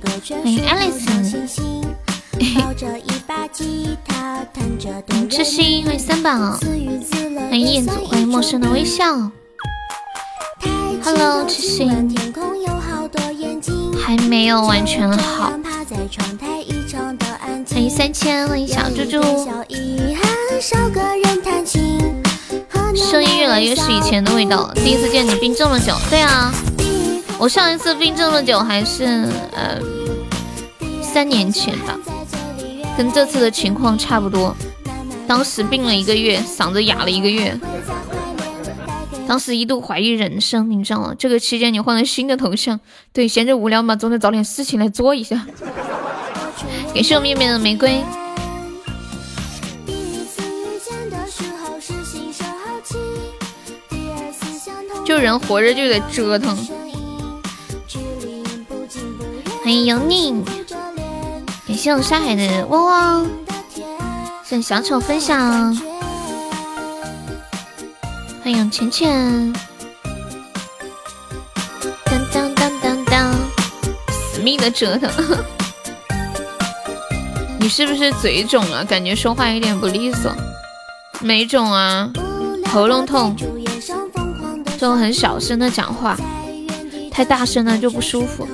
欢迎 Alice。痴心，欢迎三宝，欢迎燕子，欢迎陌生的微笑。Hello，痴心，还没有完全好。欢迎三千，欢迎小猪猪。声音越来越是以前的味道了。第一次见你病这么久，对啊，我上一次病这么久还是呃三年前吧。跟这次的情况差不多，当时病了一个月，嗓子哑了一个月，当时一度怀疑人生，你知道吗？这个期间你换了新的头像，对，闲着无聊嘛，总得找点事情来做一下。感谢我面面的玫瑰。就人活着就得折腾。欢迎油腻。感谢我沙海的汪汪，谢小丑分享，欢迎浅浅，当当当当当，死命的折腾，你是不是嘴肿了？感觉说话有点不利索，没肿啊，喉咙痛，就很小声的讲话，太大声了就不舒服。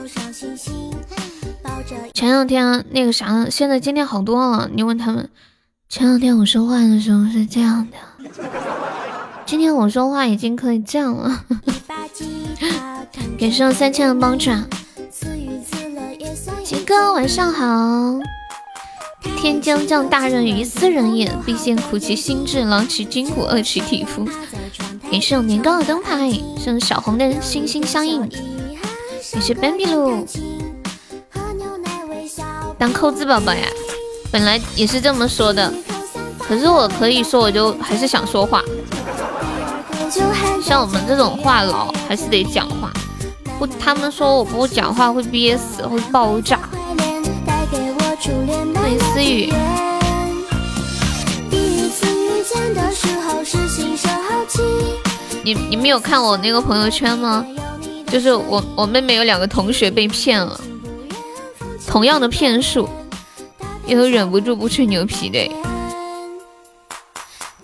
前两天那个啥，现在今天好多了。你问他们，前两天我说话的时候是这样的，今天我说话已经可以这样了。给上三千的帮转，杰哥晚上好。天将降大任于斯人也，必先苦其心志，劳其筋骨，饿其体肤。给上年糕的灯牌，上小红的心心相印。也是 baby 路。当扣子宝宝呀，本来也是这么说的，可是我可以说，我就还是想说话。像我们这种话痨，还是得讲话。不，他们说我不讲话会憋死，会爆炸。欢迎思雨。你你们有看我那个朋友圈吗？就是我我妹妹有两个同学被骗了。同样的骗术，也会忍不住不吹牛皮的。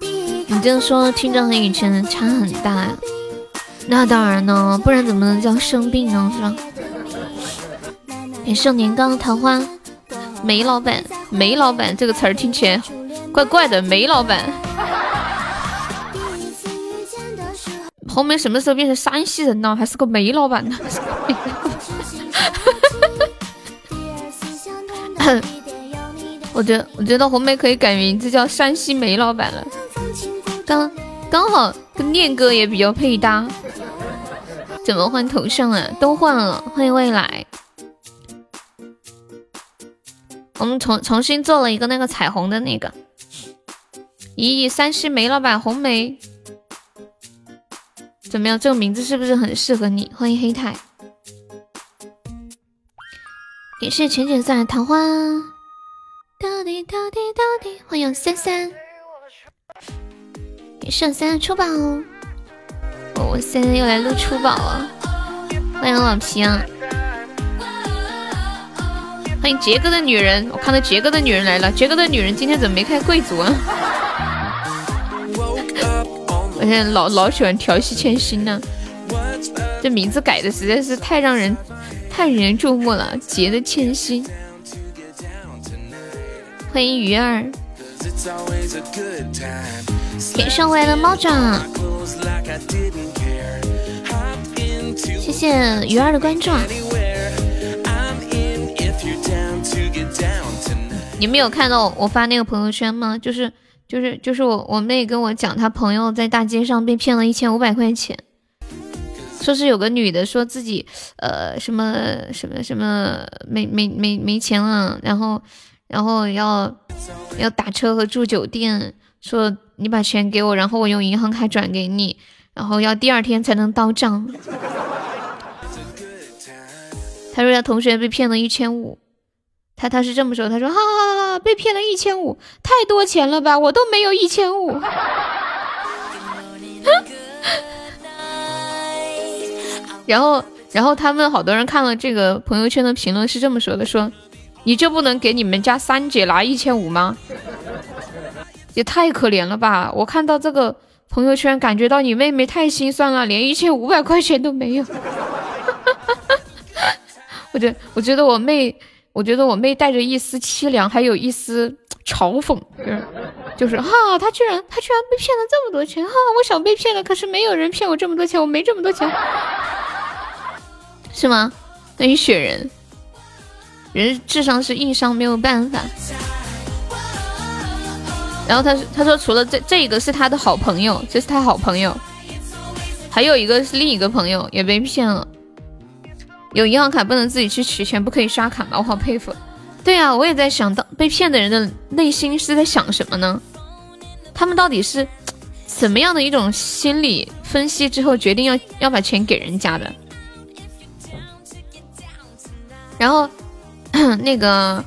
你这样说听着和以前差很大呀。那当然呢，不然怎么能叫生病呢？是吧？给盛年糕桃花，梅老板，梅老板这个词儿听起来怪怪的。梅老板，后面什么时候变成山西人了？还是个梅老板呢？我觉得，我觉得红梅可以改名字叫山西煤老板了，刚刚好跟念哥也比较配搭。怎么换头像啊？都换了，欢迎未来。我们重重新做了一个那个彩虹的那个。咦，山西煤老板红梅，怎么样？这个名字是不是很适合你？欢迎黑太。感谢浅浅在桃花，到底到底到底，欢迎三三，感谢三三出宝，哦。我三三又来录出宝了，欢迎老皮啊，欢迎杰哥的女人，我看到杰哥的女人来了，杰哥的女人今天怎么没开贵族啊？我现在老老喜欢调戏千心呢，这名字改的实在是太让人。太引人注目了，杰的千心，欢迎鱼儿，给上回来的猫爪，谢谢鱼儿的关注。你们有看到我发那个朋友圈吗？就是就是就是我我妹跟我讲，她朋友在大街上被骗了一千五百块钱。说是有个女的说自己，呃，什么什么什么没没没没钱了，然后然后要要打车和住酒店，说你把钱给我，然后我用银行卡转给你，然后要第二天才能到账。他说他同学被骗了一千五，他他是这么说，他说哈哈哈哈，被骗了一千五，太多钱了吧，我都没有一千五。然后，然后他们好多人看了这个朋友圈的评论是这么说的：说你就不能给你们家三姐拿一千五吗？也太可怜了吧！我看到这个朋友圈，感觉到你妹妹太心酸了，连一千五百块钱都没有。我觉得，我觉得我妹，我觉得我妹带着一丝凄凉，还有一丝嘲讽，就是就是哈，她居然，她居然被骗了这么多钱哈！我想被骗了，可是没有人骗我这么多钱，我没这么多钱。是吗？那你选人，人智商是硬伤，没有办法。然后他他说除了这这一个是他的好朋友，这是他好朋友，还有一个是另一个朋友也被骗了。有银行卡不能自己去取钱，不可以刷卡吗？我好佩服。对啊，我也在想到被骗的人的内心是在想什么呢？他们到底是怎么样的一种心理分析之后决定要要把钱给人家的？然后，那个，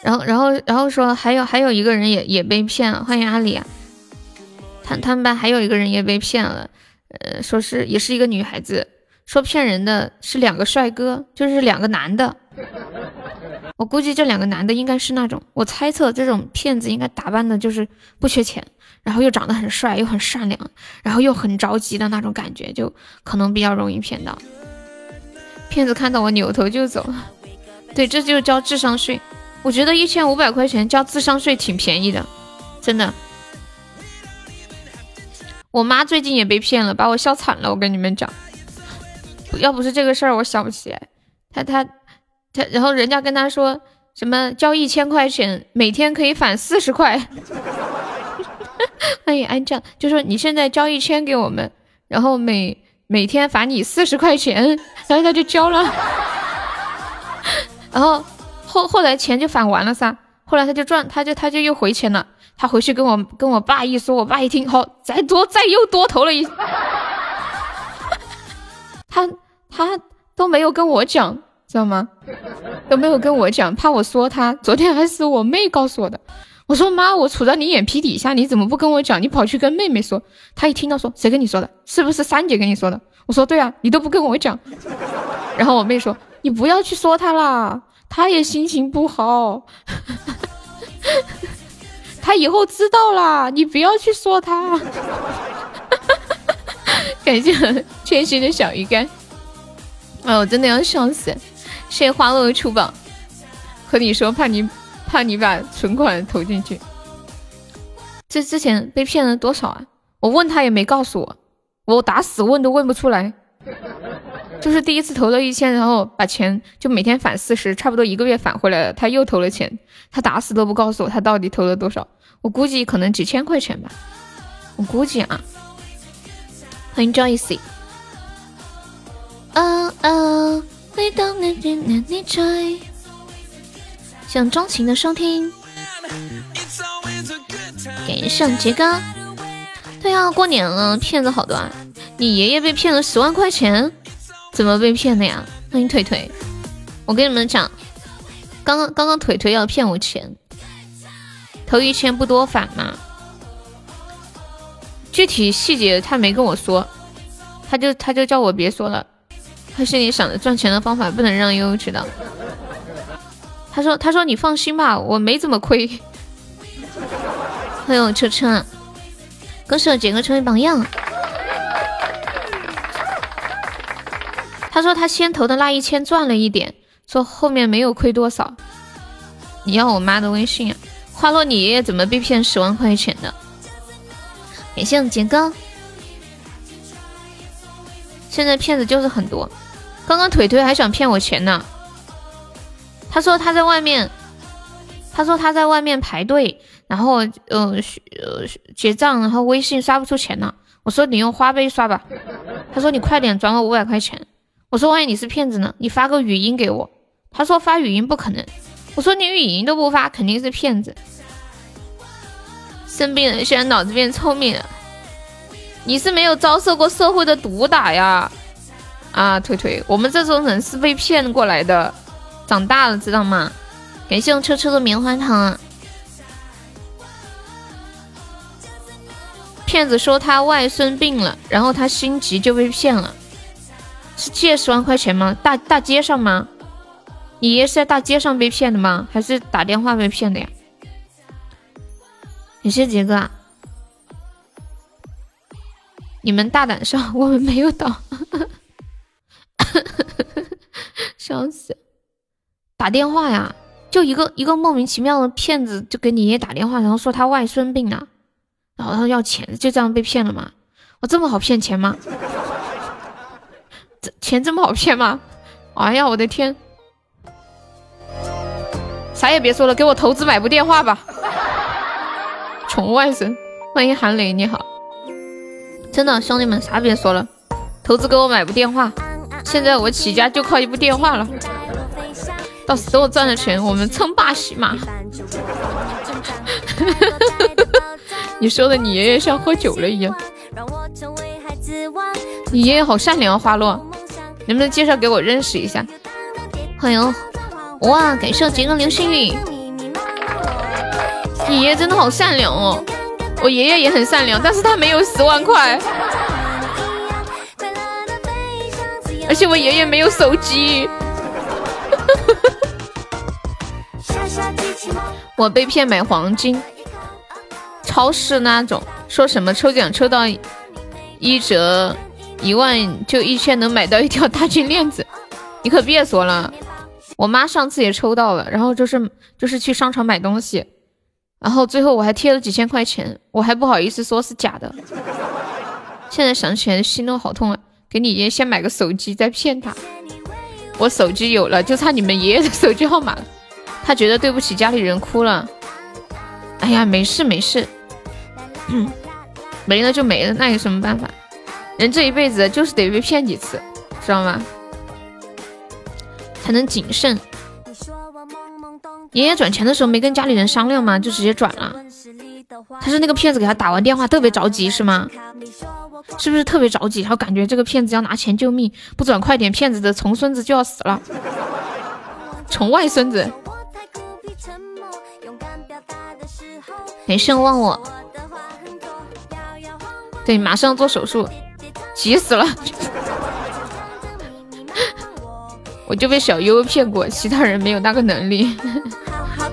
然后，然后，然后说还有还有一个人也也被骗了，欢迎阿里啊。他他们班还有一个人也被骗了，呃，说是也是一个女孩子，说骗人的是两个帅哥，就是两个男的。我估计这两个男的应该是那种，我猜测这种骗子应该打扮的就是不缺钱，然后又长得很帅，又很善良，然后又很着急的那种感觉，就可能比较容易骗到。骗子看到我扭头就走，对，这就是交智商税。我觉得一千五百块钱交智商税挺便宜的，真的。我妈最近也被骗了，把我笑惨了。我跟你们讲，要不是这个事儿，我想不起来。他他他，然后人家跟他说什么交一千块钱，每天可以返四十块。欢迎安酱，就说你现在交一千给我们，然后每。每天返你四十块钱，然后他就交了，然后后后来钱就返完了噻，后来他就赚，他就他就又回钱了，他回去跟我跟我爸一说，我爸一听，好，再多再又多投了一，他他都没有跟我讲，知道吗？都没有跟我讲，怕我说他，昨天还是我妹告诉我的。我说妈，我处在你眼皮底下，你怎么不跟我讲？你跑去跟妹妹说。她一听到说谁跟你说的？是不是三姐跟你说的？我说对啊，你都不跟我讲。然后我妹说你不要去说她啦，她也心情不好。她以后知道啦，你不要去说她。感谢千心的小鱼干。哎，我真的要笑死！谢谢花落出宝，和你说怕你。怕你把存款投进去，这之前被骗了多少啊？我问他也没告诉我，我打死问都问不出来。就是第一次投了一千，然后把钱就每天返四十，差不多一个月返回来了。他又投了钱，他打死都不告诉我他到底投了多少。我估计可能几千块钱吧，我估计啊。欢迎 Joyce。嗯嗯，每当你念念你追。想钟情的收听，给上杰哥。对啊，过年了，骗子好多啊！你爷爷被骗了十万块钱，怎么被骗的呀？欢迎腿腿，我跟你们讲，刚刚刚刚腿腿要骗我钱，投一千不多返嘛，具体细节他没跟我说，他就他就叫我别说了，他心里想着赚钱的方法不能让悠悠知道。他说：“他说你放心吧，我没怎么亏。”欢迎车车，恭喜我杰哥成为榜样。他说他先投的那一千赚了一点，说后面没有亏多少。你要我妈的微信啊？话说你爷爷怎么被骗十万块钱的？感谢我杰哥。现在骗子就是很多，刚刚腿腿还想骗我钱呢。他说他在外面，他说他在外面排队，然后呃呃结账，然后微信刷不出钱了。我说你用花呗刷吧。他说你快点转我五百块钱。我说万一你是骗子呢？你发个语音给我。他说发语音不可能。我说你语音都不发，肯定是骗子。生病了，现在脑子变聪明了。你是没有遭受过社会的毒打呀？啊，腿腿，我们这种人是被骗过来的。长大了，知道吗？感谢我车车的棉花糖。骗子说他外孙病了，然后他心急就被骗了。是借十万块钱吗？大大街上吗？你爷是在大街上被骗的吗？还是打电话被骗的呀？你是杰哥，你们大胆上，我们没有倒，笑死！打电话呀，就一个一个莫名其妙的骗子，就给你爷爷打电话，然后说他外孙病了，然后他要钱，就这样被骗了吗？我这么好骗钱吗？这钱这么好骗吗？哎呀，我的天！啥也别说了，给我投资买部电话吧。宠物外甥，欢迎韩磊，你好。真的，兄弟们，啥别说了，投资给我买部电话。现在我起家就靠一部电话了。到时等我赚了钱，我们称霸喜马。你说的，你爷爷像喝酒了一样。你爷爷好善良，花落，能不能介绍给我认识一下？欢迎，哇，感谢杰哥流星雨。你爷爷真的好善良哦，我爷爷也很善良，但是他没有十万块，而且我爷爷没有手机。我被骗买黄金，超市那种，说什么抽奖抽到一折一万就一千能买到一条大金链子，你可别说了，我妈上次也抽到了，然后就是就是去商场买东西。然后最后我还贴了几千块钱，我还不好意思说是假的。现在想起来心都好痛啊！给你爷先买个手机再骗他。我手机有了，就差你们爷爷的手机号码了。他觉得对不起家里人，哭了。哎呀，没事没事，没了就没了，那有什么办法？人这一辈子就是得被骗几次，知道吗？才能谨慎。爷爷转钱的时候没跟家里人商量吗？就直接转了。他是那个骗子给他打完电话特别着急是吗？是不是特别着急？然后感觉这个骗子要拿钱救命，不转快点，骗子的重孙子就要死了。重外孙子。没事忘我。对，马上做手术，急死了。我就被小优骗过，其他人没有那个能力。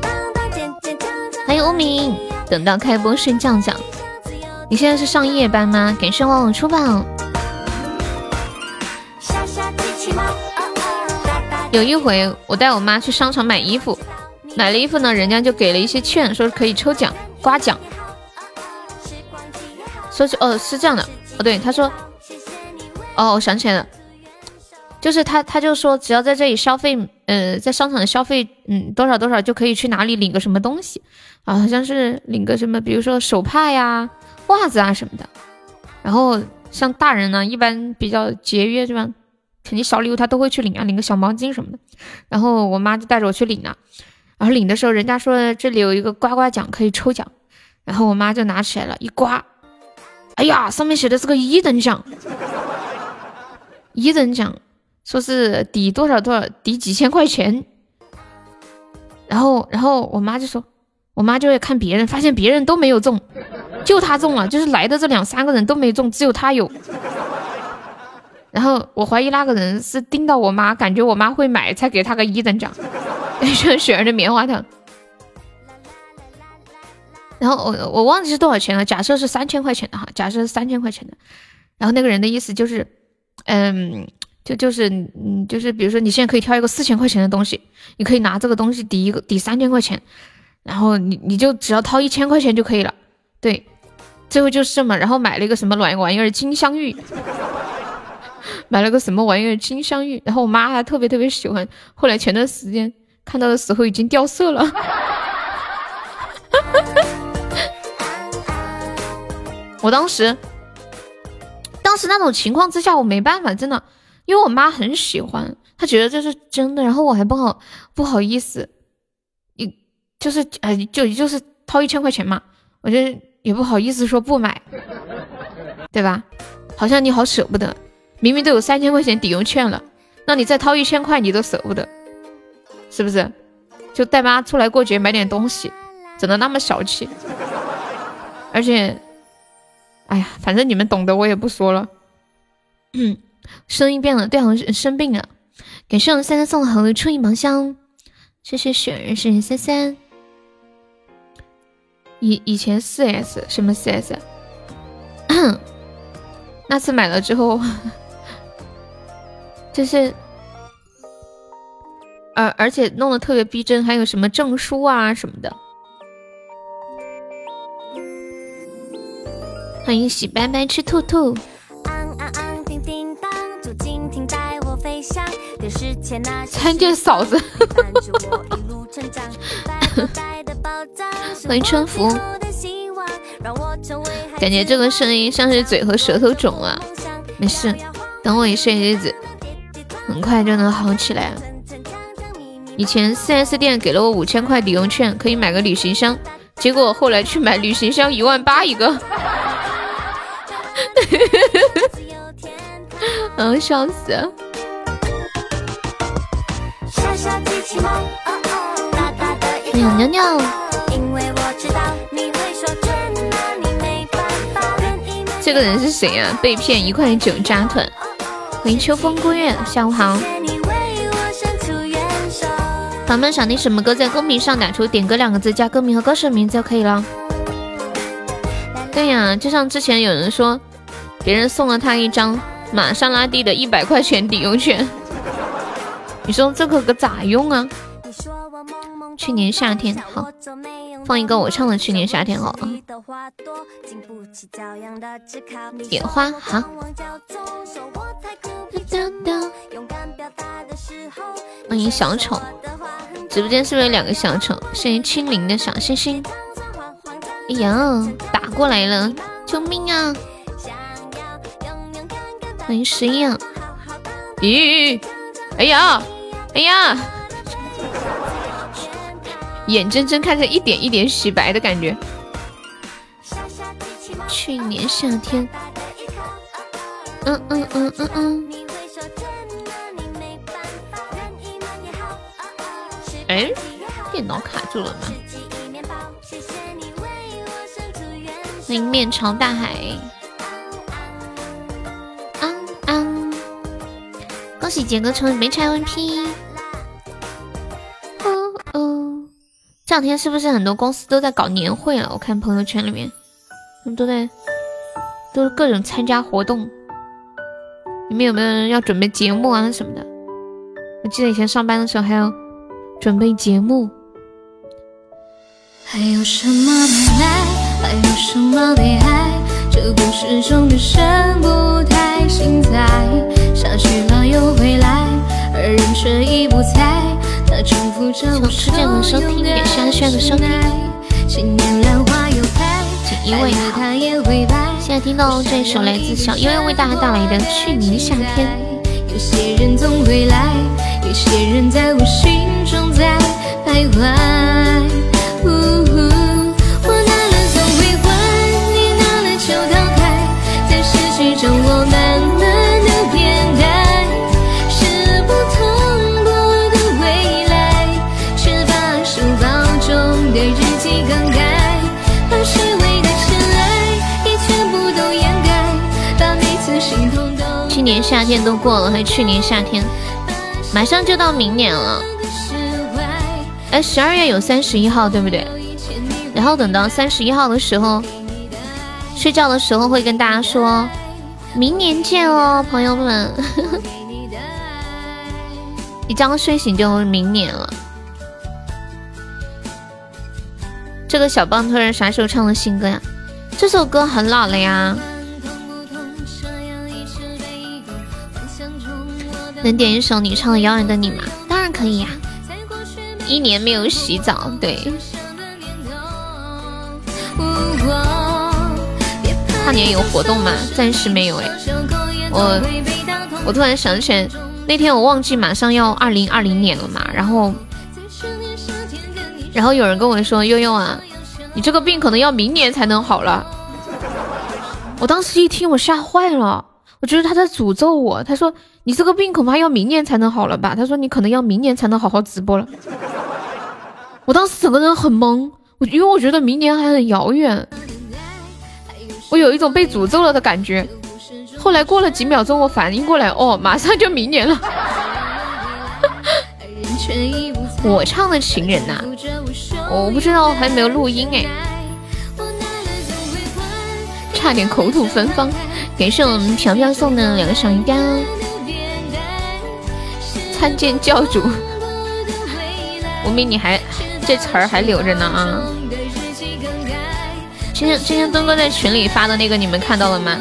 欢迎欧明，等到开播睡觉觉。你现在是上夜班吗？感谢忘我出榜。有一回我带我妈去商场买衣服，买了衣服呢，人家就给了一些券，说是可以抽奖刮奖。说是哦是这样的哦对，他说哦我想起来了。就是他，他就说只要在这里消费，呃，在商场的消费，嗯，多少多少就可以去哪里领个什么东西啊？好像是领个什么，比如说手帕呀、袜子啊什么的。然后像大人呢，一般比较节约，是吧？肯定小礼物他都会去领啊，领个小毛巾什么的。然后我妈就带着我去领了。然后领的时候，人家说这里有一个刮刮奖可以抽奖，然后我妈就拿起来了，一刮，哎呀，上面写的是个一等奖，一等奖。说是抵多少多少，抵几千块钱，然后，然后我妈就说，我妈就会看别人，发现别人都没有中，就她中了，就是来的这两三个人都没中，只有她有。然后我怀疑那个人是盯到我妈，感觉我妈会买，才给她个一等奖，选雪儿的棉花糖。然后我我忘记是多少钱了，假设是三千块钱的哈，假设是三千块钱的。然后那个人的意思就是，嗯。就就是嗯就是比如说你现在可以挑一个四千块钱的东西，你可以拿这个东西抵一个抵三千块钱，然后你你就只要掏一千块钱就可以了。对，最后就是这么，然后买了一个什么卵玩意儿金镶玉，买了个什么玩意儿金镶玉，然后我妈还特别特别喜欢，后来前段时间看到的时候已经掉色了。我当时当时那种情况之下我没办法，真的。因为我妈很喜欢，她觉得这是真的，然后我还不好不好意思，就是哎就就是掏一千块钱嘛，我觉得也不好意思说不买，对吧？好像你好舍不得，明明都有三千块钱抵用券了，那你再掏一千块你都舍不得，是不是？就带妈出来过节买点东西，整的那么小气，而且，哎呀，反正你们懂的，我也不说了，嗯。声音变了，对，好像生病了。感谢我们三三送的好的初一芒香，谢谢雪人，谢谢三三。以以前四 S 什么四 S？那次买了之后，就是而而且弄得特别逼真，还有什么证书啊什么的。欢迎喜白白吃兔兔。参见嫂子。欢迎春福。感觉这个声音像是嘴和舌头肿了，没事，等我一些日子，很快就能好起来。以前四 S 店给了我五千块抵用券，可以买个旅行箱，结果后来去买旅行箱一万八一个。嗯，笑死。喵喵喵！这个人是谁呀？被骗一块九扎团。欢迎秋风孤月，下午好。朋友们想听什么歌，在公屏上打出“点歌”两个字，加歌名和歌手名字就可以了。对呀，就像之前有人说，别人送了他一张玛莎拉蒂的一百块钱抵用券。你说这个可咋用啊？去年夏天，好，放一个我唱的《去年夏天》好啊。野花好。欢迎小丑，直播间是不是有两个小丑？谢谢清零的小星星。哎呀，打过来了，救命啊！欢迎石英。咦？哎呀！哎呀，眼睁睁看着一点一点洗白的感觉。去年夏天，嗯嗯嗯嗯嗯。哎，电脑卡住了吗？欢迎面朝大海。嗯嗯！恭喜杰哥成为没拆 VP。这两天是不是很多公司都在搞年会了？我看朋友圈里面，他们都在，都是各种参加活动。你们有没有人要准备节目啊什么的？我记得以前上班的时候还要准备节目。还有什么能耐？还有什么悲哀？这故事中的深不太精彩。下去了又回来，而人却已不在。求世界的收听，感谢安轩的收听。锦衣卫好，现在听到这首来自小因为为大家带来的《去年夏天》。有些人总会来，有些人在我心中在徘徊。夏天都过了，还去年夏天，马上就到明年了。哎，十二月有三十一号，对不对？然后等到三十一号的时候，睡觉的时候会跟大家说，明年见哦，朋友们。一觉睡醒就明年了。这个小棒腿啥时候唱的新歌呀？这首歌很老了呀。能点一首你唱的《遥远的你》吗？当然可以呀。一年没有洗澡，对。跨年有活动吗？暂时没有哎。我我突然想起来，那天我忘记马上要二零二零年了嘛，然后然后有人跟我说悠悠啊，你这个病可能要明年才能好了。我当时一听，我吓坏了。我觉得他在诅咒我。他说：“你这个病恐怕要明年才能好了吧？”他说：“你可能要明年才能好好直播了。”我当时整个人很懵，我因为我觉得明年还很遥远，我有一种被诅咒了的感觉。后来过了几秒钟，我反应过来，哦，马上就明年了。我唱的情人呐，我不知道还没有录音哎，差点口吐芬芳。感谢我们飘飘送的两个小鱼干哦。参见教主，无名你还这词儿还留着呢啊！今天今天东哥在群里发的那个你们看到了吗？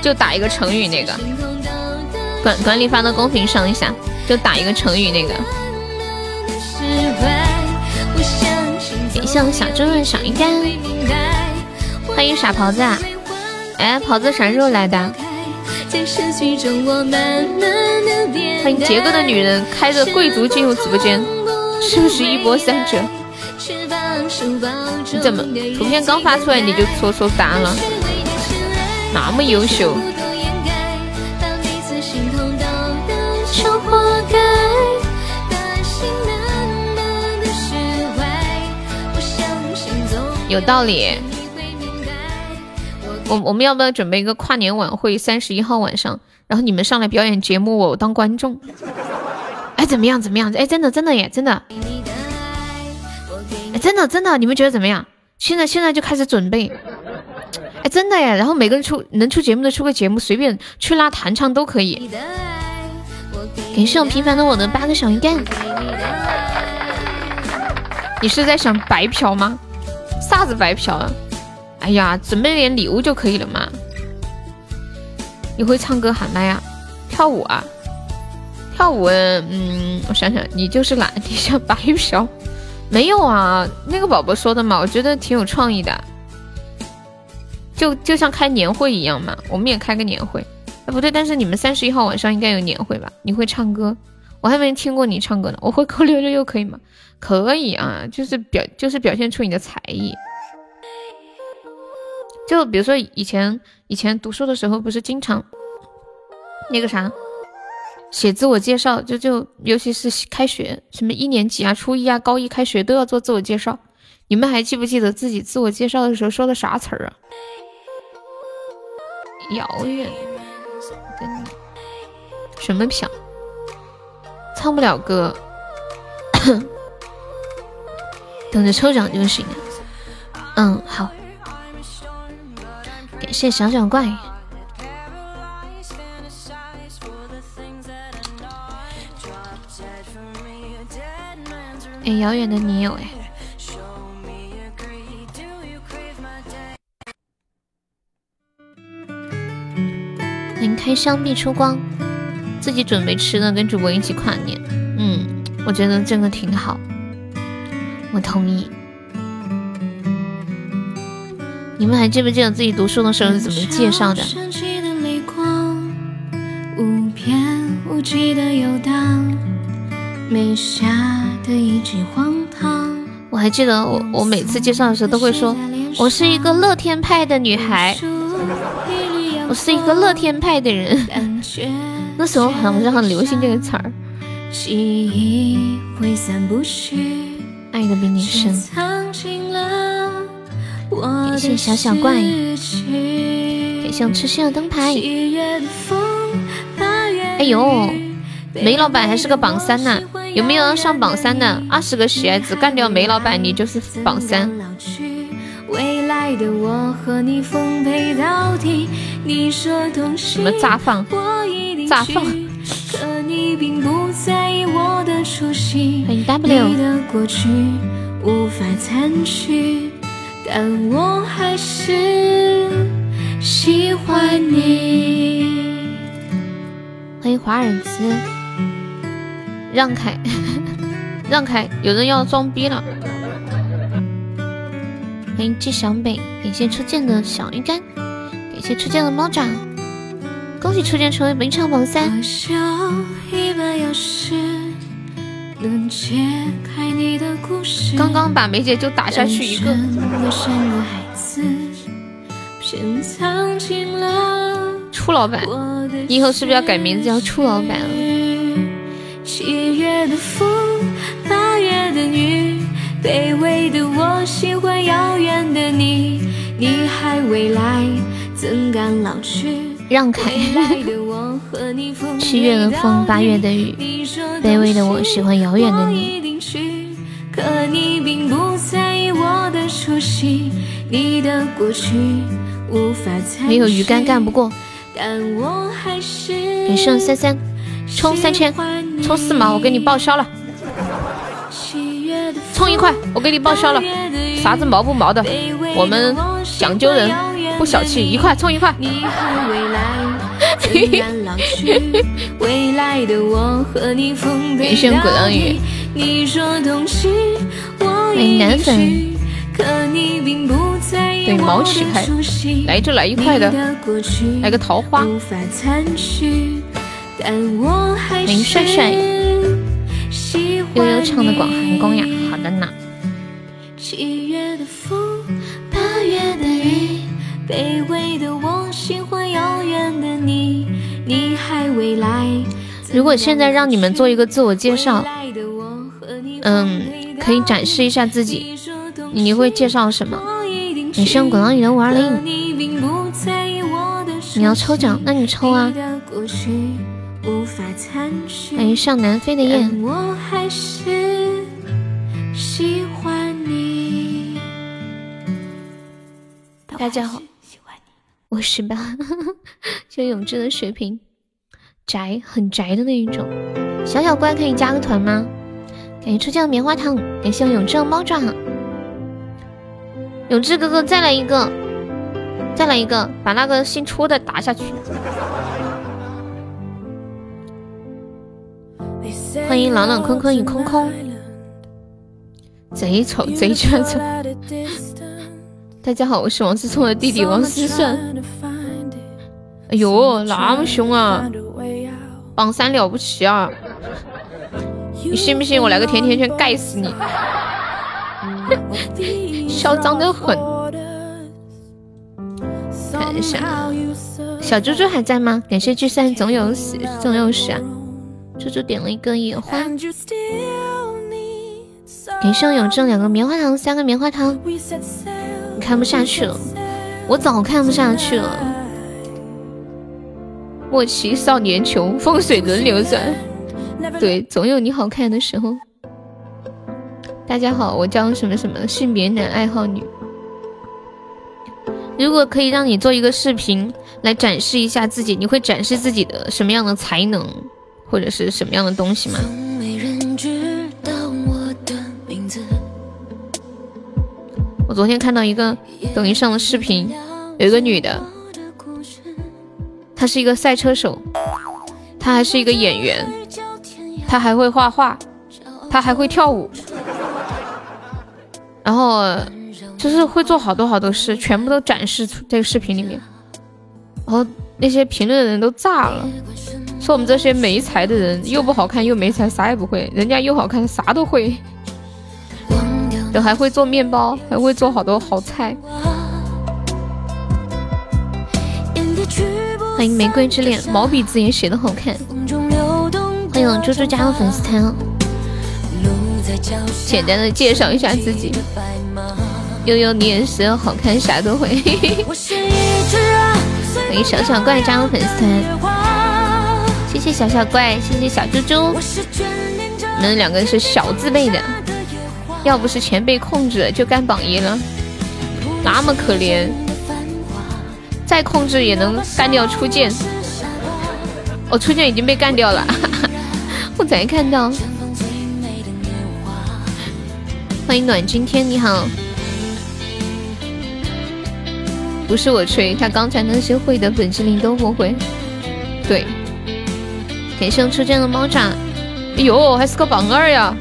就打一个成语那个，管管理发到公屏上一下，就打一个成语那个。感谢我小猪的小鱼干，欢迎傻狍子，哎，狍子啥时候来的？欢迎杰哥的女人开着贵族进入直播间，是不是一波三折？你怎么图片刚发出来你就说说答案了？那么优秀。有道理。我我们要不要准备一个跨年晚会？三十一号晚上，然后你们上来表演节目，我当观众。哎，怎么样？怎么样？哎，真的，真的耶，真的。哎，真的，真的，你们觉得怎么样？现在现在就开始准备。哎，真的耶。然后每个人出能出节目的出个节目，随便去拉弹唱都可以。感谢我平凡的我的八个小鱼干。你是在想白嫖吗？啥子白嫖啊？哎呀，准备点礼物就可以了嘛。你会唱歌喊麦呀？跳舞啊？跳舞？嗯，我想想，你就是懒，你想白嫖？没有啊，那个宝宝说的嘛，我觉得挺有创意的。就就像开年会一样嘛，我们也开个年会。哎，不对，但是你们三十一号晚上应该有年会吧？你会唱歌？我还没听过你唱歌呢。我会扣六六六可以吗？可以啊，就是表就是表现出你的才艺。就比如说以前以前读书的时候，不是经常那个啥写自我介绍，就就尤其是开学，什么一年级啊、初一啊、高一开学都要做自我介绍。你们还记不记得自己自我介绍的时候说的啥词儿啊？遥远，什么票？唱不了歌，等着抽奖就行了。嗯，好。感谢小小怪。哎，遥远的你有哎。您开箱必出光，自己准备吃的，跟主播一起跨年。嗯，我觉得这个挺好，我同意。你们还记不记得自己读书的时候是怎么介绍的？我还记得我我每次介绍的时候都会说，我是一个乐天派的女孩，我是一个乐天派的人。那时候好像很流行这个词儿。爱的比你深。感谢小小怪，感谢我痴心的灯牌。哎呦，梅老板还是个榜三呢，有没有要上榜三的？二十个喜爱值干掉梅老板，你就是榜三。什么炸放？炸放？欢迎 W。但我还是喜欢你。欢迎华尔兹，让开，让开，有人要装逼了。欢迎季小北，感谢初见的小鱼干，感谢初见的猫爪，恭喜初见成为本场榜三。刚刚把梅姐就打下去一个。初老板，你以后是不是要改名字叫初老板了？七月的风，八月的雨，卑微的我喜欢遥远的你。你还未来，怎敢老去？让开。七月的风，八月的雨，卑微的我喜欢遥远的你。没有鱼竿干不过。给剩三三，充三千，充四毛，我给你报销了。充一块，我给你报销了。啥子毛不毛的，我们讲究人，不小气，一块充一块。给剩鼓浪屿。欢迎男粉。对毛起开，来就来一块的，来个桃花。欢迎帅帅，悠悠唱的广寒宫呀，好的呢。如果现在让你们做一个自我介绍，嗯，可以展示一下自己，你会介绍什么？你是用滚浪屿的五二零，你要抽奖，那你抽啊！欢迎上南飞的雁。大家好，我是吧？谢永志的水瓶，宅很宅的那一种。小小乖可以加个团吗？感谢出酱的棉花糖，感谢永志的猫爪。永志哥哥，再来一个，再来一个，把那个新出的打下去。欢迎朗朗坤坤与空空，贼丑贼缺丑。大家好，我是王思聪的弟弟王思顺。哎呦，那么凶啊！榜三了不起啊！你信不信我来个甜甜圈盖死你？嚣张的很，看一下，小猪猪还在吗？感谢聚散总有死，总有时啊！猪猪点了一个野花，给上有这两个棉花糖，三个棉花糖，你看不下去了，我早看不下去了。莫欺少年穷，风水轮流转，对，总有你好看的时候。大家好，我叫什么什么，性别男，爱好女。如果可以让你做一个视频来展示一下自己，你会展示自己的什么样的才能，或者是什么样的东西吗？昨天看到一个抖音上的视频，有一个女的，她是一个赛车手，她还是一个演员，她还会画画，她还会跳舞。然后就是会做好多好多事，全部都展示出这个视频里面。然后那些评论的人都炸了，说我们这些没才的人又不好看又没才，啥也不会，人家又好看，啥都会，都还会做面包，还会做好多好菜。欢迎玫瑰之恋，毛笔字也写的好看。欢迎猪猪加入粉丝团。简单的介绍一下自己，悠悠你也是好看，啥都会。欢迎小小怪加入粉丝团，谢谢小小怪，谢谢小猪猪。你们两个是小字辈的，要不是钱被控制，就干榜一了。那么可怜，再控制也能干掉初见。我初见已经被干掉了，我才看到。欢迎暖今天，你好。不是我吹，他刚才那些会的本精灵都不会。对，感谢初见的猫爪。哎呦，还是个榜二呀！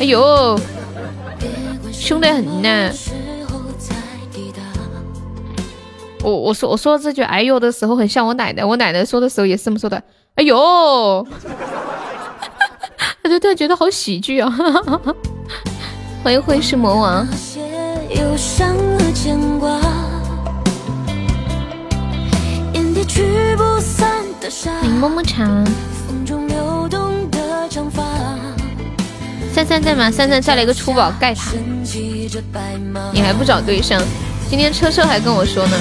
哎呦，凶得很呢。我我说我说这句哎呦的时候，很像我奶奶。我奶奶说的时候也是这么说的。哎呦，他就突然觉得好喜剧啊！欢迎会是魔王。欢迎么么茶。三三在吗？三三再来一个出宝盖塔。你还不找对象？今天车车还跟我说呢。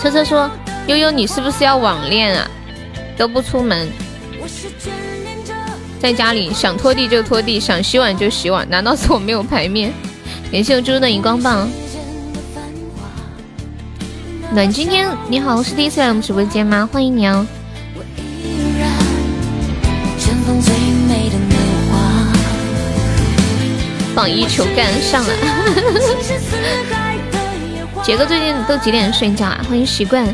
车车说：“悠悠，你是不是要网恋啊？都不出门，在家里想拖地就拖地，想洗碗就洗碗，难道是我没有排面？”感谢我猪猪的荧光棒。暖今天你好，是第一次来我们直播间吗？欢迎你哦。榜一求干上了。杰哥最近都几点睡觉啊？欢迎习惯。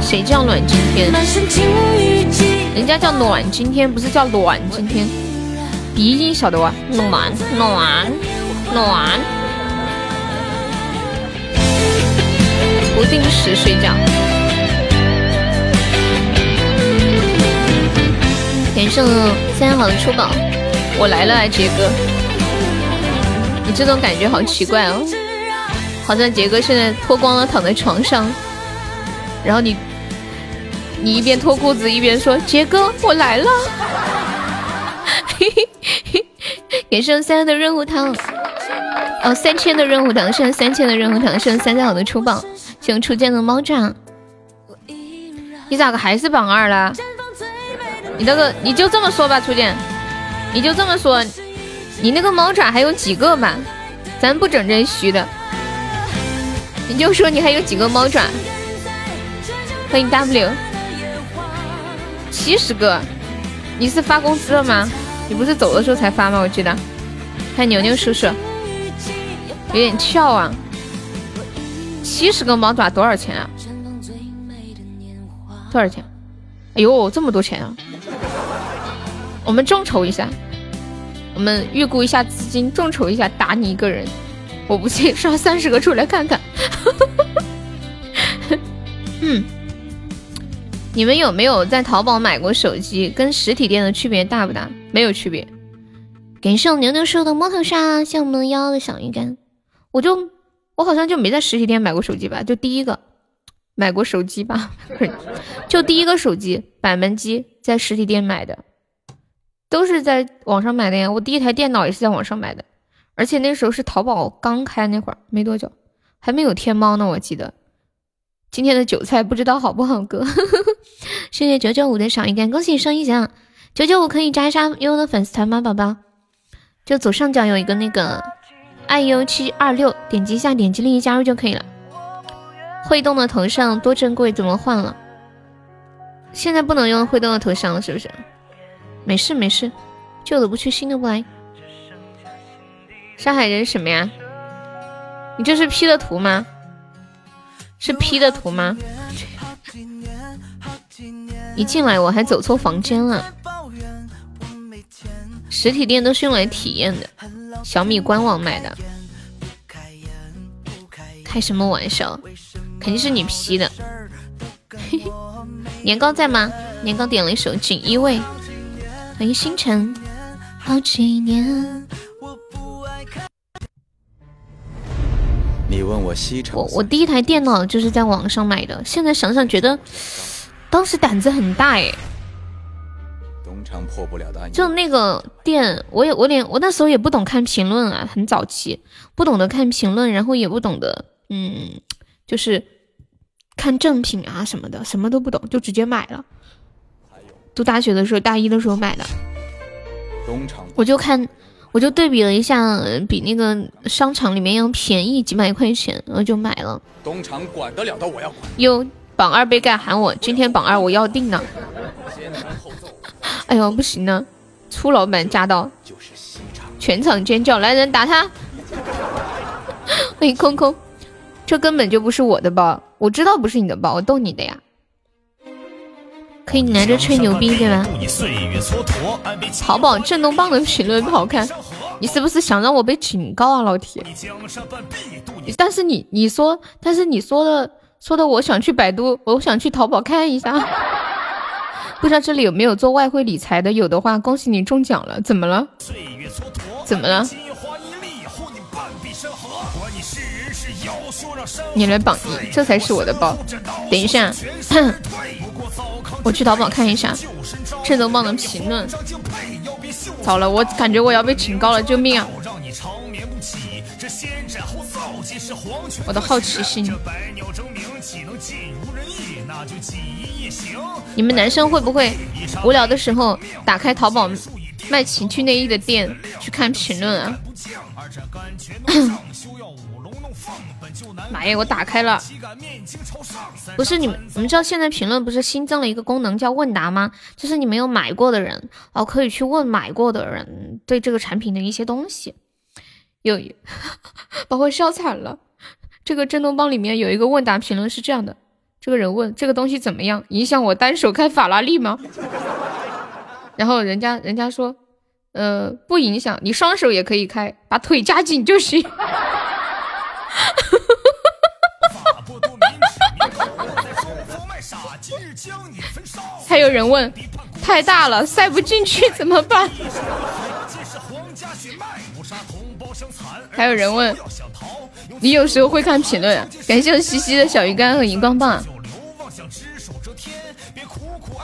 谁叫暖今天？人家叫暖今天，不是叫暖今天。鼻音晓得哇？暖暖暖。定时睡觉。感谢三好的出宝，我来了啊，杰哥。你这种感觉好奇怪哦，好像杰哥现在脱光了躺在床上，然后你。你一边脱裤子一边说：“杰哥，我来了。”给剩三的任务糖，哦，三千的任务糖，剩三千的任务糖，剩三三好的出榜，请初见的猫爪。你咋个还是榜二了？你那个你就这么说吧，初见，你就这么说，你那个猫爪还有几个吧？咱不整这虚的，你就说你还有几个猫爪。欢迎 W。七十个，你是发工资了吗？你不是走的时候才发吗？我记得。看牛牛叔叔，有点翘啊。七十个猫爪多少钱啊？多少钱？哎呦，这么多钱啊！我们众筹一下，我们预估一下资金，众筹一下打你一个人。我不信，刷三十个出来看看。嗯。你们有没有在淘宝买过手机？跟实体店的区别大不大？没有区别。感谢我牛牛叔的摩托沙，谢我们幺幺的小鱼干。我就我好像就没在实体店买过手机吧？就第一个买过手机吧？就第一个手机板门机在实体店买的，都是在网上买的呀。我第一台电脑也是在网上买的，而且那时候是淘宝刚开那会儿，没多久，还没有天猫呢，我记得。今天的韭菜不知道好不好割，谢谢九九五的赏一点，恭喜升一奖。九九五可以加一下悠悠的粉丝团吗，宝宝？就左上角有一个那个爱优七二六，点击一下，点击立即加入就可以了。会动的头像多珍贵，怎么换了？现在不能用会动的头像了，是不是？没事没事，旧的不去，新的不来。上海人什么呀？你这是 P 的图吗？是 P 的图吗？一进来我还走错房间了。实体店都是用来体验的，小米官网买的。开什么玩笑？肯定是你 P 的。年糕在吗？年糕点了一首《锦衣卫》。欢迎星辰。好几年。你问我西城，我我第一台电脑就是在网上买的。现在想想觉得，当时胆子很大哎。东厂破不了的就那个店，我也我连我那时候也不懂看评论啊，很早期不懂得看评论，然后也不懂得嗯，就是看正品啊什么的，什么都不懂就直接买了。读大学的时候，大一的时候买的。东厂，我就看。我就对比了一下，比那个商场里面要便宜几百块钱，然后就买了。东厂管得了的我要管。哟，榜二杯盖喊我，今天榜二我要定呢。哎呦，不行呢，粗老板驾到，全场尖叫，来人打他！欢 迎空空，这根本就不是我的包，我知道不是你的包，我逗你的呀。可以拿着吹牛逼对吧？淘宝震动棒的评论不好看，你是不是想让我被警告啊，老铁？但是你你说，但是你说的说的，我想去百度，我想去淘宝看一下，不知道这里有没有做外汇理财的？有的话，恭喜你中奖了。怎么了？怎么了？你来榜一，这才是我的包。等一下。我去淘宝看一下震动棒的评论。糟了，我感觉我要被警告了，救命啊！我的好奇心。你们男生会不会无聊的时候打开淘宝卖情趣内衣的店去看评论啊？妈呀！我打开了，不是你们，你们知道现在评论不是新增了一个功能叫问答吗？就是你没有买过的人哦，可以去问买过的人对这个产品的一些东西。有，把我笑惨了。这个震动棒里面有一个问答评论是这样的：这个人问这个东西怎么样，影响我单手开法拉利吗？然后人家人家说，呃，不影响，你双手也可以开，把腿夹紧就行。还有人问，太大了塞不进去怎么办？还有人问，你有时候会看评论？感谢我西西的小鱼干和荧光棒。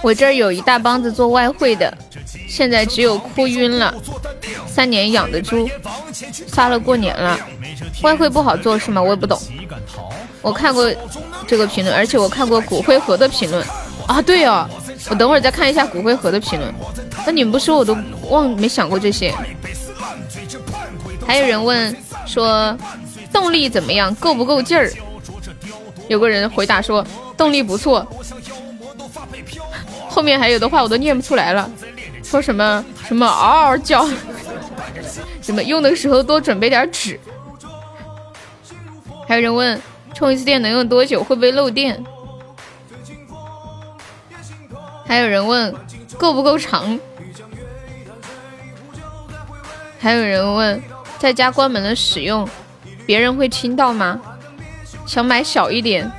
我这儿有一大帮子做外汇的，现在只有哭晕了。三年养的猪杀了过年了，外汇不好做是吗？我也不懂。我看过这个评论，而且我看过骨灰盒的评论啊。对哦，我等会儿再看一下骨灰盒的评论。那你们不说我都忘没想过这些。还有人问说动力怎么样，够不够劲儿？有个人回答说动力不错。后面还有的话我都念不出来了，说什么什么嗷嗷叫，什么用的时候多准备点纸。还有人问。充一次电能用多久？会不会漏电？还有人问够不够长？还有人问在家关门的使用，别人会听到吗？想买小一点，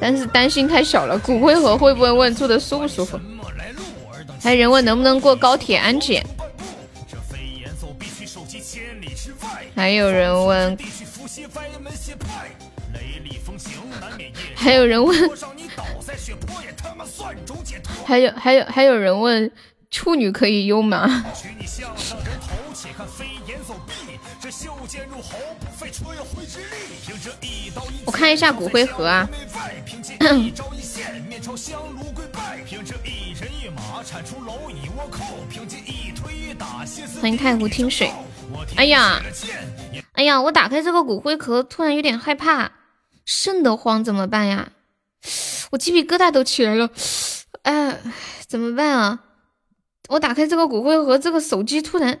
但是担心太小了。骨灰盒会不会问住的舒不舒服？还有人问能不能过高铁安检？还有人问。还有人问，还有还有还有人问，处女可以用吗？我看一下骨灰盒啊。欢迎太湖听水。哎呀，哎呀，我打开这个骨灰盒，突然有点害怕。瘆得慌怎么办呀？我鸡皮疙瘩都起来了，哎，怎么办啊？我打开这个骨灰盒，这个手机突然。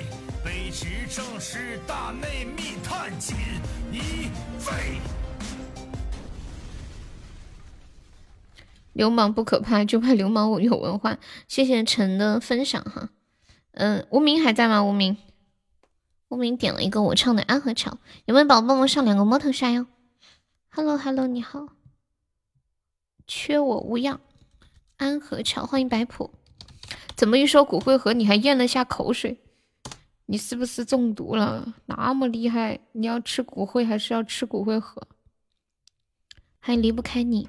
流氓不可怕，就怕流氓我有文化。谢谢陈的分享哈。嗯，无名还在吗？无名，无名点了一个我唱的《安河桥》，有没有宝宝帮我上两个摸头杀哟？Hello，Hello，你好。缺我无恙，安和桥，欢迎白普。怎么一说骨灰盒，你还咽了下口水？你是不是中毒了？那么厉害，你要吃骨灰还是要吃骨灰盒？还离不开你。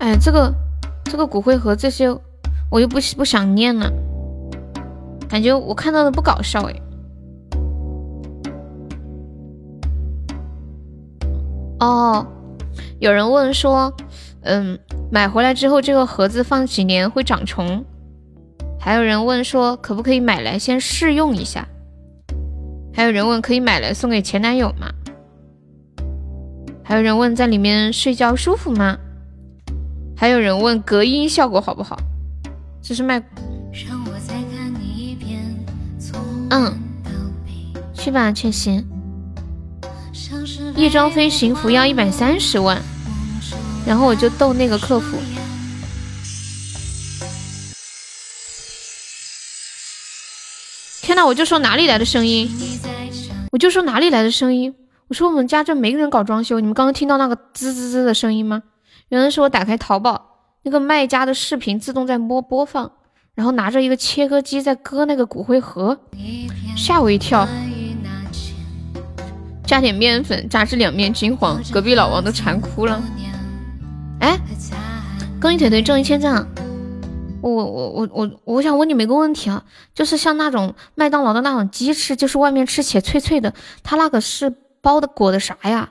哎，这个这个骨灰盒这些，我又不不想念了，感觉我看到的不搞笑哎。哦。有人问说，嗯，买回来之后这个盒子放几年会长虫？还有人问说，可不可以买来先试用一下？还有人问，可以买来送给前男友吗？还有人问，在里面睡觉舒服吗？还有人问，隔音效果好不好？这是卖。嗯，去吧，确实。翼装飞行服要一百三十万，然后我就逗那个客服。天呐，我就说哪里来的声音？我就说哪里来的声音？我说我们家这没人搞装修，你们刚刚听到那个滋滋滋的声音吗？原来是我打开淘宝，那个卖家的视频自动在播播放，然后拿着一个切割机在割那个骨灰盒，吓我一跳。加点面粉，炸至两面金黄，隔壁老王都馋哭了。哎，恭喜腿腿中一千赞！我我我我我想问你们一个问题啊，就是像那种麦当劳的那种鸡翅，就是外面吃起来脆脆的，它那个是包的裹的啥呀？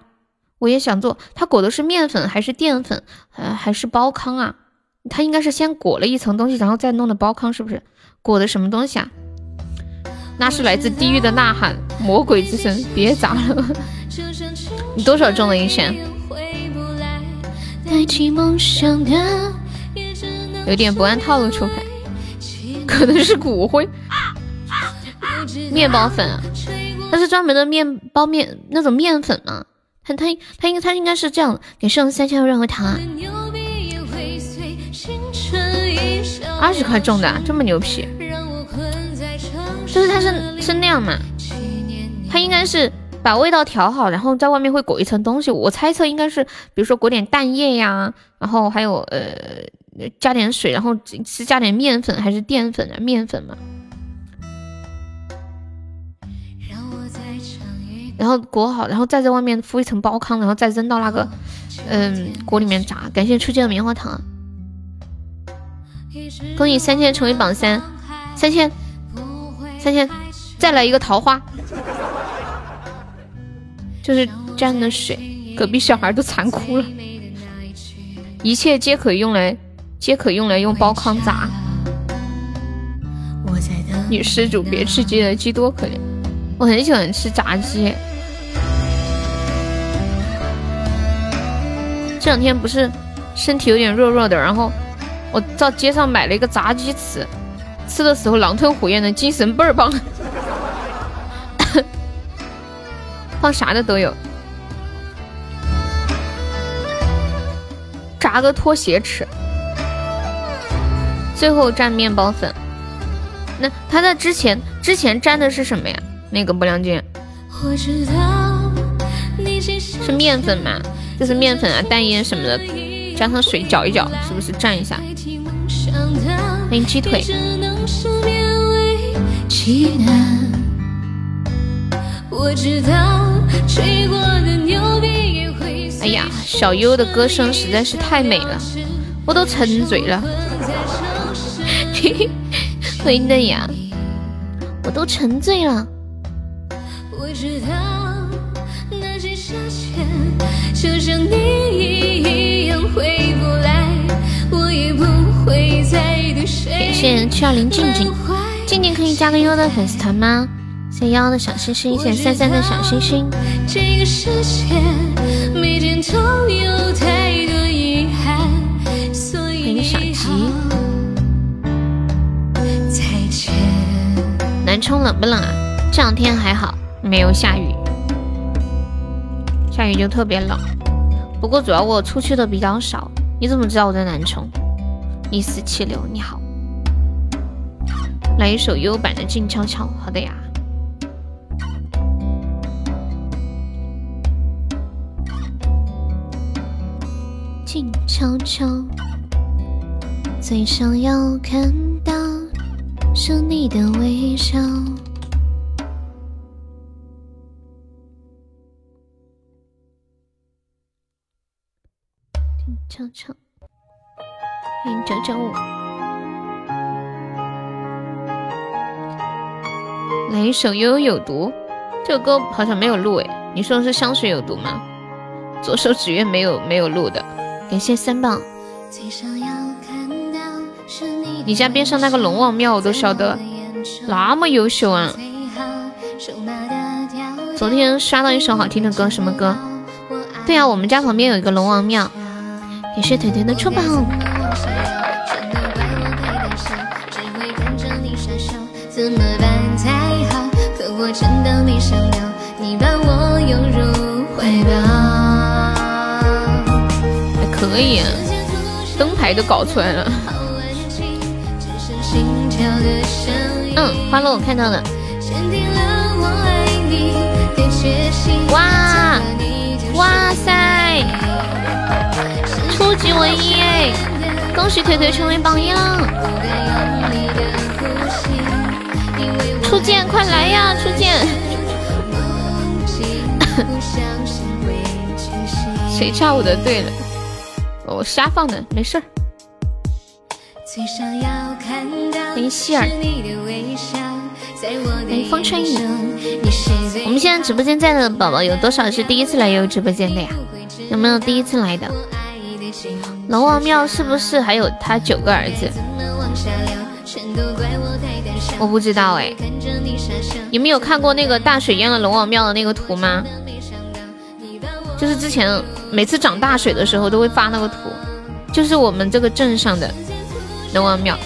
我也想做，它裹的是面粉还是淀粉，呃还是包糠啊？它应该是先裹了一层东西，然后再弄的包糠，是不是？裹的什么东西啊？那是来自地狱的呐喊，魔鬼之声，别砸了！你多少中了一千？有点不按套路出牌，可能是骨灰。面包粉啊，它是专门的面包面那种面粉吗？它它它应该它应该是这样，给剩三千任何糖啊！二十块中的，这么牛皮。就是他是是那样嘛，他应该是把味道调好，然后在外面会裹一层东西。我猜测应该是，比如说裹点蛋液呀，然后还有呃加点水，然后是加点面粉还是淀粉啊？面粉嘛。然后裹好，然后再在外面敷一层包糠，然后再扔到那个嗯锅里面炸。感谢初见的棉花糖，恭喜三千成为榜三，三千。三千，再来一个桃花，就是沾的水，隔壁小孩都馋哭了。一切皆可用来，皆可用来用包糠炸。女施主别吃鸡了，鸡多可怜。我很喜欢吃炸鸡。这两天不是身体有点弱弱的，然后我到街上买了一个炸鸡吃。吃的时候狼吞虎咽的，精神倍儿棒，放啥的都有，炸个拖鞋吃，最后蘸面包粉。那他在之前之前蘸的是什么呀？那个不良君，是面粉吗？就是面粉啊，蛋液什么的，加上水搅一搅，是不是蘸一下？欢迎鸡腿。哎呀，小优的歌声实在是太美了，我都沉醉了。欢迎嫩芽，我都沉醉了。感谢七二零静静，静静可以加个优的粉丝团吗？谢谢幺幺的小心心，谢谢三三的小心心。欢迎小吉。南充冷不冷啊？这两天还好，没有下雨，下雨就特别冷。不过主要我出去的比较少，你怎么知道我在南充？一四七六，你好，来一首优版的静悄悄。好的呀，静悄悄，最想要看到是你的微笑。静悄悄。欢迎九九五，来一首悠悠有毒，这个歌好像没有录诶，你说的是香水有毒吗？左手指月没有没有录的，感谢三棒。你家边上那个龙王庙我都晓得，那么优秀啊！昨天刷到一首好听的歌，什么歌？对呀，我们家旁边有一个龙王庙。感谢腿腿的出宝。怎么办才好？可我真的没想到，你把我拥入怀抱。还可以，灯牌都搞出来了。嗯，花落我看到了，哇哇级唯一哎，恭喜腿腿成为榜样！初见，快来呀，初见！谁唱我的对了？我瞎放的，没事儿。欢希儿。欢迎风春雨。我们现在直播间在的宝宝有多少是第一次来悠悠直播间的呀？有没有第一次来的？龙王庙是不是还有他九个儿子？我不知道哎。你们有看过那个大水淹了龙王庙的那个图吗？就是之前每次涨大水的时候都会发那个图，就是我们这个镇上的龙王庙。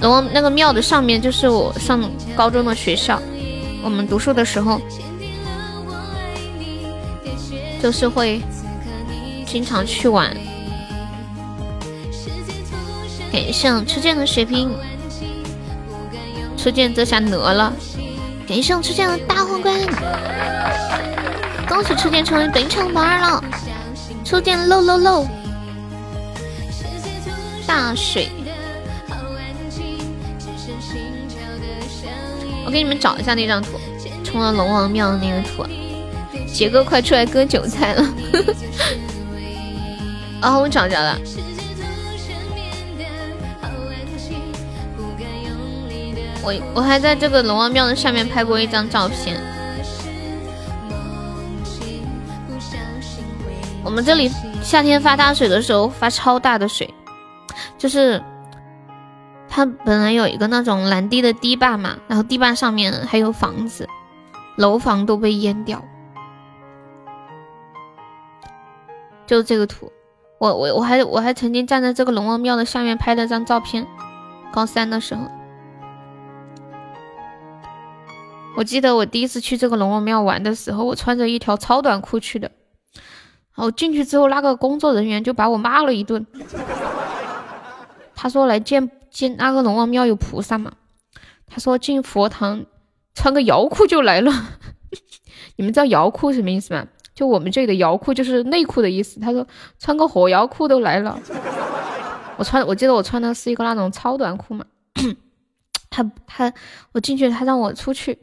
龙王那个庙的上面就是我上高中的学校，我们读书的时候就是会经常去玩。感谢初见的血瓶，初见这下哪了。感谢初见的大皇冠，恭喜初见成为本场榜二了。初见漏漏漏，大水。我给你们找一下那张图，冲了龙王庙的那个图。杰哥快出来割韭菜了！啊，我找着了。我我还在这个龙王庙的下面拍过一张照片。我们这里夏天发大水的时候发超大的水，就是。它本来有一个那种蓝堤的堤坝嘛，然后堤坝上面还有房子，楼房都被淹掉。就这个图，我我我还我还曾经站在这个龙王庙的下面拍了张照片。高三的时候，我记得我第一次去这个龙王庙玩的时候，我穿着一条超短裤去的。然后进去之后，那个工作人员就把我骂了一顿。他说来见。见那个龙王庙有菩萨嘛？他说进佛堂穿个摇裤就来了。你们知道摇裤什么意思吗？就我们这里的摇裤就是内裤的意思。他说穿个火药裤都来了。我穿，我记得我穿的是一个那种超短裤嘛。他他我进去，他让我出去，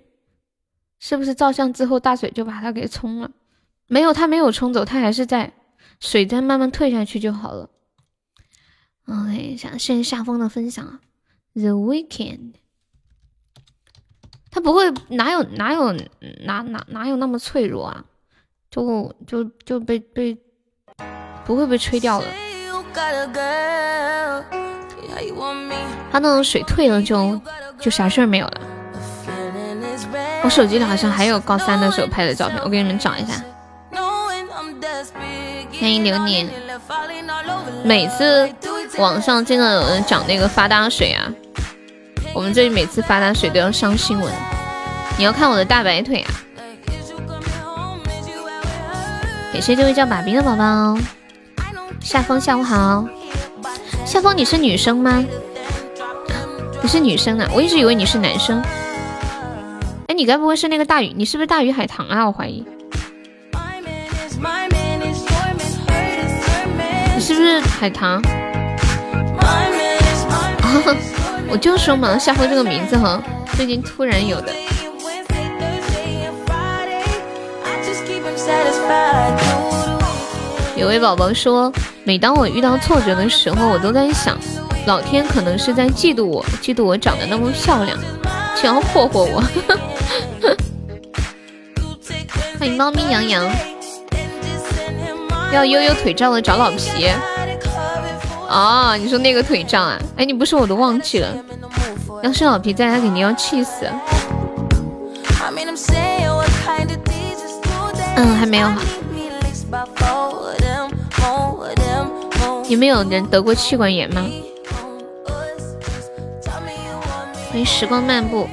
是不是照相之后大水就把它给冲了？没有，它没有冲走，它还是在水在慢慢退下去就好了。我看一下，谢谢夏风的分享啊。The Weekend，他不会哪有哪有哪哪哪有那么脆弱啊？就就就被被不会被吹掉了。他那种水退了就就啥事儿没有了。我手机里好像还有高三的时候拍的照片，我给你们找一下。欢迎流年，每次。网上经常有人讲那个发大水啊，我们这里每次发大水都要上新闻。你要看我的大白腿啊！感谢这位叫把冰的宝宝。夏风下午好，夏风你是女生吗？你是女生啊，我一直以为你是男生。哎，你该不会是那个大鱼？你是不是大鱼海棠啊？我怀疑。你是不是海棠？我就说嘛，夏风这个名字哈，最近突然有的。有位宝宝说，每当我遇到挫折的时候，我都在想，老天可能是在嫉妒我，嫉妒我长得那么漂亮，想要霍霍我。欢迎猫咪杨洋，要悠悠腿胀的找老皮。哦，你说那个腿胀啊？哎，你不说我都忘记了。要是老皮在，他肯定要气死。嗯，还没有。你们有人得过气管炎吗？欢迎时光漫步。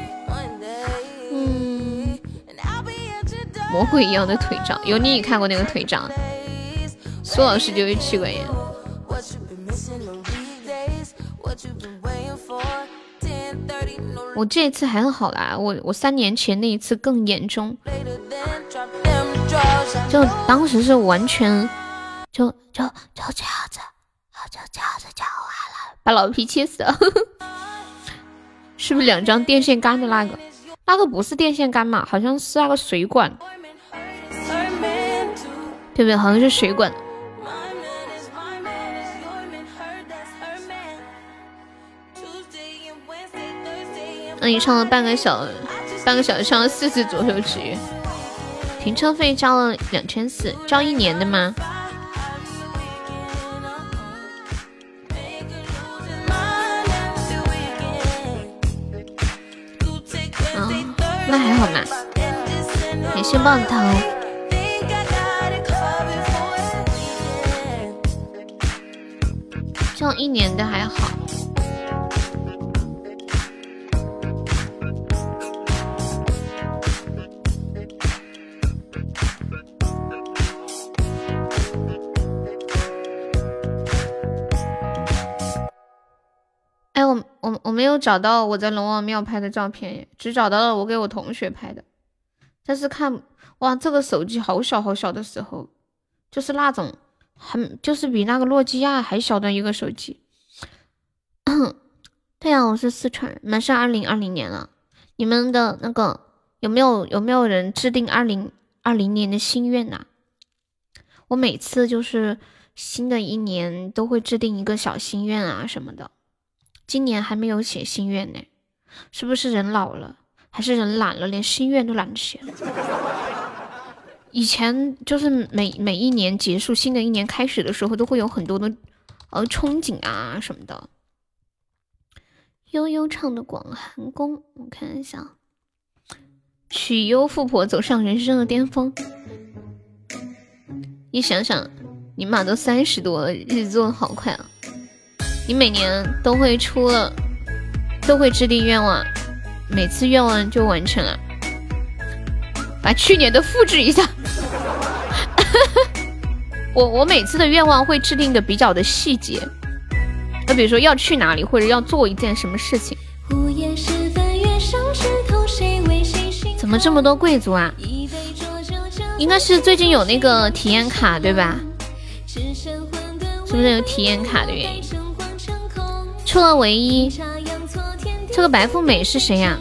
魔鬼一样的腿胀，有你也看过那个腿胀？苏老师就是气管炎。我这一次还好啦，我我三年前那一次更严重，就当时是完全就就就这样子，就这样子讲完了，把老皮气死了。是不是两张电线杆的那个？那个不是电线杆嘛？好像是那个水管，对不对？好像是水管。那你唱了半个小半个小时，唱了四次左手指月，停车费交了两千四，交一年的吗？嗯，那还好嘛。感谢棒头，上一年的还好。哎我我没有找到我在龙王庙拍的照片，只找到了我给我同学拍的。但是看哇，这个手机好小好小的时候，就是那种很就是比那个诺基亚还小的一个手机。对呀，我是四川人，马上二零二零年了。你们的那个有没有有没有人制定二零二零年的心愿呐？我每次就是新的一年都会制定一个小心愿啊什么的。今年还没有写心愿呢，是不是人老了，还是人懒了，连心愿都懒得写了？以前就是每每一年结束，新的一年开始的时候，都会有很多的呃憧憬啊什么的。悠悠唱的《广寒宫》，我看一下，娶优富婆走上人生的巅峰。你想想，你妈都三十多了，日子过得好快啊！你每年都会出了，都会制定愿望，每次愿望就完成了。把去年的复制一下。我我每次的愿望会制定的比较的细节，那比如说要去哪里，或者要做一件什么事情。怎么这么多贵族啊？应该是最近有那个体验卡对吧？是不是有体验卡的原因？出了唯一，这个白富美是谁呀？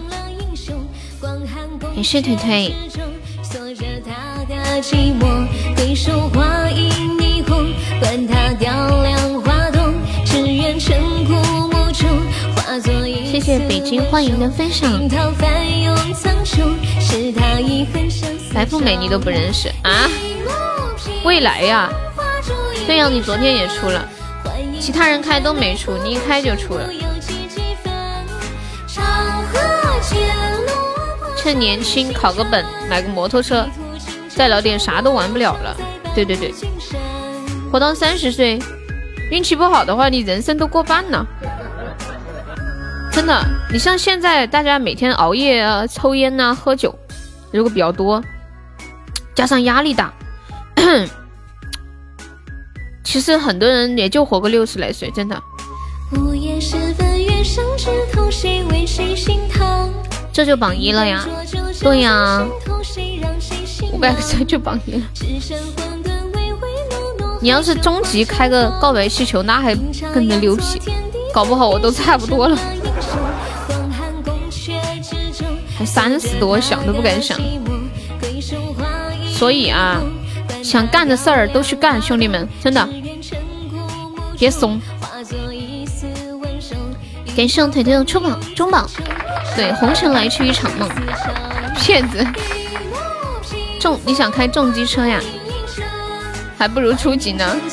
你是腿腿。谢谢北京欢迎的分享。白富美你都不认识啊？未来呀？对呀，你昨天也出了。其他人开都没出，你一开就出了。趁年轻考个本，买个摩托车，再老点啥都玩不了了。对对对，活到三十岁，运气不好的话，你人生都过半了。真的，你像现在大家每天熬夜啊、抽烟呐、喝酒，如果比较多，加上压力大。其实很多人也就活个六十来岁，真的。这就榜一了呀？对呀，五百个赞就榜一了。你要是终极开个告白气球，那还更能牛皮，搞不好我都差不多了。还三十多，想都不敢想。所以啊。想干的事儿都去干，兄弟们，真的别怂。感谢腿腿的出榜中榜，对，红尘来去一场梦，骗子。重你想开重机车呀？还不如初级呢。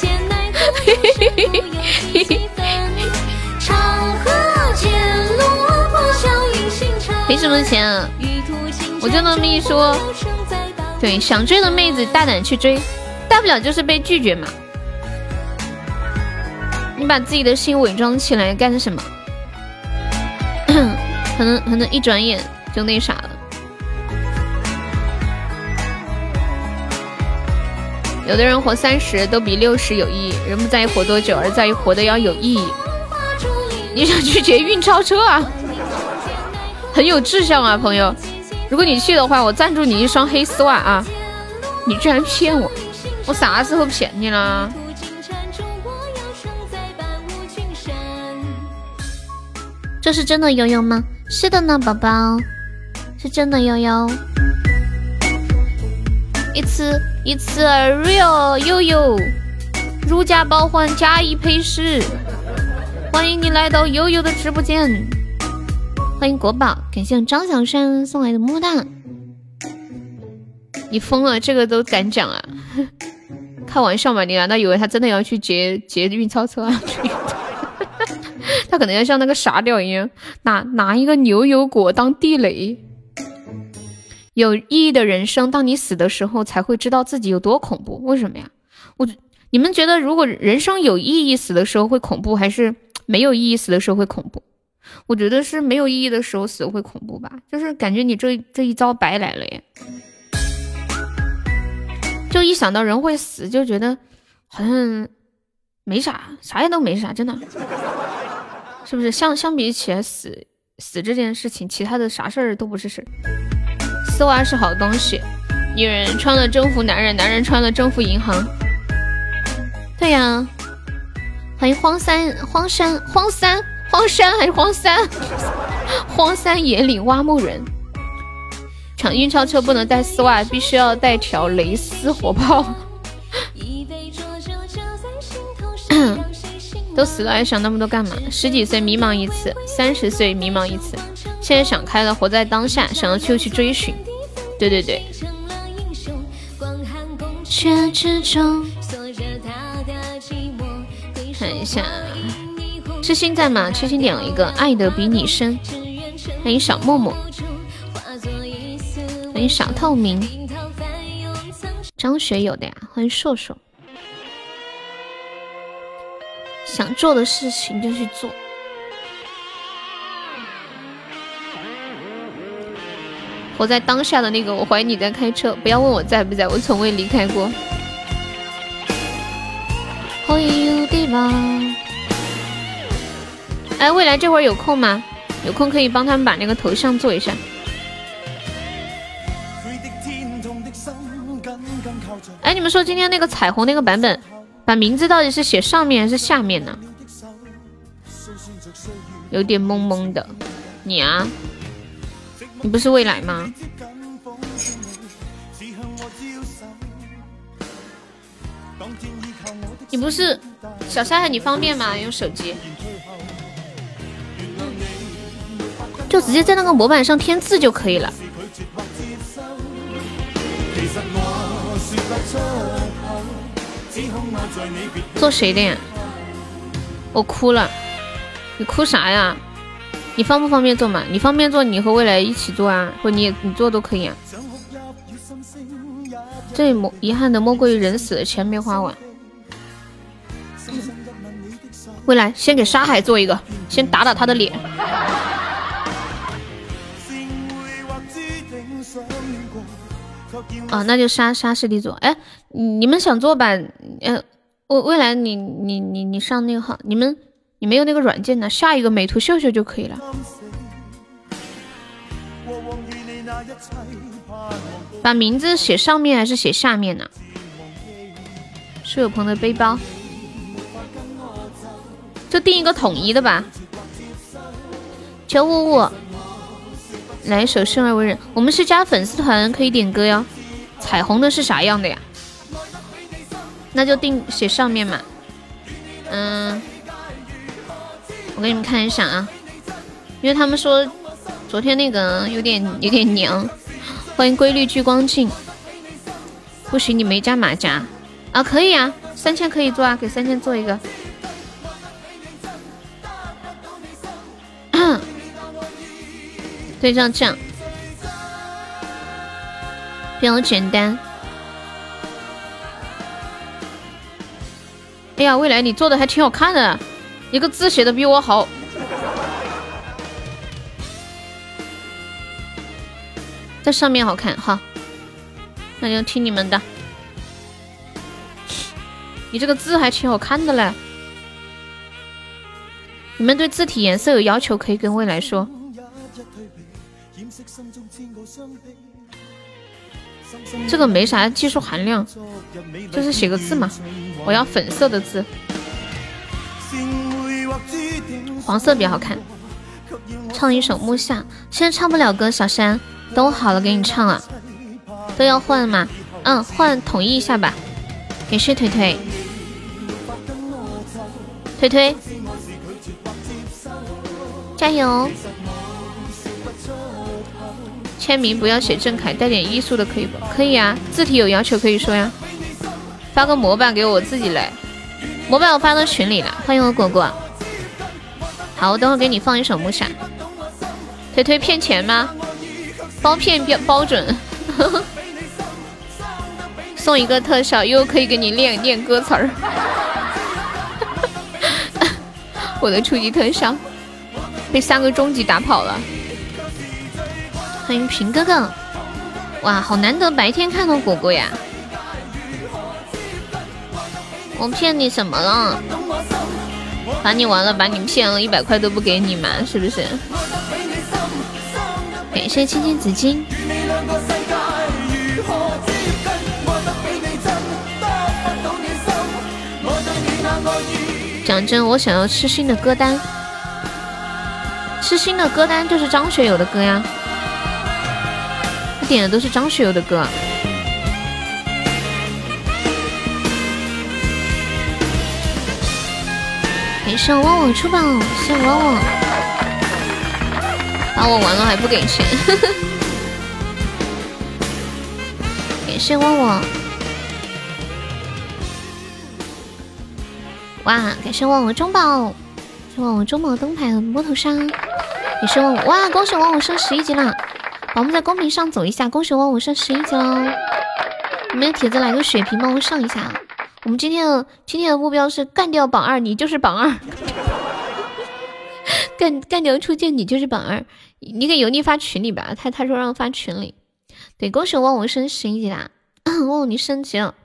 没什么钱啊，我就那么一说。对，想追的妹子大胆去追，大不了就是被拒绝嘛。你把自己的心伪装起来干什么？可能可能一转眼就那啥了。有的人活三十都比六十有意义。人不在于活多久，而在于活得要有意义。你想去劫运钞车啊？很有志向啊，朋友。如果你去的话，我赞助你一双黑丝袜啊！你居然骗我，我啥时候骗你了？这是真的悠悠吗？是的呢，宝宝，是真的悠悠。一次 It's a real 悠悠，如假包换，假一赔十。欢迎你来到悠悠的直播间。欢迎国宝，感谢张小山送来的么么哒。你疯了，这个都敢讲啊？开玩笑嘛，你难道以为他真的要去劫劫运钞车啊？他可能要像那个傻屌一样，拿拿一个牛油果当地雷。有意义的人生，当你死的时候才会知道自己有多恐怖。为什么呀？我你们觉得，如果人生有意义，死的时候会恐怖，还是没有意义死的时候会恐怖？我觉得是没有意义的时候死会恐怖吧，就是感觉你这这一招白来了耶。就一想到人会死，就觉得好像没啥，啥也都没啥，真的，是不是？相相比起来死死这件事情，其他的啥事儿都不是事儿。丝袜是好东西，女人穿了征服男人，男人穿了征服银行。对呀，欢迎荒山荒山荒山。荒山还是荒山？荒山野岭挖墓人。抢运钞车不能带丝袜，必须要带条蕾丝火炮。都死了还想那么多干嘛？十几岁迷茫一次，三十岁迷茫一次，现在想开了，活在当下，想要就去追寻。对对对。看一下。痴心在吗？痴心点了一个爱的比你深。欢迎小默默，欢迎小透明。张学友的呀，欢迎硕硕。想做的事情就去做。活在当下的那个，我怀疑你在开车。不要问我在不在，我从未离开过。欢迎地方。哎，未来这会儿有空吗？有空可以帮他们把那个头像做一下。哎，你们说今天那个彩虹那个版本，把名字到底是写上面还是下面呢？有点懵懵的。你啊，你不是未来吗？你不是小沙海，你方便吗？用手机。就直接在那个模板上填字就可以了。做谁的呀？我哭了，你哭啥呀？你方不方便做嘛？你方便做，你和未来一起做啊，或你你做都可以啊。最遗遗憾的莫过于人死了，钱没花完。未来先给沙海做一个，先打打他的脸。啊，那就杀杀师弟组。哎，你们想做吧？呃，未未来你你你你上那个号，你们你没有那个软件呢，下一个美图秀秀就可以了。把名字写上面还是写下面呢？苏有朋的背包，就定一个统一的吧。九五五。来一首《生而为人》，我们是加粉丝团，可以点歌哟。彩虹的是啥样的呀？那就定写上面嘛。嗯，我给你们看一下啊，因为他们说昨天那个有点有点娘。欢迎规律聚光镜。不行你没加马甲啊？可以啊，三千可以做啊，给三千做一个。对，这样这样，比较简单。哎呀，未来你做的还挺好看的，一个字写的比我好，在上面好看哈，那就听你们的。你这个字还挺好看的嘞，你们对字体颜色有要求可以跟未来说。这个没啥技术含量，就是写个字嘛。我要粉色的字，黄色比较好看。唱一首《木下》，现在唱不了歌。小山，等我好了给你唱啊。都要换吗？嗯，换统一一下吧。给是腿腿，腿腿，加油！签名不要写郑恺，带点艺术的可以不？可以啊，字体有要求可以说呀。发个模板给我，我自己来。模板我发到群里了，欢迎我果果。好，我等会给你放一首木闪。推推骗钱吗？包骗标包准。送一个特效，又可以给你练练歌词儿。我的初级特效被三个终极打跑了。欢迎平哥哥，哇，好难得白天看到果果呀！我骗你什么了？把你完了，把你骗了，一百块都不给你嘛，是不是？感谢青青紫金。讲真，我想要痴心的歌单，痴心的歌单就是张学友的歌呀。点的都是张学友的歌。感谢旺旺出宝，谢谢旺旺，把我完了还不给钱，感谢旺旺，哇，感谢旺旺中宝，谢旺旺中宝灯牌和摸头杀，感谢旺旺，哇，恭喜旺旺升十一级了。宝宝们在公屏上走一下，恭喜旺旺升十一级喽！你们铁子来个血瓶帮我上一下。我们今天的今天的目标是干掉榜二，你就是榜二。干干掉初见，你就是榜二。你给油腻发群里吧，他他说让发群里。对，恭喜我，我升十一级啦！旺，你升级了，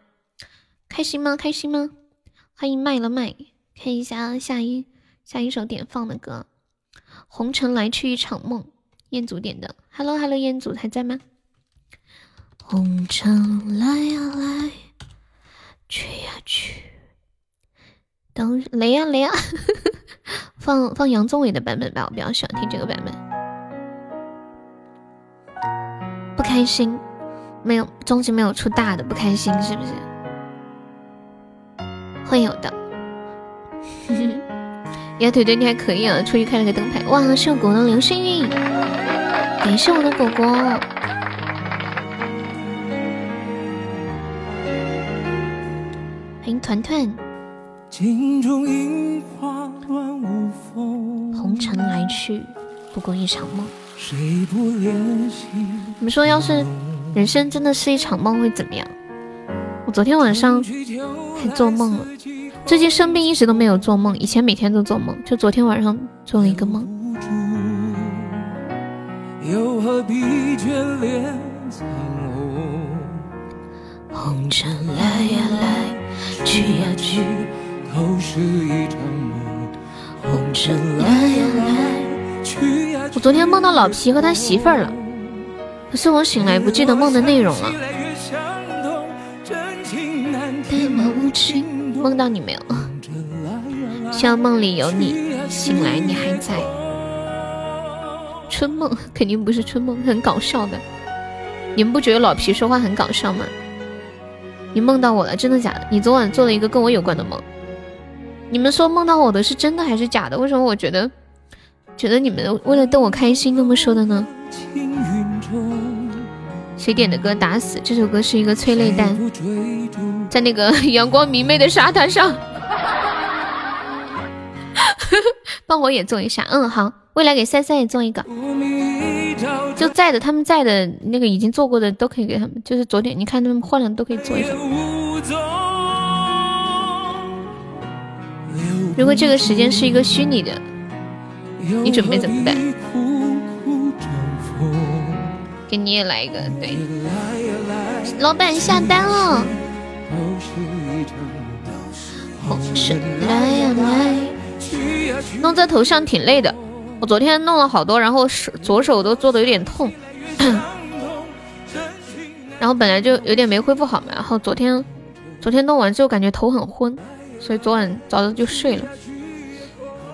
开心吗？开心吗？欢迎卖了卖，看一下下一下一首点放的歌，《红尘来去一场梦》。彦祖点的，Hello Hello，彦祖还在吗？红尘来呀来，去呀去，等雷呀雷呀，放放杨宗纬的版本吧，我比较喜欢听这个版本。不开心，没有终极没有出大的，不开心是不是？会有的。丫腿腿你还可以啊，出去开了个灯牌，哇，是果的流星雨。感谢我的果果，团团。红尘来去，不过一场梦。你们说，要是人生真的是一场梦，会怎么样？我昨天晚上还做梦了。最近生病，一直都没有做梦，以前每天都做梦，就昨天晚上做了一个梦。又何必眷恋？红尘来呀来，去呀去，都是一场梦。红尘来呀来，去呀去。我昨天梦到老皮和他媳妇儿了，可是我醒来不记得梦的内容了。梦到你没有？希望梦里有你，醒来你还在。春梦肯定不是春梦，很搞笑的。你们不觉得老皮说话很搞笑吗？你梦到我了，真的假的？你昨晚做了一个跟我有关的梦。你们说梦到我的是真的还是假的？为什么我觉得觉得你们为了逗我开心那么说的呢？谁点的歌？打死这首歌是一个催泪弹，在那个 阳光明媚的沙滩上。帮我也做一下，嗯，好。未来给三三也做一个，就在的，他们在的那个已经做过的都可以给他们。就是昨天你看他们换了都可以做一下。如果这个时间是一个虚拟的，你准备怎么办？给你也来一个，对。老板下单了。红绳来呀来弄在头上挺累的。我昨天弄了好多，然后手左手都做的有点痛，然后本来就有点没恢复好嘛，然后昨天昨天弄完之后感觉头很昏，所以昨晚早早就睡了。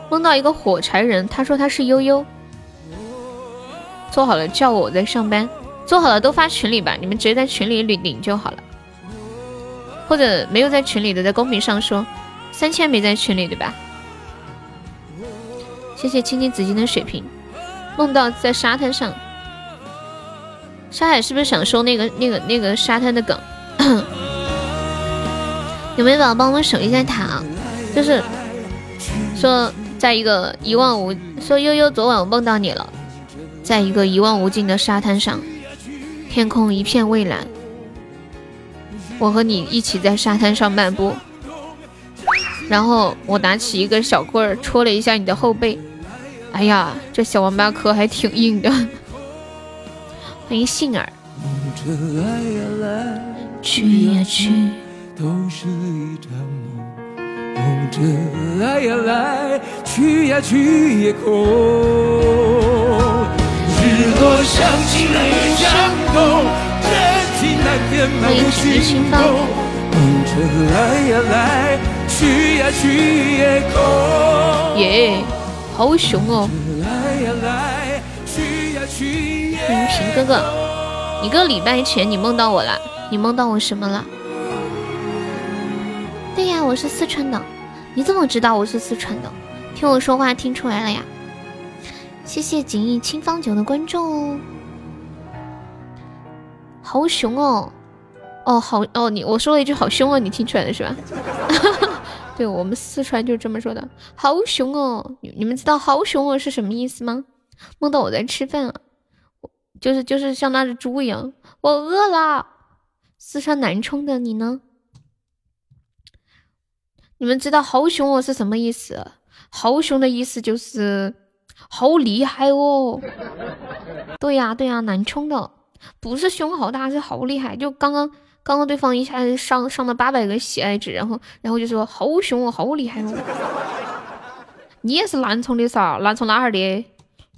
梦到一个火柴人，他说他是悠悠，做好了叫我在上班，做好了都发群里吧，你们直接在群里领领就好了，或者没有在群里的在公屏上说，三千没在群里对吧？谢谢青青紫金的水瓶。梦到在沙滩上，沙海是不是想收那个那个那个沙滩的梗？有没有宝宝帮我守一下塔？就是说，在一个一望无说悠悠，昨晚我梦到你了，在一个一望无尽的沙滩上，天空一片蔚蓝，我和你一起在沙滩上漫步，然后我拿起一个小棍儿戳了一下你的后背。哎呀，这小王八壳还挺硬的。欢迎杏儿。去呀去，都是一场梦。梦着来呀来，去呀去也空。日落伤心雨相懂，人情难填满不心动。梦着来呀来，去呀去也空。耶。好凶哦！欢迎平哥哥，一个礼拜前你梦到我了，你梦到我什么了？对呀，我是四川的，你怎么知道我是四川的？听我说话听出来了呀？谢谢锦逸清芳酒的关注哦。好凶哦！哦，好哦，你我说了一句好凶哦，你听出来了是吧？对我们四川就这么说的，好凶哦！你你们知道好凶哦是什么意思吗？梦到我在吃饭啊，就是就是像那只猪一样，我饿了。四川南充的你呢？你们知道好凶哦是什么意思？好凶的意思就是好厉害哦。对呀对呀，南充的不是胸好大，是好厉害。就刚刚。刚刚对方一下上上了八百个喜爱值，然后然后就说好凶哦，好厉害哦！你也是南充的噻？南充哪儿的？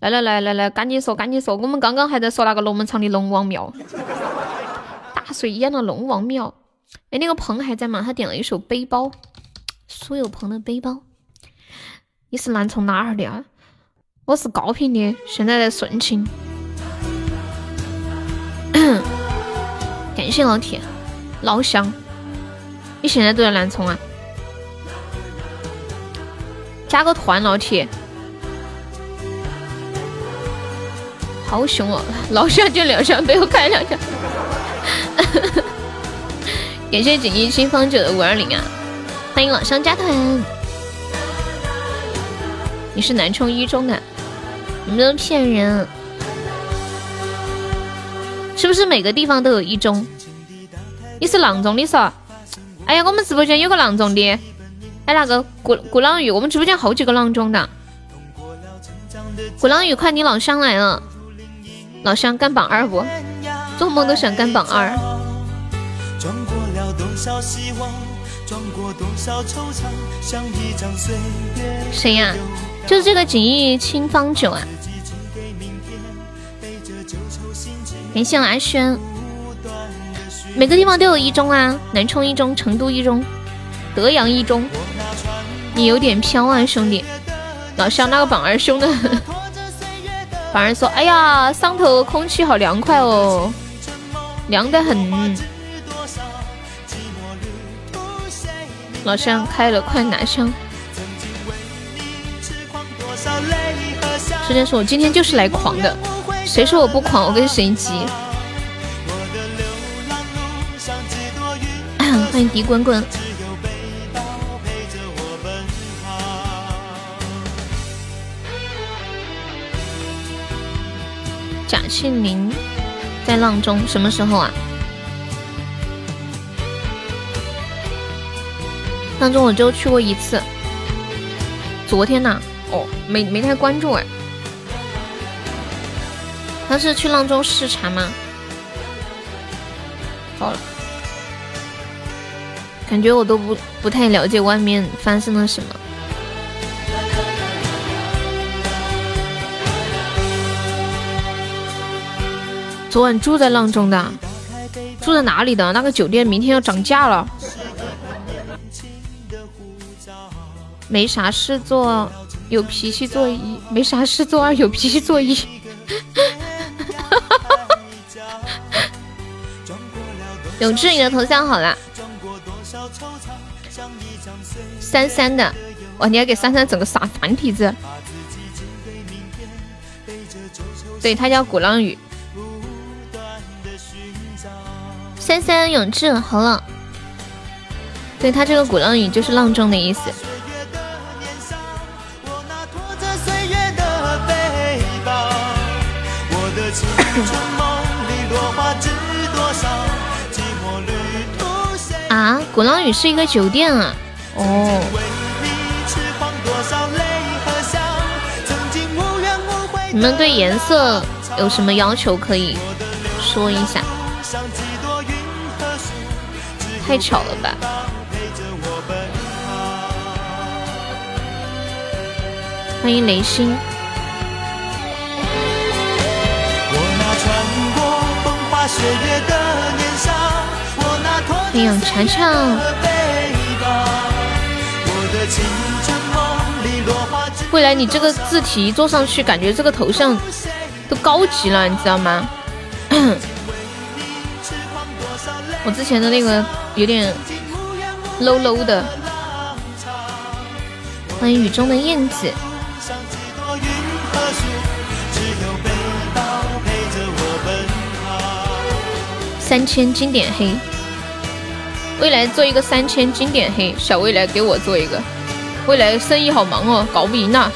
来来来来来，赶紧说赶紧说！我们刚刚还在说那个龙门场的龙王庙，大水淹了龙王庙。哎，那个鹏还在吗？他点了一首背包，苏有朋的背包。你是南充哪儿的啊？我是高平的，现在在顺庆。感谢老铁。老乡，你现在都在南充啊？加个团，老铁，好凶哦！老乡就两箱，背后开两箱。感谢锦衣清方九的五二零啊！欢迎老乡加团。你是南充一中的，你们都骗人，是不是每个地方都有一中？你是阆中的嗦？哎呀，我们直播间有个阆中的，哎，那个古古朗玉，我们直播间好几个阆中的。古朗玉，快你老乡来了，老乡干榜二不？做梦都想干榜二。谁呀？就是这个锦衣清芳酒啊！感谢阿轩。每个地方都有一中啊，南充一中，成都一中，德阳一中。你有点飘啊，兄弟。老乡那个榜二凶的，榜二说：“哎呀，上头空气好凉快哦，凉得很。”老乡开了，快拿枪。时间说：“我今天就是来狂的，谁说我不狂，我跟谁急。”欢迎迪滚滚。贾庆林在阆中，什么时候啊？阆中我就去过一次，昨天呐，哦，没没太关注哎。他是去阆中视察吗？好了。感觉我都不不太了解外面发生了什么。昨晚住在阆中的，住在哪里的？那个酒店明天要涨价了，没啥事做，有脾气做一，没啥事做二，有脾气做一。永志，你的头像好了。三三的，哇！你要给三三整个啥繁体字？对他叫鼓浪屿。三三永志，好了。对他这个鼓浪屿就是浪中的意思。啊，鼓浪屿是一个酒店啊。哦。你们对颜色有什么要求可以说一下？太巧了吧！欢迎雷星。欢迎查查。未来你这个字体一做上去，感觉这个头像都高级了，你知道吗？我之前的那个有点 low low 的。欢迎雨中的燕子。三千经典黑。未来做一个三千经典黑，小未来给我做一个。未来生意好忙哦，搞不赢呐！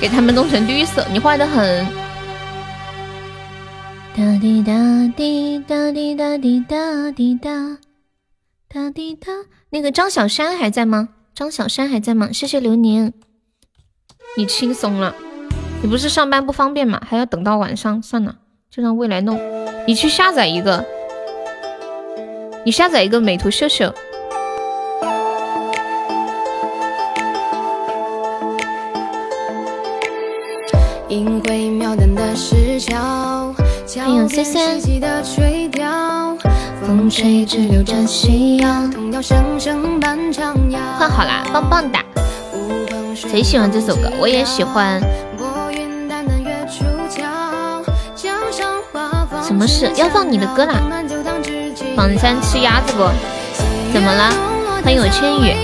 给他们弄成绿色，你坏的很。哒滴哒滴哒滴哒滴哒滴哒哒滴哒。那个张小山还在吗？张小山还在吗？谢谢流年，你轻松了。你不是上班不方便吗？还要等到晚上，算了，就让未来弄。你去下载一个。你下载一个美图秀秀。欢迎 C C。换好啦，棒棒哒！谁喜欢这首歌？我也喜欢。什么事？要放你的歌啦？黄山吃鸭子不？怎么了？欢迎我千羽。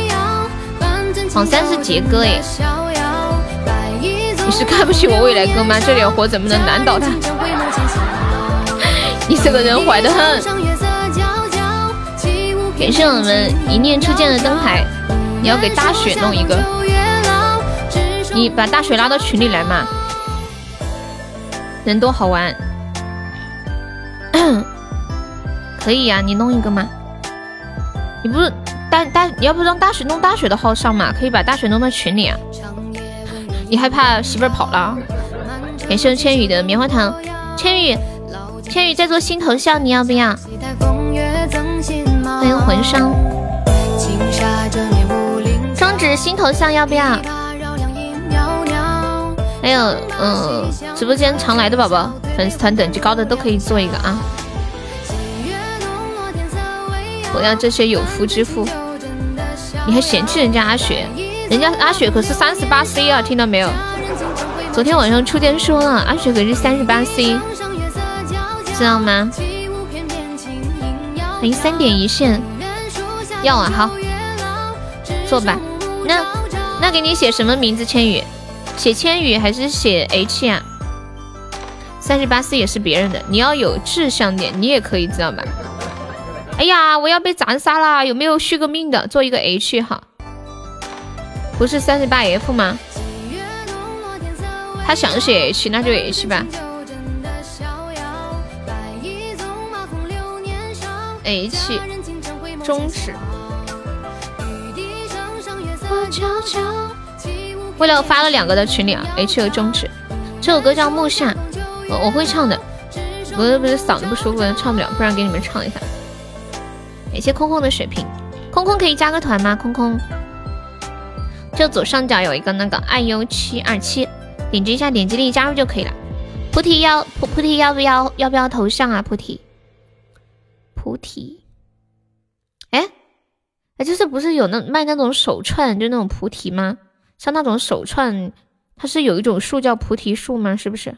黄山是杰哥哎。你是看不起我未来哥吗？这点活怎么能难倒他？你这个人坏的很。感谢我们一念初见的灯牌。你要给大雪弄一个。你把大雪拉到群里来嘛。人多好玩。可以呀，你弄一个吗？你不是大大，你要不让大雪弄大雪的号上嘛？可以把大雪弄到群里啊。你害怕媳妇儿跑了？感谢千羽的棉花糖，千羽，千羽在做新头像，你要不要？欢迎魂伤，双指新头像要不要？还有，嗯，直播间常来的宝宝，粉丝团等级高的都可以做一个啊。我要这些有夫之妇，你还嫌弃人家阿雪？人家阿雪可是三十八 C 啊，听到没有？昨天晚上初见说了，阿雪可是三十八 C，知道吗？欢迎三点一线，要啊，好，做吧。那那给你写什么名字？千羽，写千羽还是写 H 啊？三十八 C 也是别人的，你要有志向点，你也可以知道吧？哎呀，我要被斩杀了！有没有续个命的？做一个 H 哈，不是三十八 F 吗？他想写 H，那就 H 吧。H，中指。未来我发了两个在群里啊，H 和中指。这首歌叫《木下》，我我会唱的，不是不是嗓子不舒服，唱不了，不然给你们唱一下。感谢空空的水瓶，空空可以加个团吗？空空，就左上角有一个那个爱优七二七，点击一下，点击立即加入就可以了。菩提要菩菩提要不要要不要头像啊？菩提菩提，哎哎，就是不是有那卖那种手串，就那种菩提吗？像那种手串，它是有一种树叫菩提树吗？是不是？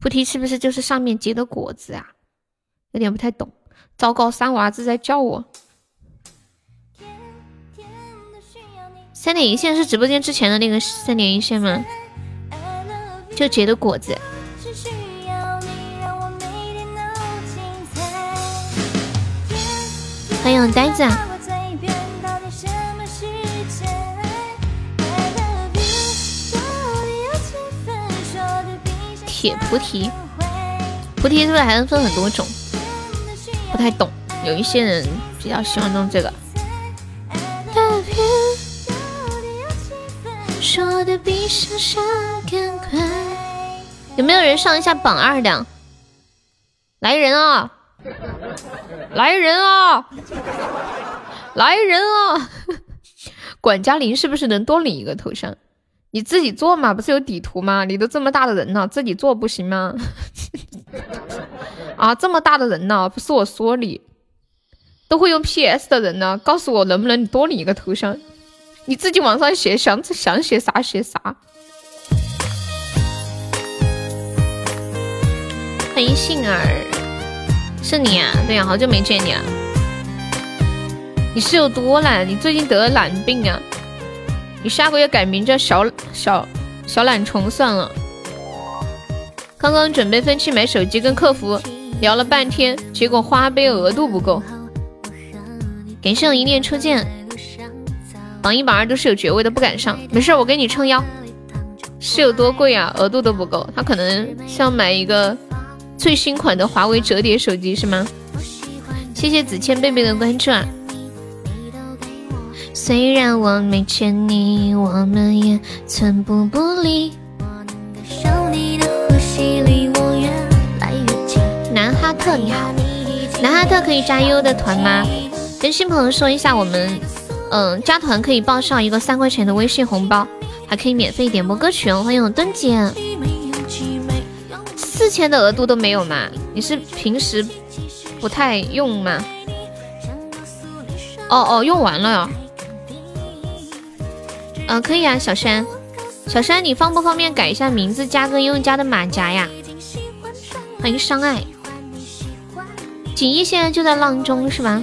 菩提是不是就是上面结的果子啊？有点不太懂。糟糕，三娃子在叫我。三点一线是直播间之前的那个三点一线吗？就结的果子。欢迎呆子。铁菩提，菩提是不是还能分很多种？不太懂，有一些人比较喜欢用这个。有没有人上一下榜二的？来人啊！来人啊！来人啊！管家林是不是能多领一个头像？你自己做嘛，不是有底图吗？你都这么大的人了，自己做不行吗？啊，这么大的人呢，不是我说你，都会用 PS 的人呢，告诉我能不能多领一个头像？你自己往上写，想想写啥写啥。欢迎杏儿，是你啊？对呀，好久没见你了。你是有多懒？你最近得了懒病啊？你下个月改名叫小小小懒虫算了。刚刚准备分期买手机，跟客服聊了半天，结果花呗额度不够。感谢一念初见，榜一榜二都是有爵位的，不敢上。没事，我给你撑腰。是有多贵啊？额度都不够，他可能想买一个最新款的华为折叠手机是吗？谢谢子谦贝贝的关注啊。虽然我没见你，我们也寸步不离。南哈特你好，南哈特可以加优的团吗？跟新朋友说一下，我们嗯加团可以报上一个三块钱的微信红包，还可以免费点播歌曲哦。欢迎我墩姐，四千的额度都没有吗？你是平时不太用吗？哦哦，用完了呀。嗯，可以啊，小山，小山，你方不方便改一下名字，加个悠悠家的马甲呀？欢迎伤爱，锦衣现在就在浪中是吧？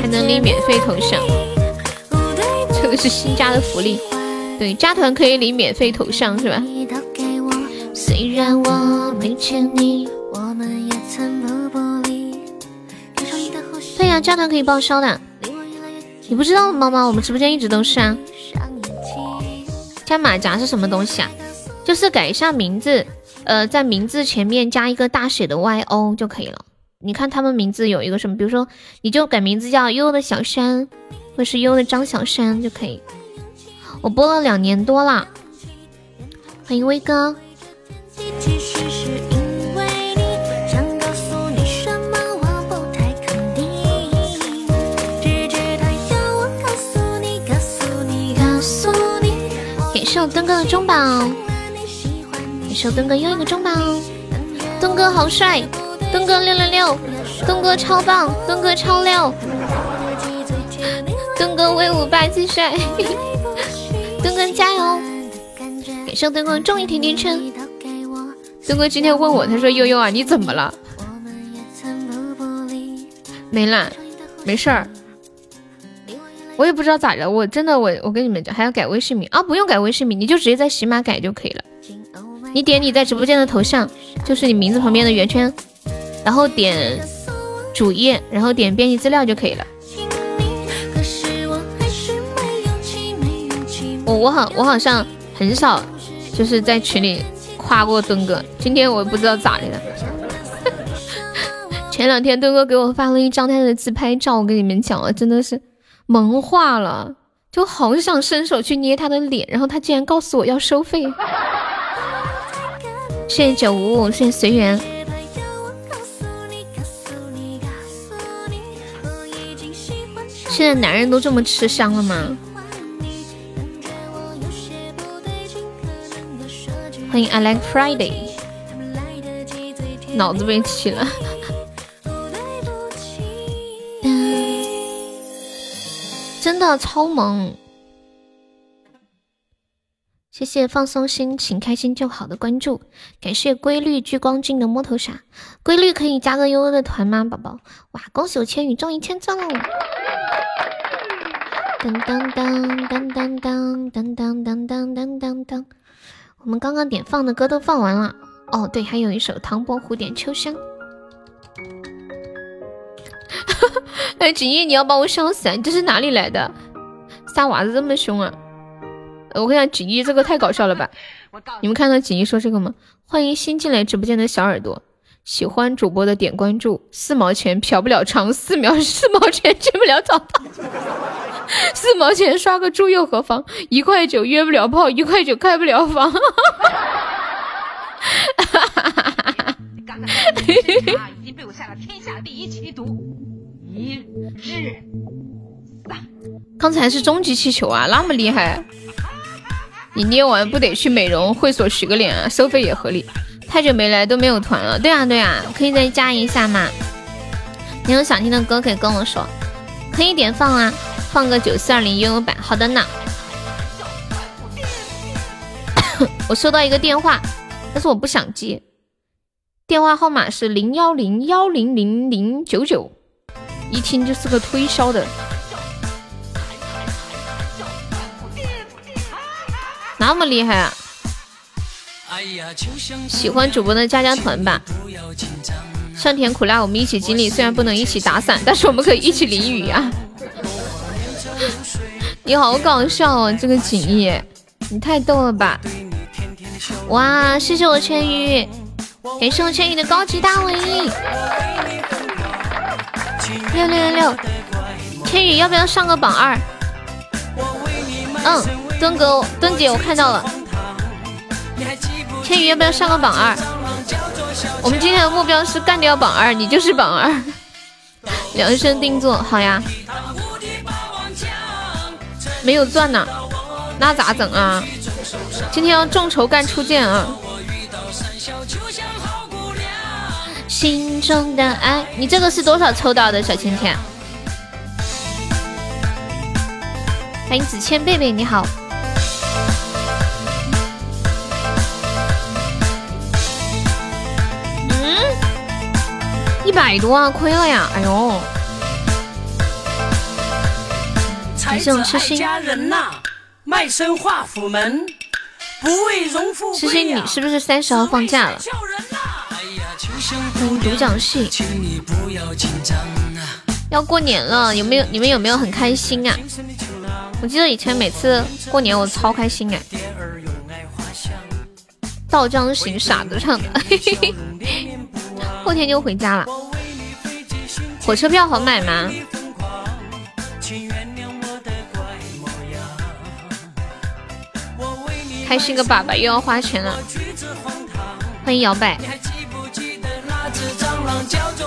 还能领免费头像，这个是新加的福利，对，加团可以领免费头像是吧？虽然我没见你，我们也曾对呀，加团可以报销的，你不知道吗？猫我们直播间一直都是啊。加马甲是什么东西啊？就是改一下名字，呃，在名字前面加一个大写的 Y O 就可以了。你看他们名字有一个什么，比如说你就改名字叫悠悠的小山，或是悠悠的张小山就可以。我播了两年多啦，欢迎威哥。感谢我登哥的中宝，谢墩哥又一个中宝，墩哥好帅，墩哥六六六，墩哥超棒，墩哥超六，墩哥威武霸气帅，墩哥加油！感谢墩哥中一甜甜圈。墩哥今天问我，他说悠悠啊，你怎么了？没啦，没事儿。我也不知道咋着，我真的我我跟你们讲，还要改微信名啊？不用改微信名，你就直接在喜马改就可以了。你点你在直播间的头像，就是你名字旁边的圆圈，然后点主页，然后点编辑资料就可以了。我我好我好像很少就是在群里夸过墩哥，今天我不知道咋的了。前两天墩哥给我发了一张他的自拍照，我跟你们讲了，真的是。萌化了，就好想伸手去捏他的脸，然后他竟然告诉我要收费。谢谢九五五，谢谢随缘。现在男人都这么吃香了吗？欢迎 I like Friday，脑子被气了。真的超萌！谢谢放松心情、开心就好的关注，感谢规律聚光镜的摸头杀。规律可以加个悠悠的团吗，宝宝？哇，恭喜我千羽终于签赞喽！当当当当当当当当当当当当。我们刚刚点放的歌都放完了哦，对，还有一首《唐伯虎点秋香》。哎，锦衣，你要把我笑死啊！你这是哪里来的？撒娃子这么凶啊！我跟你讲，锦衣这个太搞笑了吧？你们看到锦衣说这个吗？欢迎新进来直播间的小耳朵，喜欢主播的点关注，四毛钱嫖不了娼，四秒 四毛钱进不了澡堂。四毛钱刷个猪又何妨？一块九约不了炮，一块九开不了房。已经被我下了天下第一奇毒，一日三。刚才是终极气球啊，那么厉害！你捏完不得去美容会所洗个脸啊？收费也合理。太久没来都没有团了，对啊对啊，可以再加一下吗？你有想听的歌可以跟我说，可以点放啊。放个九四二零悠悠版，好的呢。我收到一个电话，但是我不想接。电话号码是零幺零幺零零零九九，一听就是个推销的。那么厉害啊！喜欢主播的加加团吧。酸甜苦辣我们一起经历，虽然不能一起打伞，但是我们可以一起淋雨啊。你好搞笑哦，这个锦衣，你太逗了吧！哇，谢谢我千羽，感谢我千羽的高级大尾，六六六六，千羽要不要上个榜二？嗯，墩哥墩姐我看到了，千羽要不要上个榜二？我们今天的目标是干掉榜二，你就是榜二，量身定做，好呀。没有钻呢，那咋整啊？今天要众筹干初见啊！心中的爱，你这个是多少抽到的？小芊芊，欢迎子谦贝贝，你好。一百多啊，亏了呀！哎呦。还是痴心，痴心，你是不是三十号放假了？欢迎独角戏，要过年了，有没有？你们有没有很开心啊？我记得以前每次过年我超开心哎。倒装行傻子唱的，后天就回家了。火车票好买吗？开心个粑粑又要花钱了，欢迎摇摆。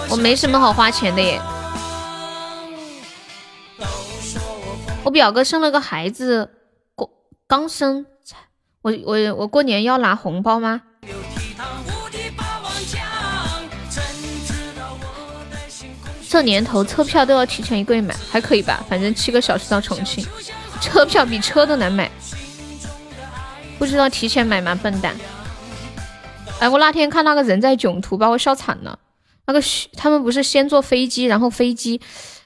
我没什么好花钱的耶。我表哥生了个孩子，过刚生，我我我过年要拿红包吗？这年头车票都要提前一个月买，还可以吧？反正七个小时到重庆，车票比车都难买。不知道提前买吗？笨蛋！哎，我那天看那个人在囧途，把我笑惨了。那个徐他们不是先坐飞机，然后飞机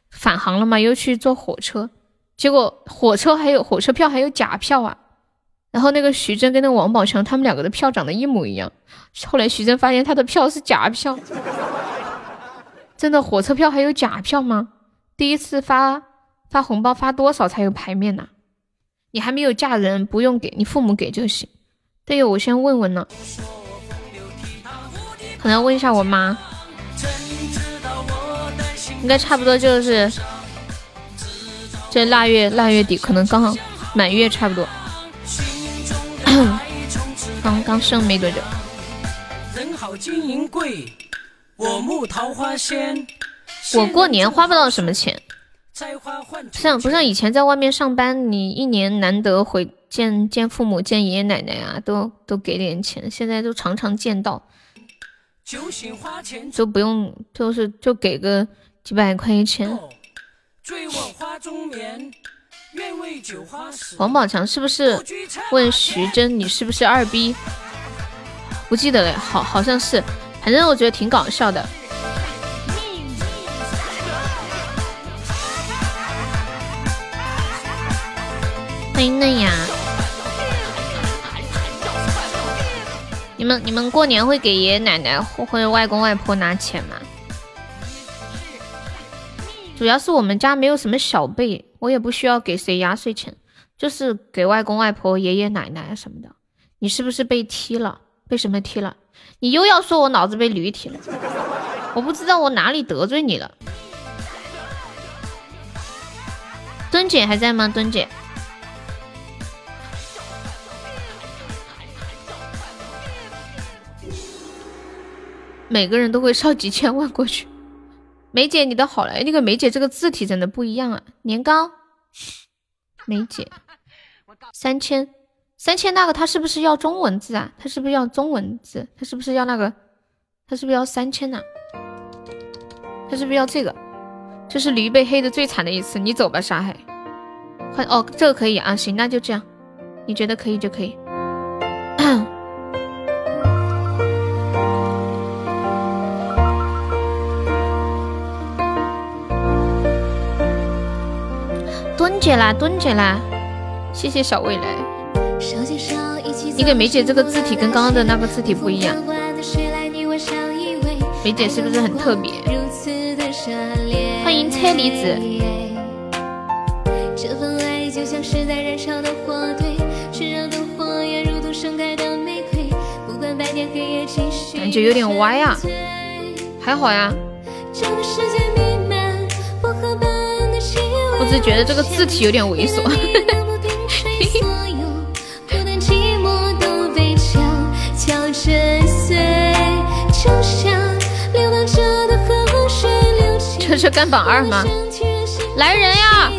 返航了吗？又去坐火车，结果火车还有火车票还有假票啊！然后那个徐峥跟那个王宝强他们两个的票长得一模一样。后来徐峥发现他的票是假票，真的火车票还有假票吗？第一次发发红包发多少才有牌面呢？你还没有嫁人，不用给你父母给就行。对呀，我先问问呢，可能要问一下我妈，应该差不多就是这腊月腊月底，可能刚好满月差不多，刚刚生没多久。我慕桃花仙。我过年花不到什么钱，像不像以前在外面上班，你一年难得回见见父母、见爷爷奶奶啊，都都给点钱。现在都常常见到，就不用，就是就给个几百块钱。王宝强是不是问徐峥你是不是二逼？不记得了，好好像是，反正我觉得挺搞笑的。欢迎嫩芽，你们你们过年会给爷爷奶奶或者外公外婆拿钱吗？主要是我们家没有什么小辈，我也不需要给谁压岁钱，就是给外公外婆、爷爷奶奶什么的。你是不是被踢了？被什么踢了？你又要说我脑子被驴踢了？我不知道我哪里得罪你了。墩姐还在吗？墩姐，每个人都会烧几千万过去。梅姐，你的好嘞！那个梅姐这个字体真的不一样啊。年糕，梅姐，三千。三千那个他是不是要中文字啊？他是不是要中文字？他是不是要那个？他是不是要三千呢？他是不是要这个？这是驴被黑的最惨的一次。你走吧，沙海。换哦，这个可以啊。行，那就这样。你觉得可以就可以。墩姐啦，墩姐啦，谢谢小未来。你给梅姐这个字体跟刚刚的那个字体不一样，梅姐是不是很特别？欢迎车厘子。感觉有点歪啊，还好呀。我只是觉得这个字体有点猥琐。是干榜二吗？来人呀！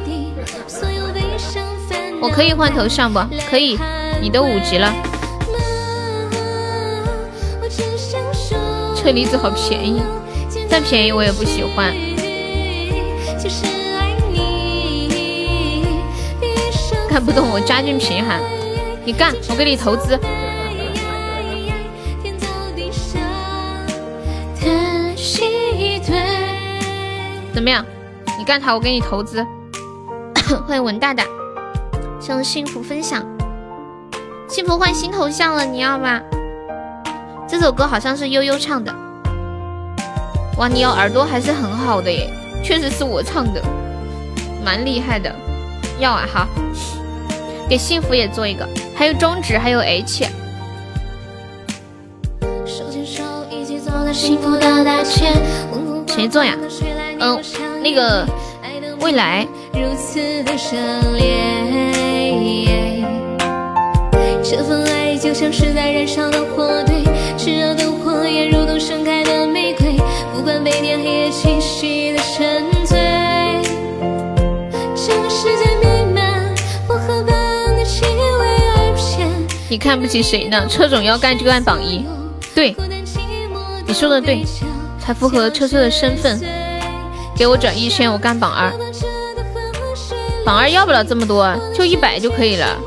我可以换头像不？可以，你都五级了。车厘子好便宜，再便宜我也不喜欢。看不懂我家境贫寒，你干，我给你投资。么样？你干他，我给你投资。欢迎文大大，向幸福分享。幸福换新头像了，你要吗？这首歌好像是悠悠唱的。哇，你有耳朵还是很好的耶，确实是我唱的，蛮厉害的。要啊，好。给幸福也做一个，还有中指，还有 H。谁做呀？嗯，那个未来。如此的这份爱就像是在燃烧的火堆，炽热的火焰如同盛开的玫瑰，不管白天黑夜，清晰的沉醉。这个世界弥漫薄荷般的气味而偏。你看不起谁呢？车总要干就干榜一，对，你说的对。才符合车车的身份，给我转一千，我干榜二。榜二要不了这么多，就一百就可以了，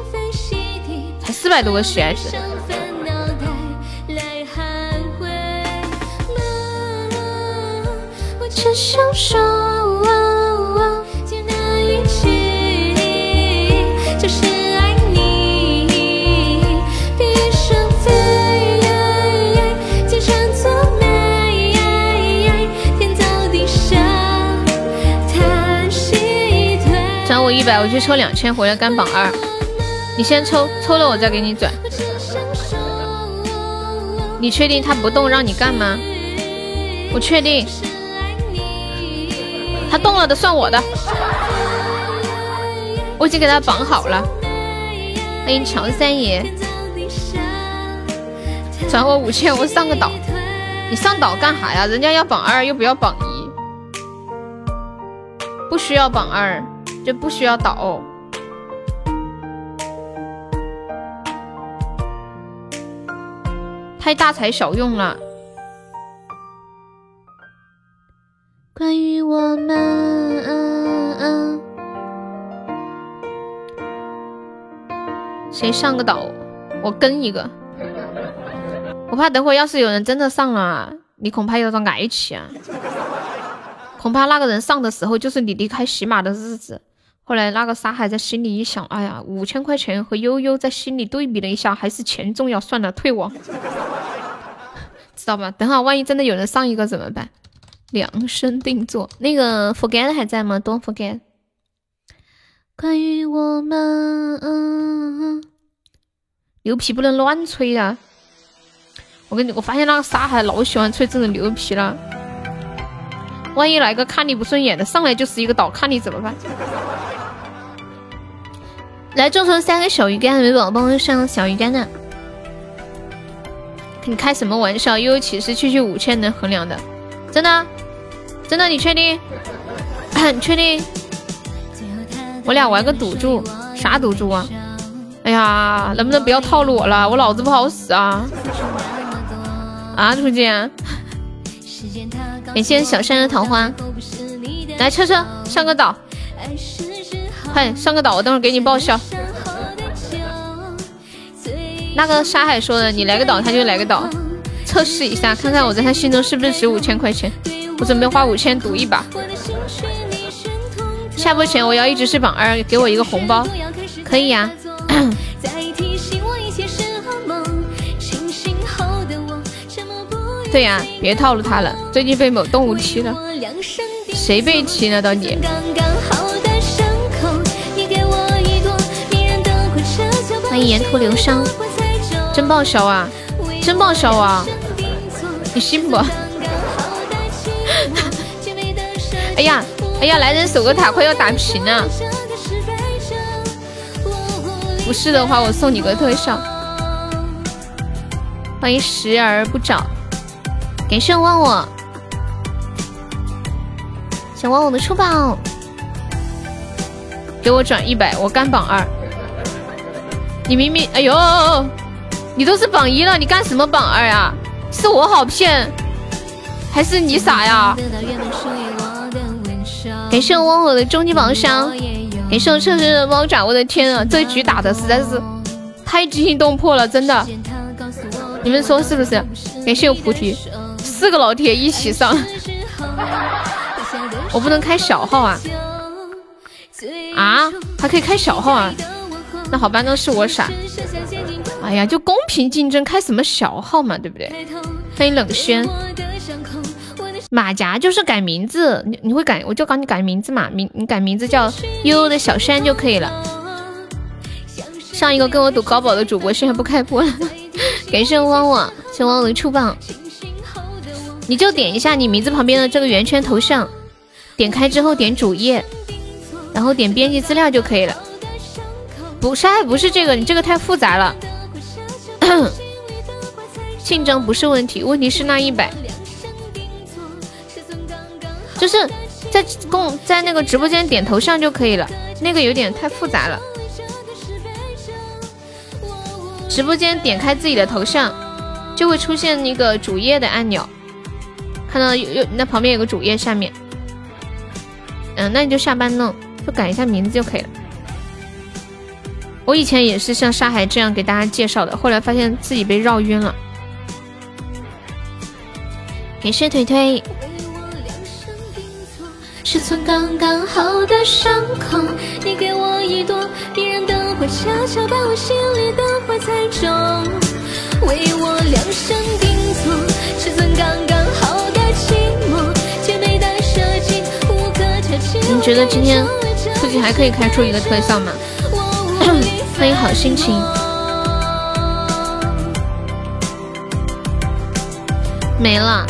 才四百多个 CS。我一百，我去抽两千回来干榜二。你先抽，抽了我再给你转。你确定他不动让你干吗？我确定。他动了的算我的。我已经给他绑好了。欢迎乔三爷。转我五千，我上个岛。你上岛干啥呀？人家要榜二又不要榜一。不需要榜二，就不需要倒。太大材小用了。关于我们，谁上个岛，我跟一个。我怕等会要是有人真的上了，你恐怕要遭挨起啊！恐怕那个人上的时候就是你离开喜马的日子。后来那个沙海在心里一想，哎呀，五千块钱和悠悠在心里对比了一下，还是钱重要，算了，退网。知道吧？等会万一真的有人上一个怎么办？量身定做。那个 forget 还在吗？Don't forget。关于我们嗯，牛皮不能乱吹啊！我跟你，我发现那个沙海老喜欢吹这种牛皮了。万一来个看你不顺眼的，上来就是一个倒，看你怎么办？来，众筹三个小鱼干，没宝帮我上小鱼干呢。你开什么玩笑？悠悠骑士区区五千能衡量的？真的？真的？你确定？你 确定？我俩玩个赌注，啥赌注啊？哎呀，能不能不要套路我了？我脑子不好使啊！啊，初见。感谢小山的桃花，来车车上个岛，快上个岛，我等会儿给你报销。那个沙海说的，你来个岛他就来个岛，测试一下，看看我在他心中是不是值五千块钱。我准备花五千赌一把，下播前我要一直是榜二，给我一个红包，可以呀。对呀，别套路他了。最近被某动物踢了，谁被踢了？到底？欢迎沿途流伤，真报销啊！真报销啊！你信不？哎呀，哎呀，来人守个塔，快要打平了。不是的话，我送你个特效。欢迎时而不找。感谢忘我，想忘我的出宝，给我转一百，我干榜二。你明明，哎呦，你都是榜一了，你干什么榜二呀？是我好骗，还是你傻呀？感谢忘我的终极宝箱，感谢我测试的猫爪，我的天啊，这局打的实在是太惊心动魄了，真的，你们说是不是？感谢我菩提。四个老铁一起上，我不能开小号啊！啊，还可以开小号啊？那好吧，那是我傻。哎呀，就公平竞争，开什么小号嘛，对不对？欢迎冷轩，马甲就是改名字，你你会改，我就帮你改名字嘛，名你改名字叫悠悠的小山就可以了。上一个跟我赌高宝的主播现在不开播了，感谢汪汪，谢汪汪的出棒。你就点一下你名字旁边的这个圆圈头像，点开之后点主页，然后点编辑资料就可以了。不是，不是这个，你这个太复杂了。竞争不是问题，问题是那一百，就是在公在那个直播间点头像就可以了，那个有点太复杂了。直播间点开自己的头像，就会出现那个主页的按钮。看到有有那旁边有个主页，下面，嗯，那你就下班弄，就改一下名字就可以了。我以前也是像沙海这样给大家介绍的，后来发现自己被绕晕了。感谢腿腿。是寸刚刚好的伤口，你给我一朵迷人的花，悄悄把我心里的花栽种，为我量身定做，刚刚好。你觉得今天自己还可以开出一个特效吗？欢迎好心情。没了，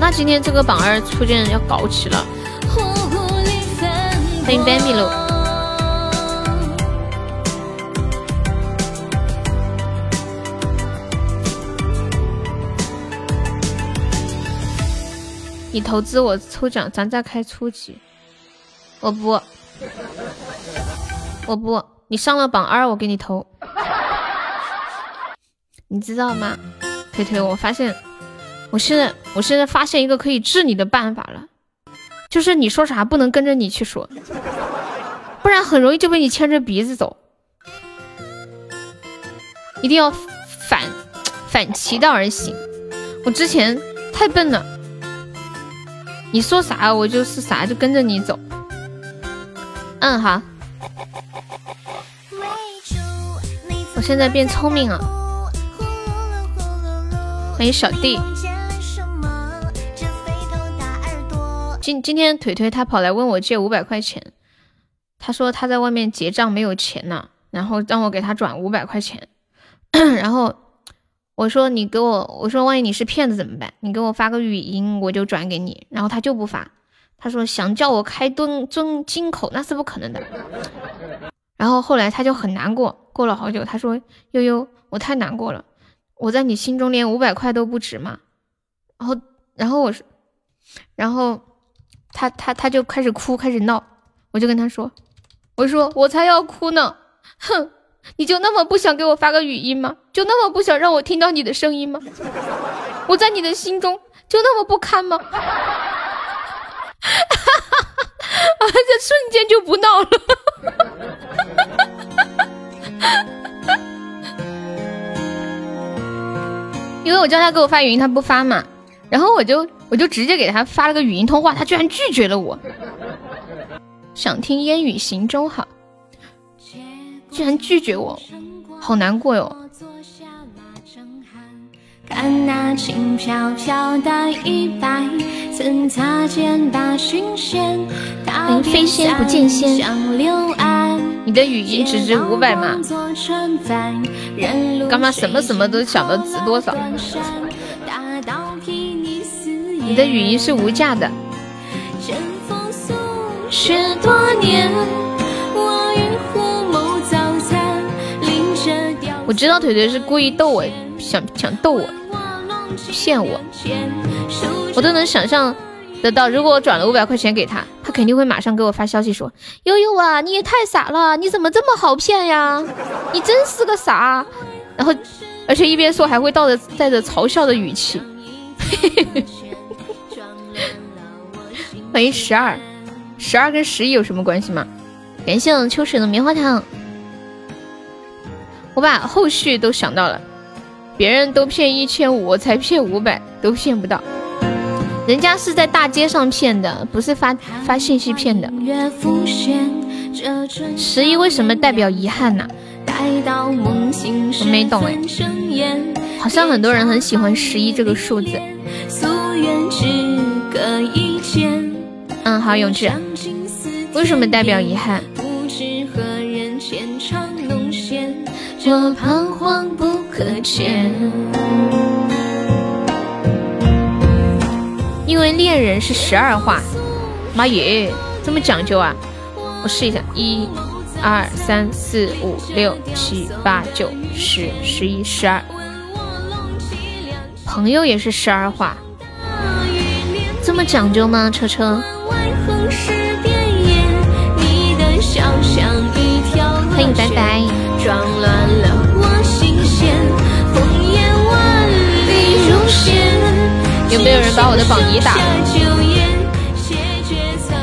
那今天这个榜二初见要搞起了。欢迎 b a b y 路。你投资我抽奖，咱再开初级。我不，我不，你上了榜二，我给你投。你知道吗，推推？我发现，我现在，我现在发现一个可以治你的办法了，就是你说啥不能跟着你去说，不然很容易就被你牵着鼻子走。一定要反反其道而行。我之前太笨了，你说啥我就是啥，就跟着你走。嗯，好。现在变聪明了。欢迎小弟。今今天腿腿他跑来问我借五百块钱，他说他在外面结账没有钱呢，然后让我给他转五百块钱。然后我说你给我，我说万一你是骗子怎么办？你给我发个语音，我就转给你。然后他就不发，他说想叫我开吨尊金口，那是不可能的。然后后来他就很难过，过了好久，他说悠悠，我太难过了，我在你心中连五百块都不值吗？然后，然后我说，然后他他他就开始哭，开始闹，我就跟他说，我说我才要哭呢，哼。你就那么不想给我发个语音吗？就那么不想让我听到你的声音吗？我在你的心中就那么不堪吗？啊这 瞬间就不闹了。因为我叫他给我发语音，他不发嘛，然后我就我就直接给他发了个语音通话，他居然拒绝了我。想听烟雨行舟好。居然拒绝我，好难过哟。看那轻飘飘的衣摆，曾擦肩把寻仙。欢迎飞仙不见仙。你的语音只值五百吗？干嘛什么什么都想到值多少？你的语音是无价的。我知道腿腿是故意逗我，想想逗我，骗我，我都能想象得到。如果我转了五百块钱给他，他肯定会马上给我发消息说：“悠悠啊，你也太傻了，你怎么这么好骗呀？你真是个傻。”然后，而且一边说还会带着带着嘲笑的语气。欢迎十二，十二跟十一有什么关系吗？感谢我秋水的棉花糖。我把后续都想到了，别人都骗一千五，我才骗五百，都骗不到。人家是在大街上骗的，不是发发信息骗的。十一为什么代表遗憾呢？我没懂哎，好像很多人很喜欢十一这个数字。嗯，好，永志，为什么代表遗憾？我彷徨不可见。因为恋人是十二画，妈耶，这么讲究啊！我试一下，一、二、三、四、五、六、七、八、九、十、十一、十二。朋友也是十二画，这么讲究吗？车车。欢迎拜拜。有没有人把我的榜一打了？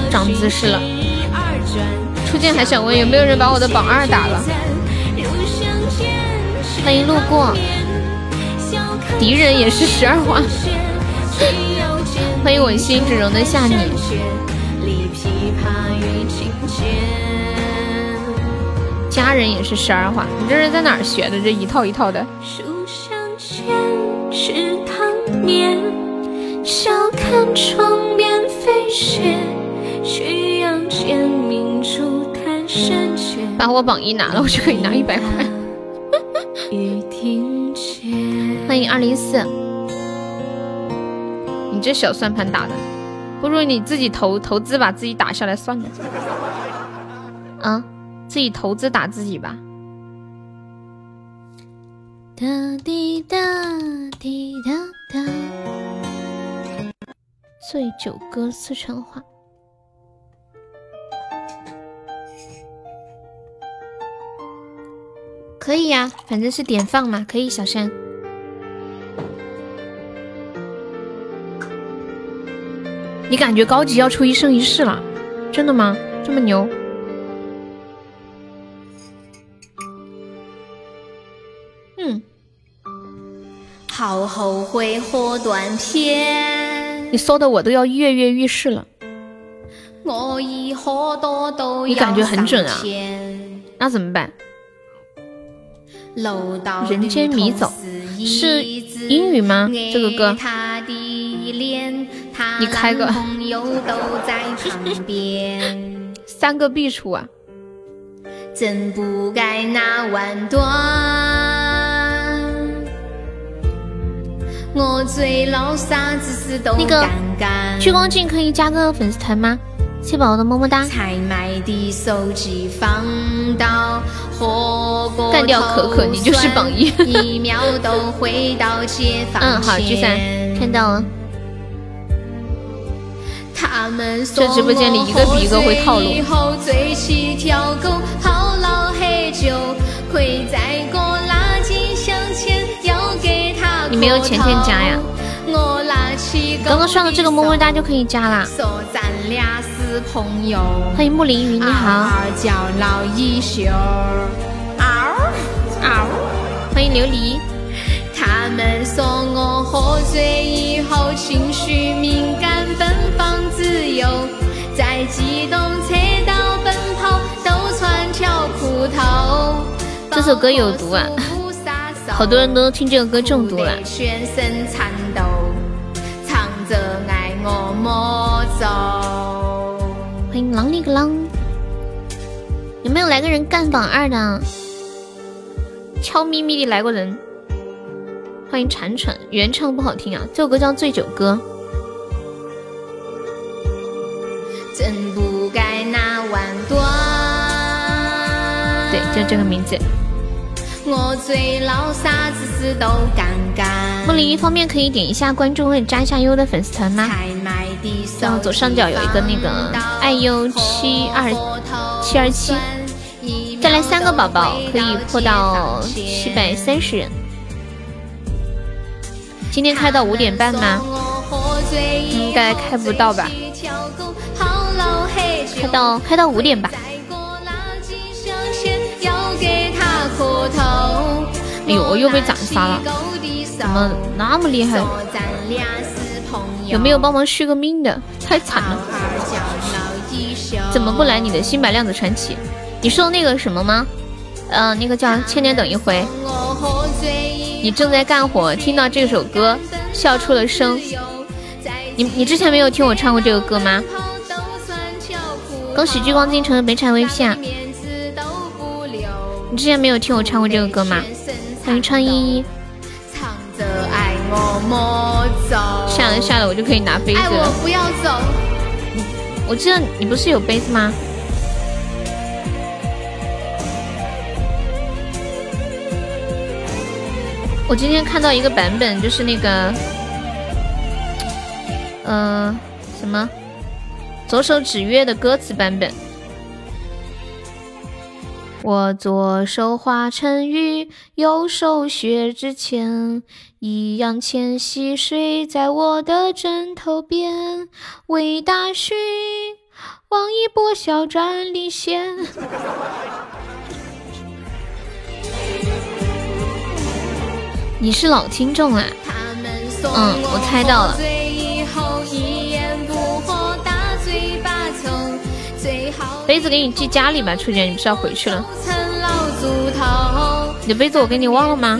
长姿势了。初见还想问有没有人把我的榜二打了？欢迎路过。敌人也是十二花。欢迎我心只容得下你。家人也是十二画，你这是在哪儿学的？这一套一套的。把我榜一拿了，我就可以拿一百块。欢迎二零四，你这小算盘打的，不如你自己投投资把自己打下来算了。啊。自己投资打自己吧。哒滴哒滴哒哒。醉酒歌四川话可以呀反正是点放嘛可以小山你感觉高级要出一生一世了真的吗？这么牛。嗯。好后悔火断片你说的我都要跃跃欲试了。我已喝多都你感觉很准啊？那怎么办？人间迷走是英语吗？这个歌？你开个 三个必出啊！真不该那晚断。我最老啥子事都那个聚光镜可以加个粉丝团吗？谢宝宝的么么哒。才买的手机放到火锅干掉可可，你就是榜一。嗯，好，聚散，看到了。这直播间里一个比一个会套路。你没有钱先加呀？刚刚上的这个么么哒就可以加啦。欢迎木林雨，你好。嗷嗷、啊欢迎琉璃。他们说我喝醉以后情绪敏感，奔放自由，在机动车道奔跑都穿条裤头。这首歌有毒啊！好多人都听这个歌中毒了。全身颤抖，唱着爱我莫走。欢迎狼里个狼，有没有来个人干榜二的？悄咪咪的来个人。欢迎铲铲，原唱不好听啊，这首歌叫《醉酒歌》。真不该那晚多。对，就这个名字。我最老啥子事都敢干。木林方便可以点一下关注或者加一下优的粉丝团吗？然后左上角有一个那个爱优七二七二七，再来三个宝宝可以破到七百三十人。今天开到五点半吗？应该开不到吧。开到开到五点吧。哎呦，我又被斩杀了，怎么那么厉害？有没有帮忙续个命的？太惨了。怎么不来你的新版量子传奇？你说那个什么吗？嗯，那个叫千年等一回。你正在干活，听到这首歌笑出了声。你你之前没有听我唱过这个歌吗？恭喜聚光金成了北产 VP 啊！你之前没有听我唱过这个歌吗？欢迎川依依。下了下了，我就可以拿杯子了。不要走。我记得你不是有杯子吗？我今天看到一个版本，就是那个，呃，什么左手指月的歌词版本。我左手化成鱼，右手薛之谦，一样浅溪水在我的枕头边。魏大勋，王一博，小站立线。你是老听众啊，嗯，我猜到了。杯子给你寄家里吧，初见，你不是要回去了？你的杯子我给你忘了吗？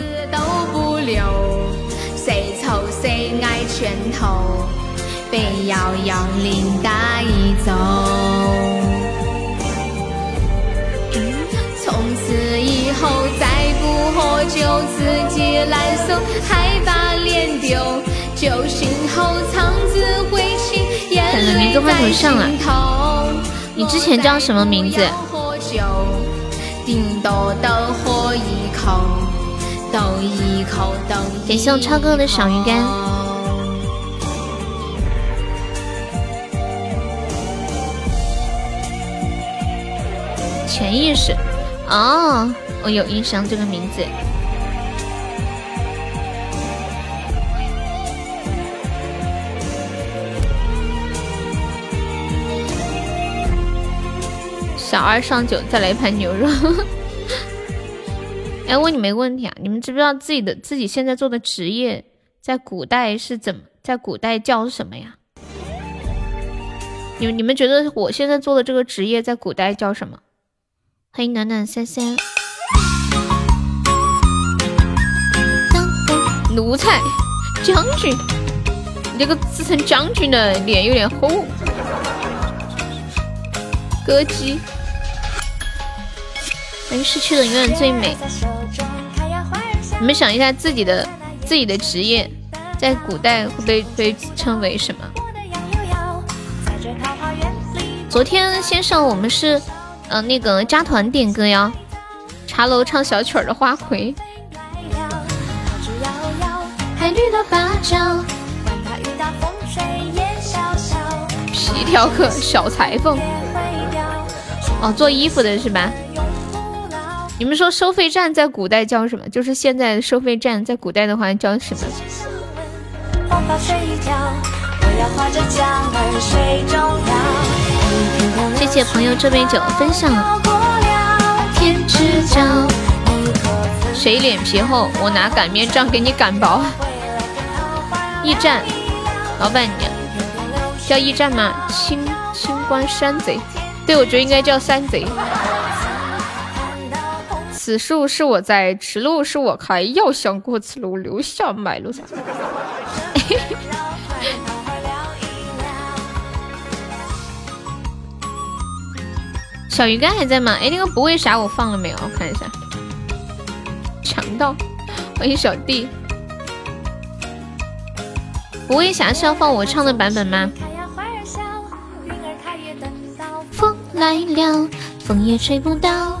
从此以后再不喝酒，自己来送，还把脸丢。酒醒后藏字回情，眼泪在心头。你之前叫什么名字？感谢我超哥的小鱼干。潜意识。哦，我有印象这个名字。小二上酒，再来一盘牛肉。哎，问你们一个问题啊，你们知不知道自己的自己现在做的职业在古代是怎么，在古代叫什么呀？你们你们觉得我现在做的这个职业在古代叫什么？欢迎暖暖三三。奴才，将军，你这个自称将军的脸有点厚。歌姬，欢迎逝去的永远最美。你们想一下自己的自己的职业，在古代会被被称为什么？昨天先生我们是，嗯，那个加团点歌呀，茶楼唱小曲儿的花魁。皮条客小裁缝。哦，做衣服的是吧？你们说收费站在古代叫什么？就是现在的收费站在古代的话叫什么？谢谢朋友这杯酒分享。谁脸皮厚，我拿擀面杖给你擀薄。驿站老板娘叫驿站吗？清清官山贼，对我觉得应该叫山贼。此树是我栽，此路是我开，要想过此路，留下买路财。小鱼干还在吗？哎，那个不为啥我放了没有？我看一下。强盗，欢迎小弟。不为啥是要放我唱的版本吗？风来了，风也吹不到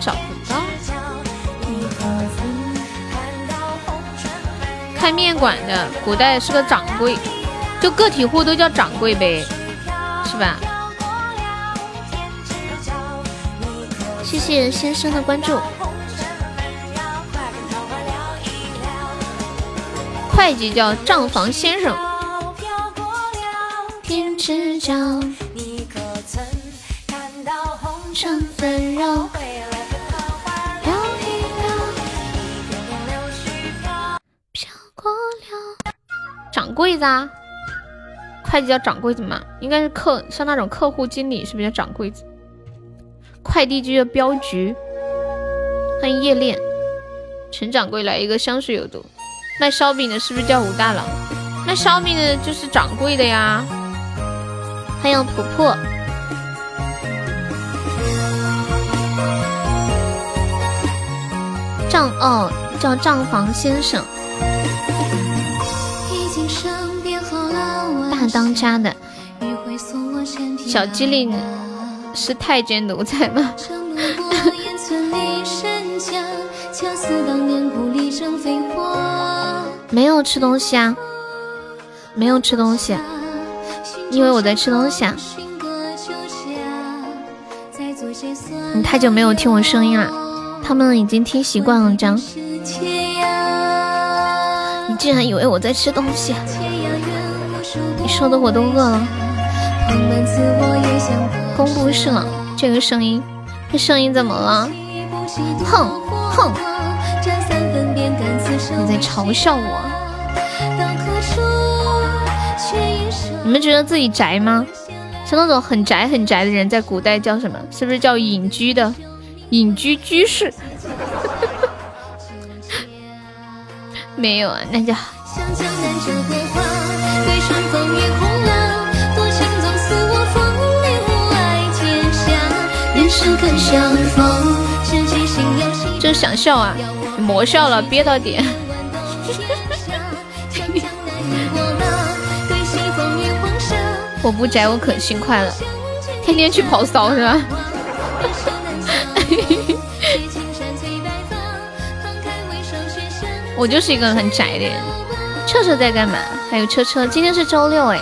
找不到。开面馆的，古代是个掌柜，就个体户都叫掌柜呗，是吧？谢谢先生的关注。会计叫账房先生。掌柜子啊，会计叫掌柜子嘛，应该是客，像那种客户经理是不是叫掌柜子？快递就叫镖局。欢迎夜恋，陈掌柜来一个香水有毒。卖烧饼的是不是叫武大郎？卖烧饼的就是掌柜的呀。欢迎婆婆。账哦，叫账房先生。当家的小机灵是太监奴才吗？没有吃东西啊，没有吃东西，你以为我在吃东西啊？你太久没有听我声音了，他们已经听习惯了。这样，你竟然以为我在吃东西？你说的我都饿了。公布是了，这个声音，这声音怎么了？哼哼。你在嘲笑我？你们觉得自己宅吗？像那种很宅很宅的人，在古代叫什么？是不是叫隐居的？隐居居士？没有啊，那就。这 想笑啊，魔笑了，憋到点。我不宅，我可轻快了，天天去跑骚是吧？我就是一个很宅的人。车车在干嘛？还有车车，今天是周六哎。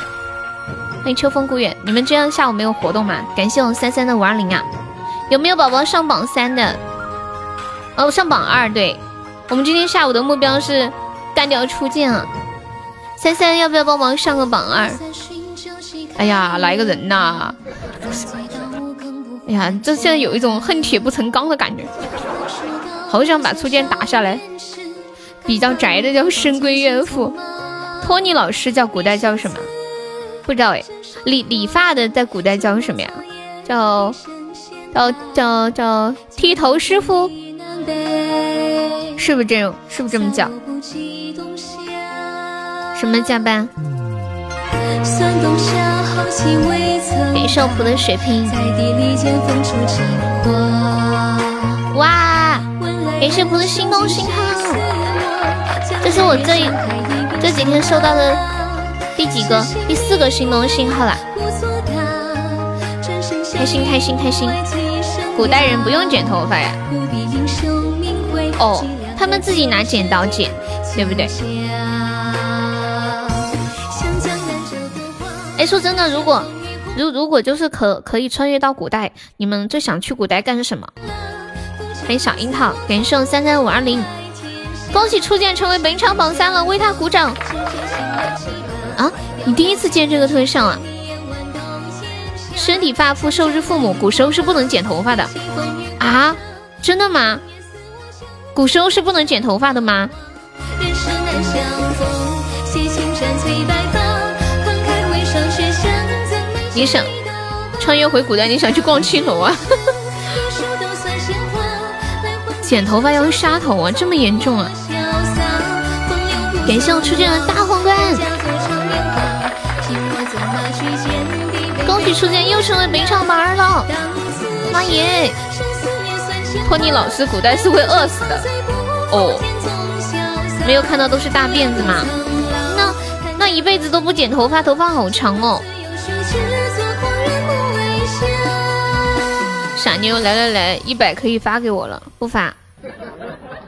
欢迎秋风孤远，你们今天下午没有活动吗？感谢我们三三的五二零啊。有没有宝宝上榜三的？哦，上榜二。对，我们今天下午的目标是干掉初见啊。三三要不要帮忙上个榜二？哎呀，来个人呐！哎呀，这现在有一种恨铁不成钢的感觉，好想把初见打下来。比较宅的叫深闺怨妇，托尼老师叫古代叫什么？不知道哎。理理发的在古代叫什么呀？叫叫叫叫剃头师傅，是不是这种？是不是这么叫？什么加班？给少普的血瓶。哇！给少普的心动信号。是我这一这几天收到的第几个？第四个心动信号啦！开心开心开心！古代人不用剪头发呀？哦，他们自己拿剪刀剪，对不对？哎，说真的，如果如如果就是可可以穿越到古代，你们最想去古代干什么？欢迎小樱桃，感谢我三三五二零，恭喜初见成为本场榜三了，为他鼓掌。啊，你第一次见这个特效啊？身体发肤受之父母，古时候是不能剪头发的啊？真的吗？古时候是不能剪头发的吗？你想穿越回古代？你想去逛青楼啊？剪头发要用杀头啊？这么严重啊？感谢我出现了大皇冠，恭喜初见又成为本场榜二了！妈耶！托尼老师，古代是会饿死的哦。没有看到都是大辫子吗？那那一辈子都不剪头发，头发好长哦。傻妞，来来来，一百可以发给我了，不发，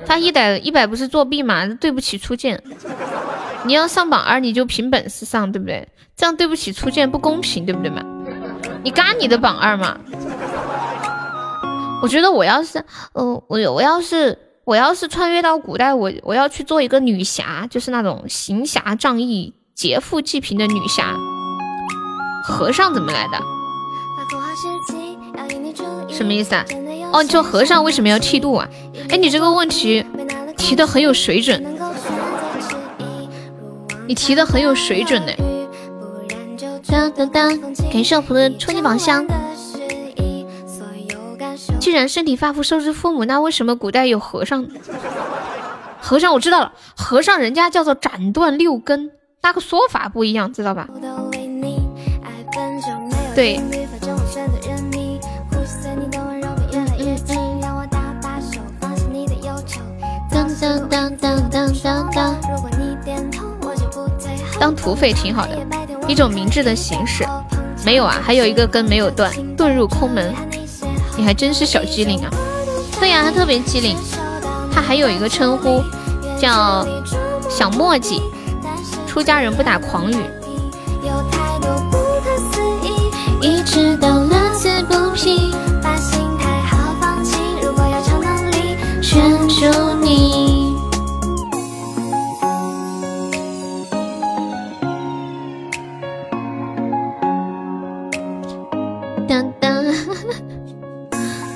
发一百一百不是作弊吗？对不起初见，你要上榜二，你就凭本事上，对不对？这样对不起初见，不公平，对不对嘛？你干你的榜二嘛？我觉得我要是，呃，我我要是我要是穿越到古代，我我要去做一个女侠，就是那种行侠仗义、劫富济贫的女侠。和尚怎么来的？什么意思啊？哦，叫和尚为什么要剃度啊？哎，你这个问题提的很有水准，你提的很有水准呢。当当当，感谢我普的初级宝箱。既然身体发肤受之父母，那为什么古代有和尚？和尚我知道了，和尚人家叫做斩断六根，那个说法不一样，知道吧？对。当土匪挺好的，一种明智的形式。没有啊，还有一个根没有断，遁入空门。你还真是小机灵啊！对呀，他特别机灵。他还有一个称呼叫小墨迹，出家人不打诳语。一直都乐此不疲。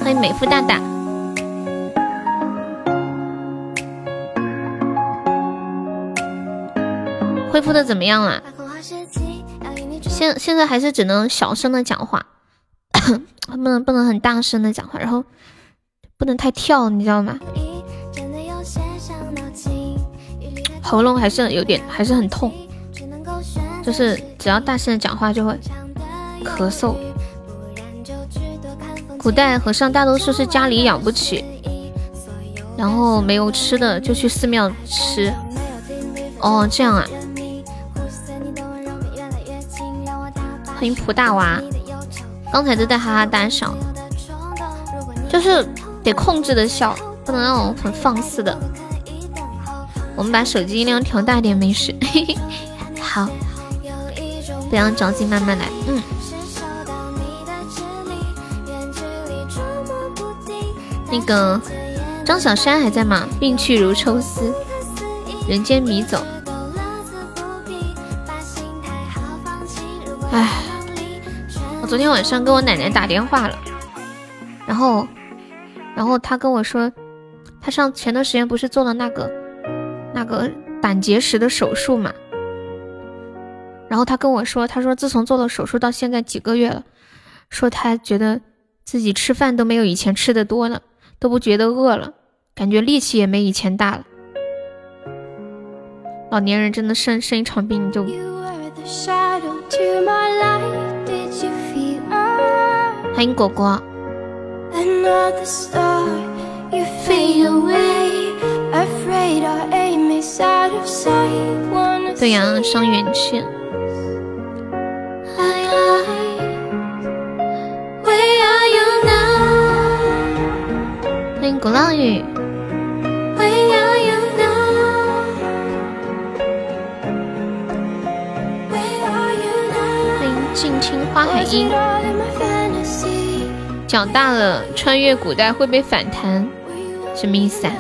欢迎美肤大大。恢复的怎么样了？现现在还是只能小声的讲话，不能不能很大声的讲话，然后。不能太跳，你知道吗？喉咙还是有点，还是很痛，就是只要大声的讲话就会咳嗽。古代和尚大多数是家里养不起，然后没有吃的就去寺庙吃。哦，这样啊。欢迎蒲大娃，刚才都在哈哈大笑，就是得控制的笑，不能那种很放肆的。我们把手机音量调大点，没事。好，不要着急，慢慢来。嗯。那个张小山还在吗？病去如抽丝，人间迷走。唉，我昨天晚上跟我奶奶打电话了，然后，然后她跟我说，她上前段时间不是做了那个那个胆结石的手术嘛，然后她跟我说，她说自从做了手术到现在几个月了，说她觉得自己吃饭都没有以前吃的多了。都不觉得饿了，感觉力气也没以前大了。老年人真的生生一场病就。欢迎果果。对呀，伤元气。欢迎鼓浪屿，欢迎静听花海音。长大了，穿越古代会被反弹，什么意思啊？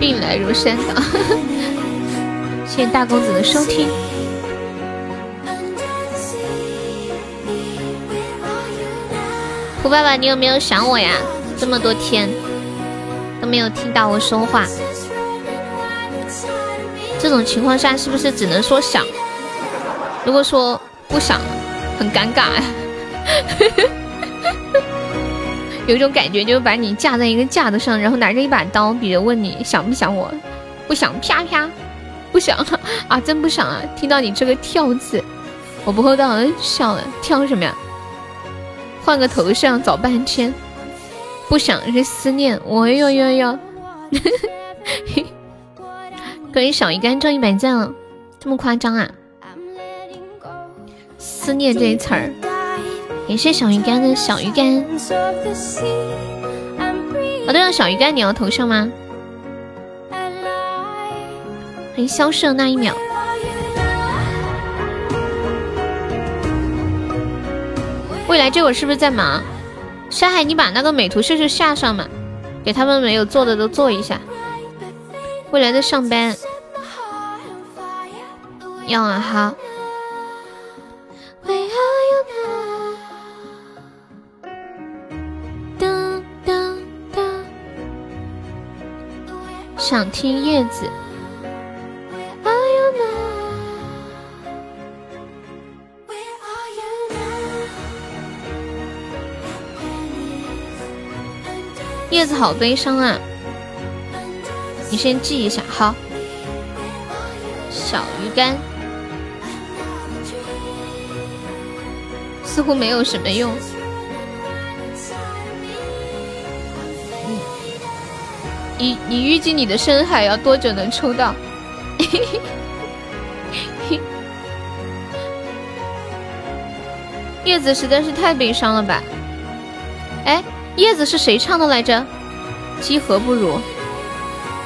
病来如山倒。谢谢大公子的收听。胡爸爸，你有没有想我呀？这么多天都没有听到我说话，这种情况下是不是只能说想？如果说不想，很尴尬呀。有一种感觉，就是把你架在一个架子上，然后拿着一把刀，比着问你想不想我？不想，啪啪，不想 啊，真不想啊！听到你这个跳字，我不厚道，笑了，跳什么呀？换个头像找半天，不想是思念我哟哟哟！可以 小鱼干中一百赞了，这么夸张啊？思念这一词儿，感谢小鱼干的小鱼干。哦对了，小鱼干你要头像吗？欢迎消失的那一秒。未来这会儿是不是在忙？山海，你把那个美图秀秀下上嘛，给他们没有做的都做一下。未来在上班，要啊哈。想听叶子。叶子好悲伤啊！你先记一下，好。小鱼干似乎没有什么用。你你预计你的深海要多久能抽到？叶子实在是太悲伤了吧？哎。叶子是谁唱的来着？积禾不如。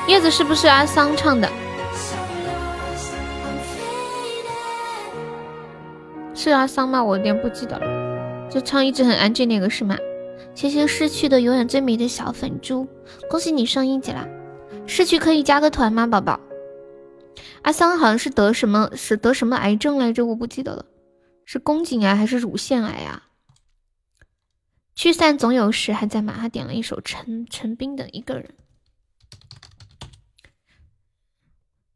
叶子是不是阿桑唱的？是阿桑吗？我有点不记得了。就唱一直很安静那个是吗？谢谢逝去的永远最美的小粉猪，恭喜你升一级啦！逝去可以加个团吗，宝宝？阿桑好像是得什么是得什么癌症来着？我不记得了，是宫颈癌还是乳腺癌啊？聚散总有时，还在吗？他点了一首陈陈冰的一个人。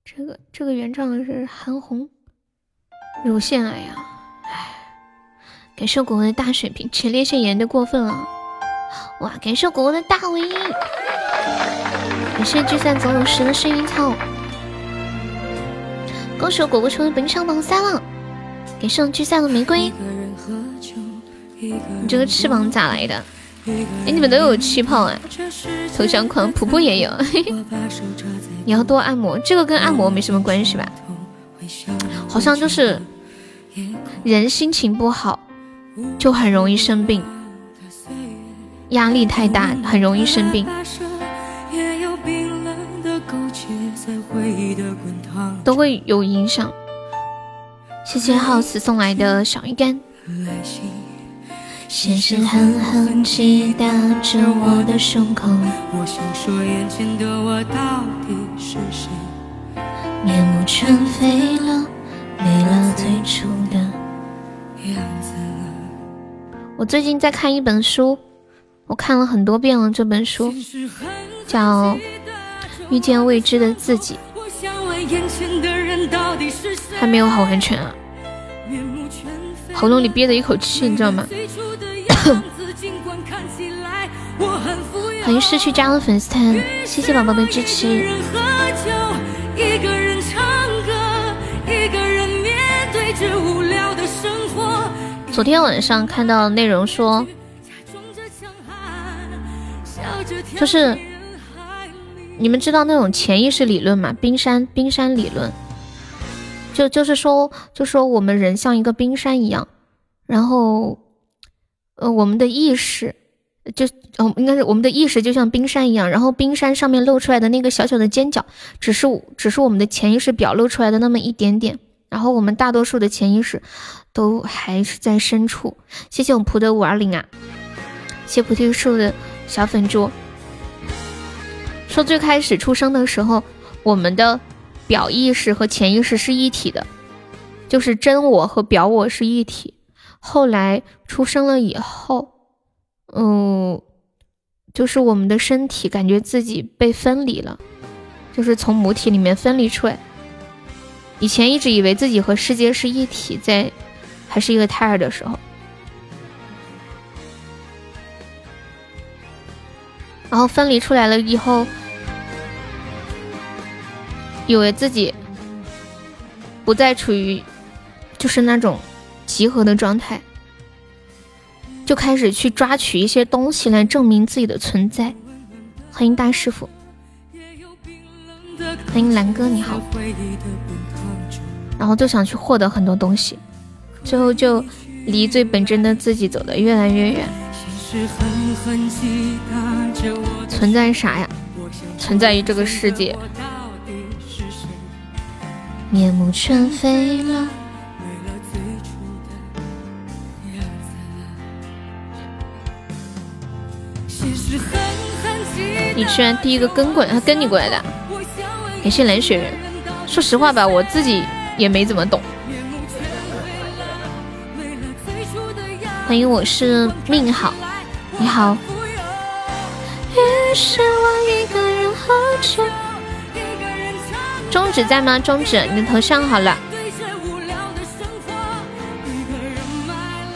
这个这个原唱是韩红，乳腺癌呀，唉，感谢果果的大水瓶，前列腺炎的过分了，哇！感谢果果的大尾，感谢聚散总有时的薰衣草，恭喜果果成为本场榜三了。给送聚散的玫瑰。你这个翅膀咋来的？哎，你们都有气泡啊！头像款普普也有。你要多按摩，这个跟按摩没什么关系吧？好像就是人心情不好就很容易生病，压力太大很容易生病，都会有影响。谢谢 House 送来的小鱼干。现实狠狠击打着我的胸口，我想说眼前的我到底是谁？面目全非了，没了最初的样子。我最近在看一本书，我看了很多遍了。这本书叫《遇见未知的自己》，还没有好完全啊，喉咙里憋着一口气，你知道吗？欢迎失去加的粉丝团，谢谢宝宝的支持。昨天晚上看到内容说，就是你们知道那种潜意识理论吗？冰山冰山理论，就就是说，就说我们人像一个冰山一样，然后，呃，我们的意识。就哦，应该是我们的意识就像冰山一样，然后冰山上面露出来的那个小小的尖角，只是只是我们的潜意识表露出来的那么一点点，然后我们大多数的潜意识都还是在深处。谢谢我们蒲的五二零啊，谢菩提树的小粉猪。说最开始出生的时候，我们的表意识和潜意识是一体的，就是真我和表我是一体。后来出生了以后。嗯，就是我们的身体感觉自己被分离了，就是从母体里面分离出来。以前一直以为自己和世界是一体，在还是一个胎儿的时候，然后分离出来了以后，以为自己不再处于就是那种集合的状态。就开始去抓取一些东西来证明自己的存在。欢迎大师傅，欢迎蓝哥，你好。然后就想去获得很多东西，最后就离最本真的自己走得越来越远。存在啥呀？存在于这个世界。面目全非了。你居然第一个跟过来，他跟你过来的，感谢蓝雪人。说实话吧，我自己也没怎么懂。欢迎，我是命好，你好。中指在吗？中指，你的头像好了。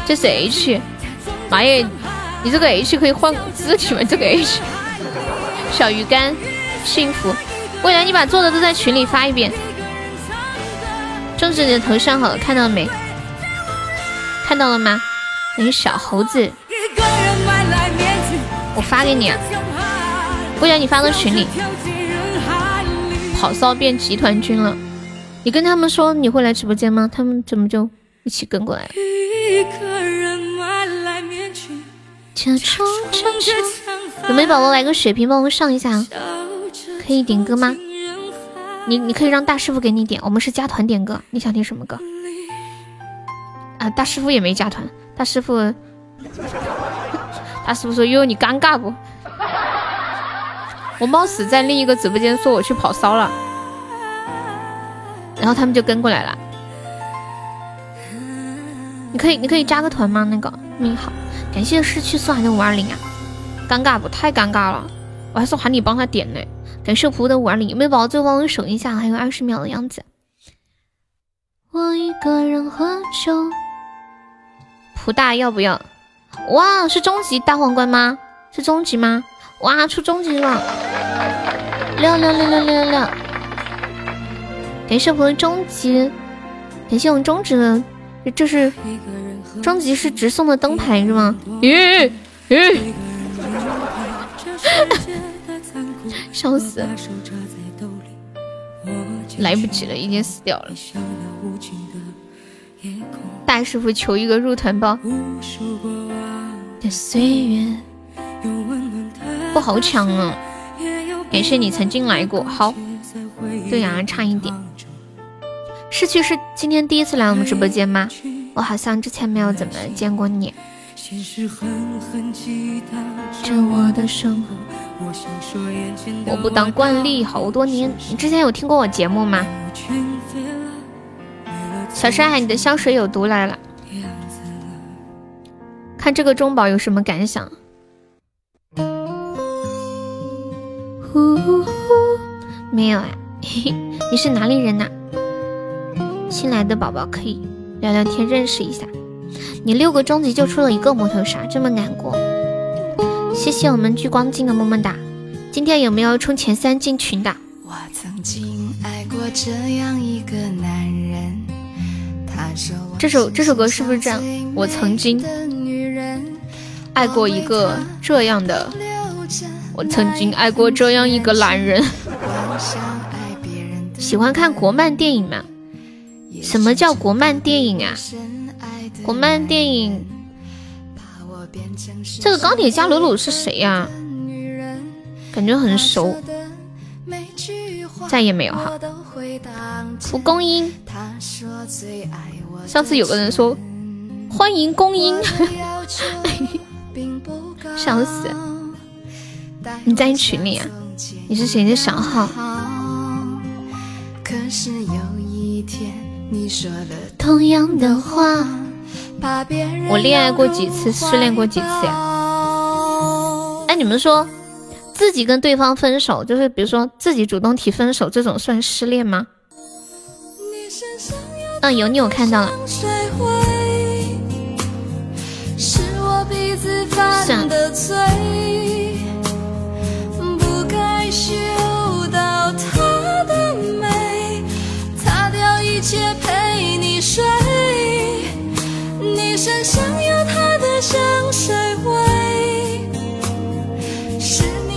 这是 H，妈耶，你这个 H 可以换字体吗？这个 H。小鱼干，幸福。未来你把做的都在群里发一遍。种植你的头像好了，看到了没？看到了吗？你小猴子，我发给你啊。未来你发到群里。跑骚变集团军了，你跟他们说你会来直播间吗？他们怎么就一起跟过来了？有没有宝宝来个血瓶帮我上一下？可以点歌吗？你你可以让大师傅给你点，我们是加团点歌。你想听什么歌？啊，大师傅也没加团。大师傅，大师傅说哟，你尴尬不？我冒死在另一个直播间说我去跑骚了，然后他们就跟过来了。你可以你可以加个团吗？那个你好。感谢失去送来的五二零啊，尴尬不？太尴尬了，我还是喊你帮他点呢。感谢仆的五二零，有没有宝宝最后帮我守一下？还有二十秒的样子。我一个人喝酒。普大要不要？哇，是终极大皇冠吗？是终极吗？哇，出终极了！六六六六六六六！感谢我的终极，感谢我们终极的这是专辑是直送的灯牌是吗？咦咦，笑死！来不及了，已经死掉了。大师傅求一个入团包。岁月不好抢啊！感谢你曾经来过。好，对呀，差一点。逝去是今天第一次来我们直播间吗？我好像之前没有怎么见过你。我不当惯例好多年。你之前有听过我节目吗？小山海，你的香水有毒来了。看这个中宝有什么感想？呼呼没有啊。你是哪里人呐？新来的宝宝可以聊聊天，认识一下。你六个终极就出了一个摩头杀，这么难过？谢谢我们聚光镜的么么哒。今天有没有冲前三进群的？我曾经爱过这样一个男人。这首这首歌是不是这样？我曾经爱过一个这样的，我曾经爱过这样一个男人。喜欢看国漫电影吗？什么叫国漫电影啊？国漫电影，这个钢铁侠鲁鲁是谁呀？感觉很熟，再也没有哈。蒲公英，上次有个人说欢迎公英，笑死！你在群里啊？你是谁的小号？同样的话，我恋爱过几次，失恋过几次呀？哎，你们说？自己跟对方分手，就是比如说自己主动提分手，这种算失恋吗？嗯，有你有看到了。算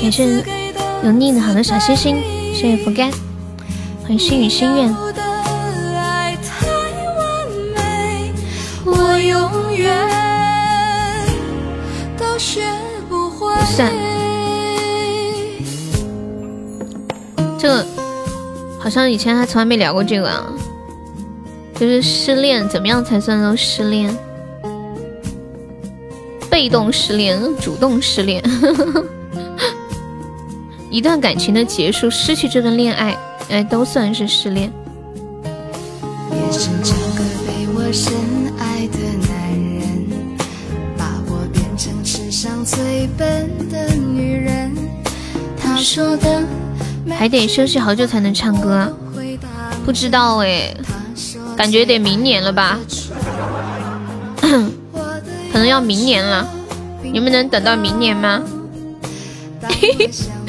感谢有你的好的小心心，谢谢福干，欢迎心语心愿。算，这个好像以前还从来没聊过这个啊，就是失恋怎么样才算都失恋？被动失恋，主动失恋。一段感情的结束，失去这段恋爱，哎，都算是失恋。还得休息好久才能唱歌，不知道哎，感觉得明年了吧？可能要明年了，你们能等到明年吗？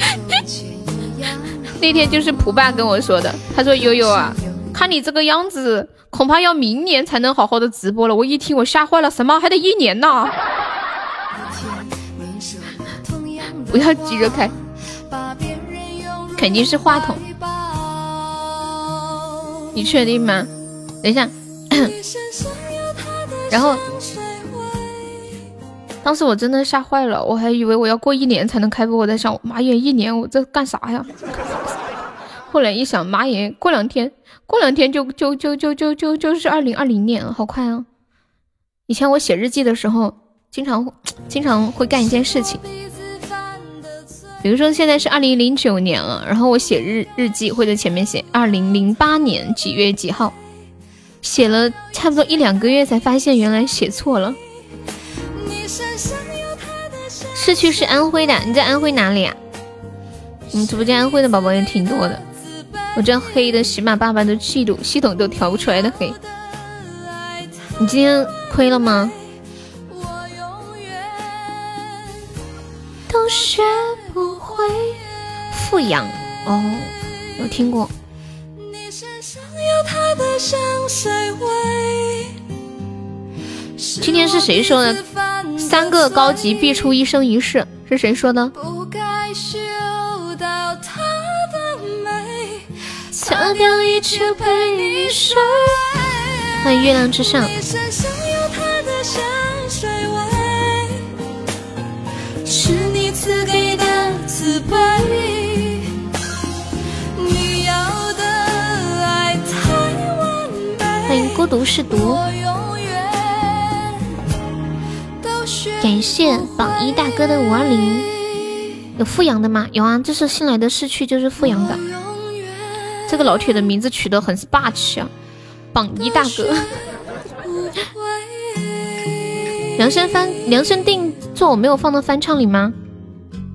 那天就是蒲爸跟我说的，他说悠悠啊，看你这个样子，恐怕要明年才能好好的直播了。我一听我吓坏了，什么还得一年呢？不要急着开，肯定是话筒。你确定吗？等一下，然后。当时我真的吓坏了，我还以为我要过一年才能开播，我在想，妈耶，一年我这干啥呀？后来一想，妈耶，过两天，过两天就就就就就就就是二零二零年了，好快啊！以前我写日记的时候，经常经常会干一件事情，比如说现在是二零零九年了，然后我写日日记会在前面写二零零八年几月几号，写了差不多一两个月才发现原来写错了。市区是安徽的，你在安徽哪里啊？我们直播间安徽的宝宝也挺多的。我这黑的喜马爸爸都嫉妒，系统都调不出来的黑。你今天亏了吗？都学不会富养哦，有听过。今天是谁说的？三个高级必出一生一世，是谁说的？欢迎月亮之上。是你赐给的慈悲。你要的爱太完美。欢迎孤独是毒。感谢榜一大哥的五二零。有富阳的吗？有啊，这是新来的市区，就是富阳的。这个老铁的名字取得很霸气啊！榜一大哥。量身翻量身定做，我没有放到翻唱里吗？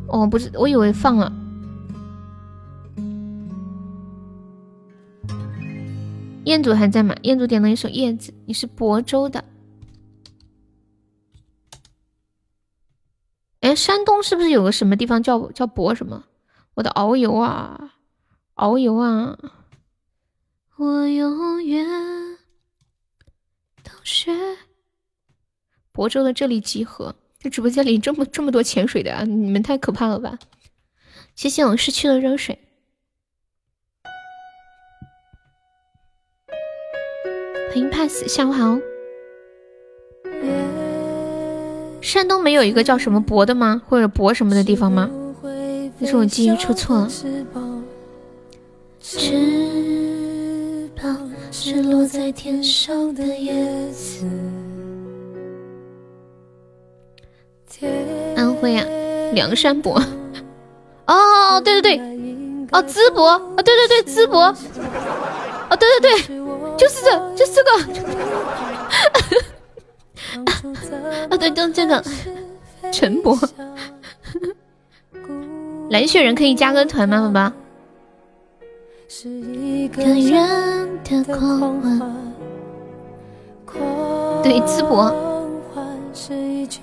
哦，不是，我以为放了。彦祖还在吗？彦祖点了一首《叶子》，你是亳州的。哎，山东是不是有个什么地方叫叫亳什么？我的遨游啊，遨游啊！我永远都是。亳州的这里集合，这直播间里这么这么多潜水的啊！你们太可怕了吧！谢谢我失去了热水。欢迎 pass，下午好。山东没有一个叫什么博的吗？或者博什么的地方吗？那是我记忆出错了。翅膀是落在天上的叶子。安徽啊，梁山伯。哦，对对对，哦，淄博，啊，对对对，淄博。哦，对对对，就是这，就是这个。啊，对，就这个陈博。蓝雪人可以加个团吗，宝宝？对，淄博。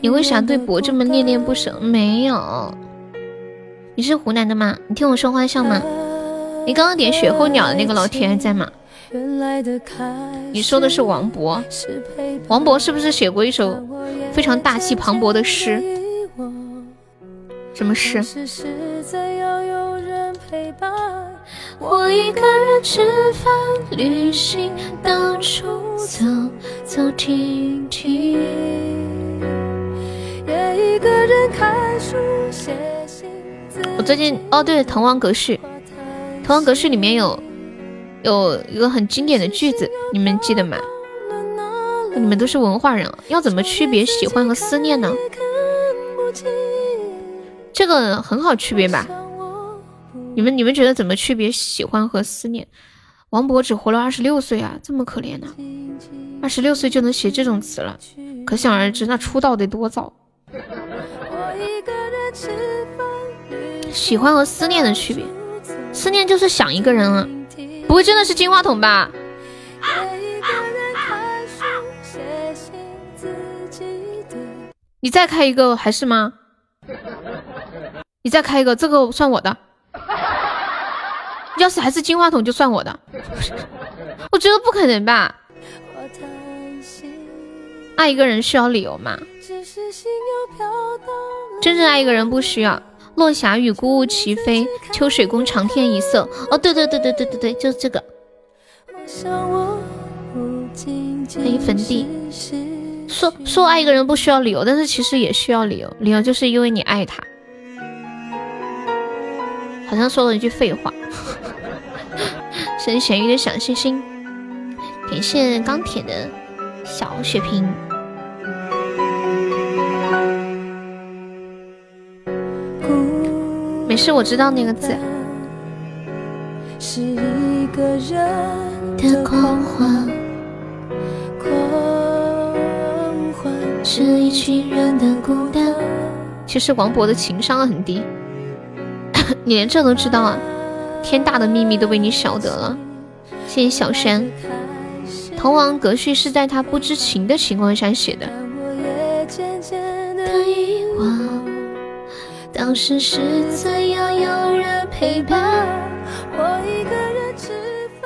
你为啥对博这么恋恋不舍？没有，你是湖南的吗？你听我说话像吗？你刚刚点雪候鸟的那个老铁还在吗？你说的是王勃，王勃是不是写过一首非常大气磅礴的诗？什么诗？我一个人吃饭、旅行，到处走走停停。我最近哦，对，《滕王阁序》，《滕王阁序》里面有有一个很经典的句子，你们记得吗？你们都是文化人，要怎么区别喜欢和思念呢？这个很好区别吧？你们你们觉得怎么区别喜欢和思念？王勃只活了二十六岁啊，这么可怜呢？二十六岁就能写这种词了，可想而知，那出道得多早？喜欢和思念的区别，思念就是想一个人啊，不会真的是金话筒吧？你再开一个还是吗？你再开一个，这个算我的。要是还是金话筒就算我的，我觉得不可能吧？爱一个人需要理由吗？真正爱一个人不需要。落霞与孤鹜齐飞，秋水共长天一色。哦，对对对对对对对，就是这个。欢迎坟地。说说爱一个人不需要理由，但是其实也需要理由。理由就是因为你爱他。好像说了一句废话。谢谢咸鱼的小星星，感谢钢铁的小血瓶。没事，我知道那个字。的狂欢，是一群人的孤单。其实王勃的情商很低，你连这都知道啊？天大的秘密都被你晓得了。谢谢小山。《滕王阁序》是在他不知情的情况下写的。当时是怎样有人陪伴？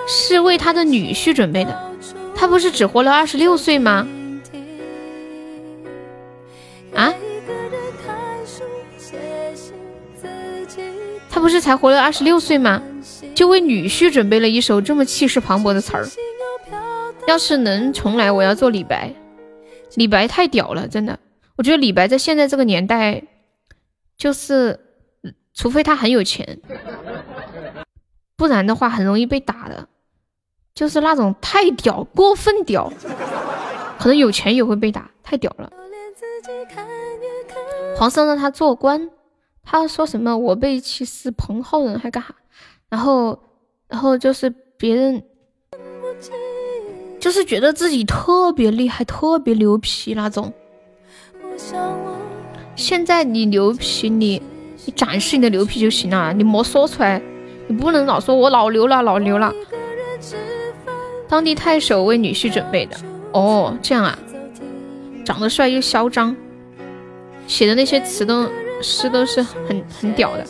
是为他的女婿准备的。他不是只活了二十六岁吗？不是才活了二十六岁吗？就为女婿准备了一首这么气势磅礴的词儿。要是能重来，我要做李白。李白太屌了，真的。我觉得李白在现在这个年代，就是除非他很有钱，不然的话很容易被打的。就是那种太屌，过分屌，可能有钱也会被打，太屌了。皇上让他做官，他说什么？我被歧视，彭浩人，还干哈？然后，然后就是别人，就是觉得自己特别厉害，特别牛皮那种。现在你牛皮，你你展示你的牛皮就行了，你莫说出来，你不能老说我老牛了，老牛了。当地太守为女婿准备的哦，这样啊，长得帅又嚣张，写的那些词都诗都是很很屌的，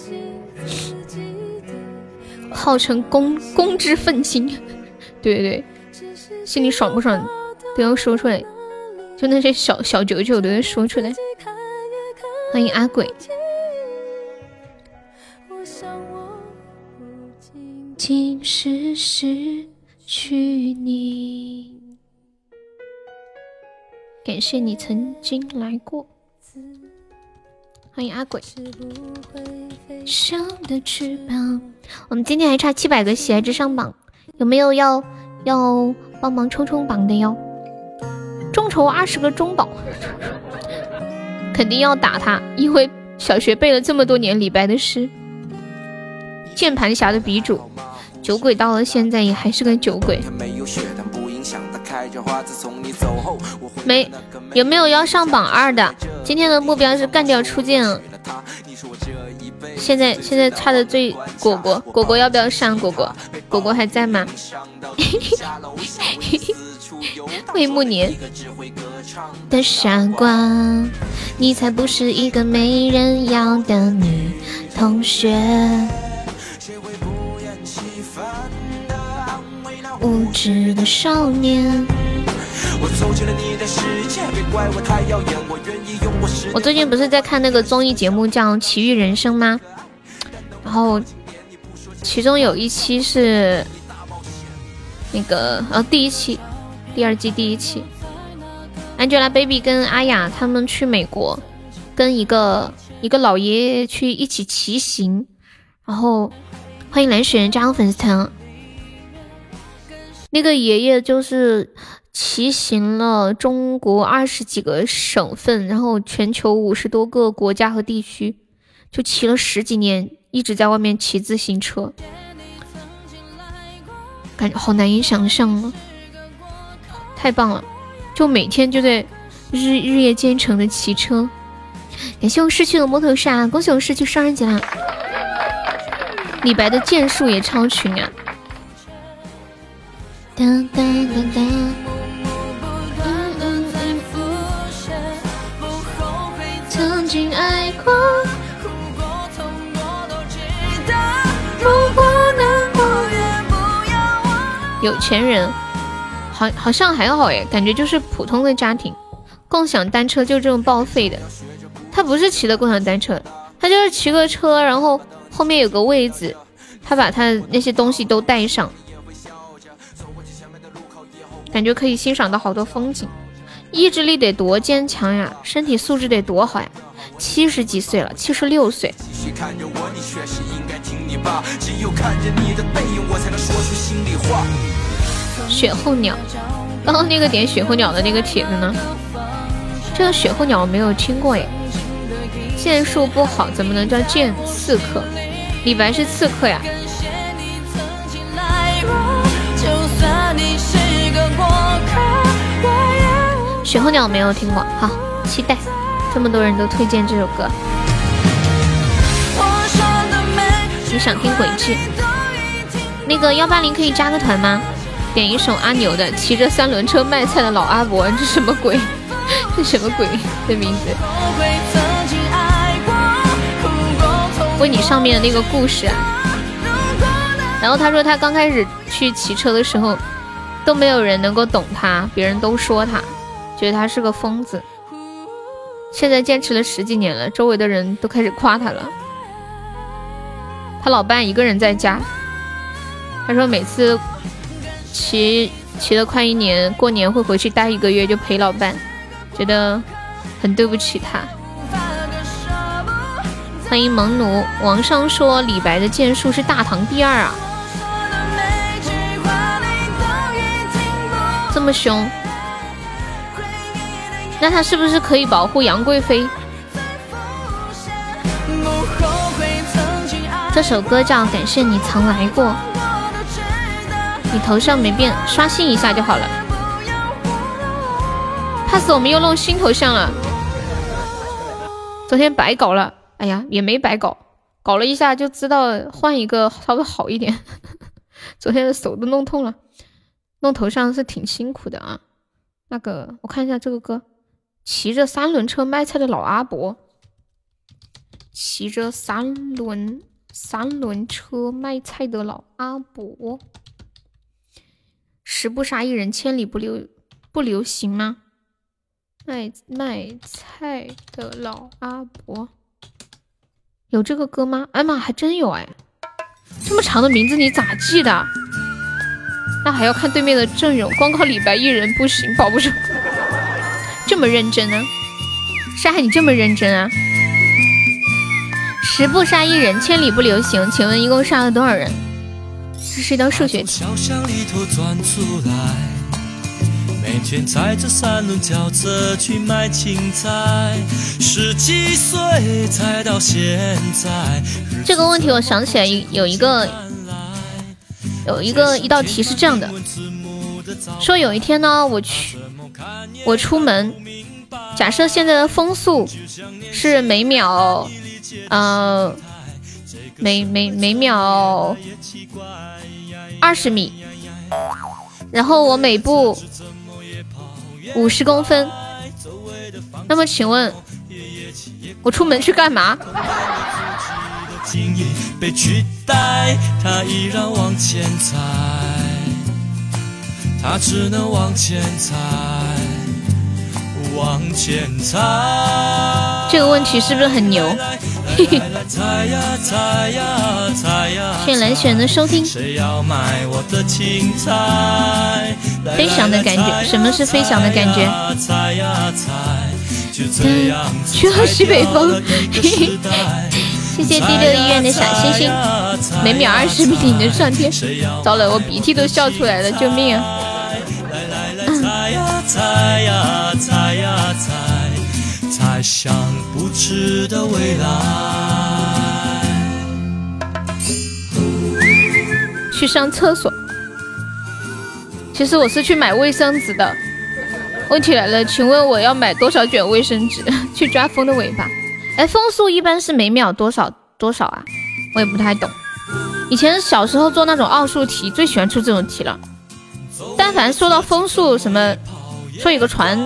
号称公公之愤青，对对对，心里爽不爽都要说出来，就那些小小九九都要说出来。欢迎阿鬼。今世失。去你，感谢你曾经来过。欢迎阿鬼。我们今天还差七百个喜爱值上榜，有没有要要帮忙冲冲榜的哟？众筹二十个中宝，肯定要打他，因为小学背了这么多年李白的诗。键盘侠的鼻祖。酒鬼到了现在也还是个酒鬼。没有没有要上榜二的？今天的目标是干掉初见。现在现在差的最果果果果要不要上？果果果果还在吗？魏慕年的傻瓜，你才不是一个没人要的女同学。无知的少年。我最近不是在看那个综艺节目叫《奇遇人生》吗？然后其中有一期是那个呃第一期，第二季第一期，Angelababy 跟阿雅他们去美国，跟一个一个老爷爷去一起骑行，然后欢迎蓝雪人加入粉丝团。那个爷爷就是骑行了中国二十几个省份，然后全球五十多个国家和地区，就骑了十几年，一直在外面骑自行车，感觉好难以想象啊！太棒了，就每天就在日日夜兼程的骑车。感谢我失去了摩托沙，恭喜我失去双人节啦！李白的剑术也超群啊！有钱人，好好像还好哎，感觉就是普通的家庭，共享单车就这种报废的。他不是骑的共享单车，他就是骑个车，然后后面有个位子，他把他那些东西都带上。感觉可以欣赏到好多风景，意志力得多坚强呀，身体素质得多好呀！七十几岁了，七十六岁。雪候鸟，刚刚那个点雪候鸟的那个帖子呢？这个雪候鸟我没有听过耶。剑术不好怎么能叫剑刺客？李白是刺客呀。雪候鸟没有听过，好期待，这么多人都推荐这首歌。你想听鬼剧？那个幺八零可以加个团吗？点一首阿牛的《骑着三轮车卖菜的老阿伯》，这什么鬼？这什么鬼的名字？问你上面的那个故事啊。然后他说他刚开始去骑车的时候，都没有人能够懂他，别人都说他。觉得他是个疯子，现在坚持了十几年了，周围的人都开始夸他了。他老伴一个人在家。他说每次骑骑了快一年，过年会回去待一个月，就陪老伴，觉得很对不起他。欢迎蒙奴，网上说李白的剑术是大唐第二啊，这么凶，那他是不是可以保护杨贵妃？这首歌叫《感谢你曾来过》，你头像没变，刷新一下就好了。怕死我们又弄新头像了，昨天白搞了。哎呀，也没白搞，搞了一下就知道换一个稍微好一点。昨天的手都弄痛了，弄头像是挺辛苦的啊。那个，我看一下这个歌，骑着三轮车卖菜的老阿伯，骑着三轮三轮车卖菜的老阿伯，十不杀一人，千里不留不留行吗？卖卖菜的老阿伯。有这个歌吗？哎妈，还真有哎！这么长的名字你咋记的？那还要看对面的阵容，光靠李白一人不行，保不住。这么认真呢？沙海，你这么认真啊？十步杀一人，千里不留行。请问一共杀了多少人？这是一道数学题。每天踩着三轮轿车去卖青菜，十几岁才到现在。这个问题我想起来有一个有一个一道题是这样的：说有一天呢，我去我出门，假设现在的风速是每秒呃每每每秒二十米，然后我每步。五十公分，那么请问，我出门去干嘛？这个问题是不是很牛？嘿嘿。谢谢蓝雪的收听。飞翔的感觉，什么是飞翔的感觉？去了西北风。谢谢第六医院的小星星。每秒二十米能上天，糟了，我鼻涕都笑出来了，救命啊！猜想不知的未来。去上厕所。其实我是去买卫生纸的。问题来了，请问我要买多少卷卫生纸 去抓风的尾巴？哎，风速一般是每秒多少多少啊？我也不太懂。以前小时候做那种奥数题，最喜欢出这种题了。但凡说到风速，什么说有个船。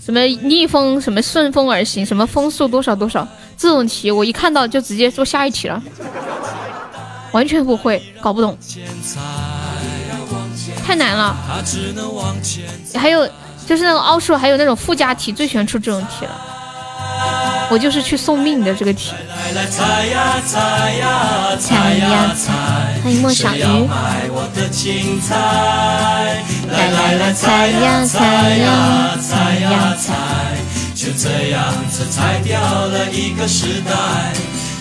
什么逆风，什么顺风而行，什么风速多少多少，这种题我一看到就直接做下一题了，完全不会，搞不懂，太难了。还有就是那种奥数，还有那种附加题，最喜欢出这种题了。我就是去送命的这个题。猜呀猜呀猜，欢迎莫小鱼。来来来猜呀猜呀猜呀猜，就这样子猜掉了一个时代。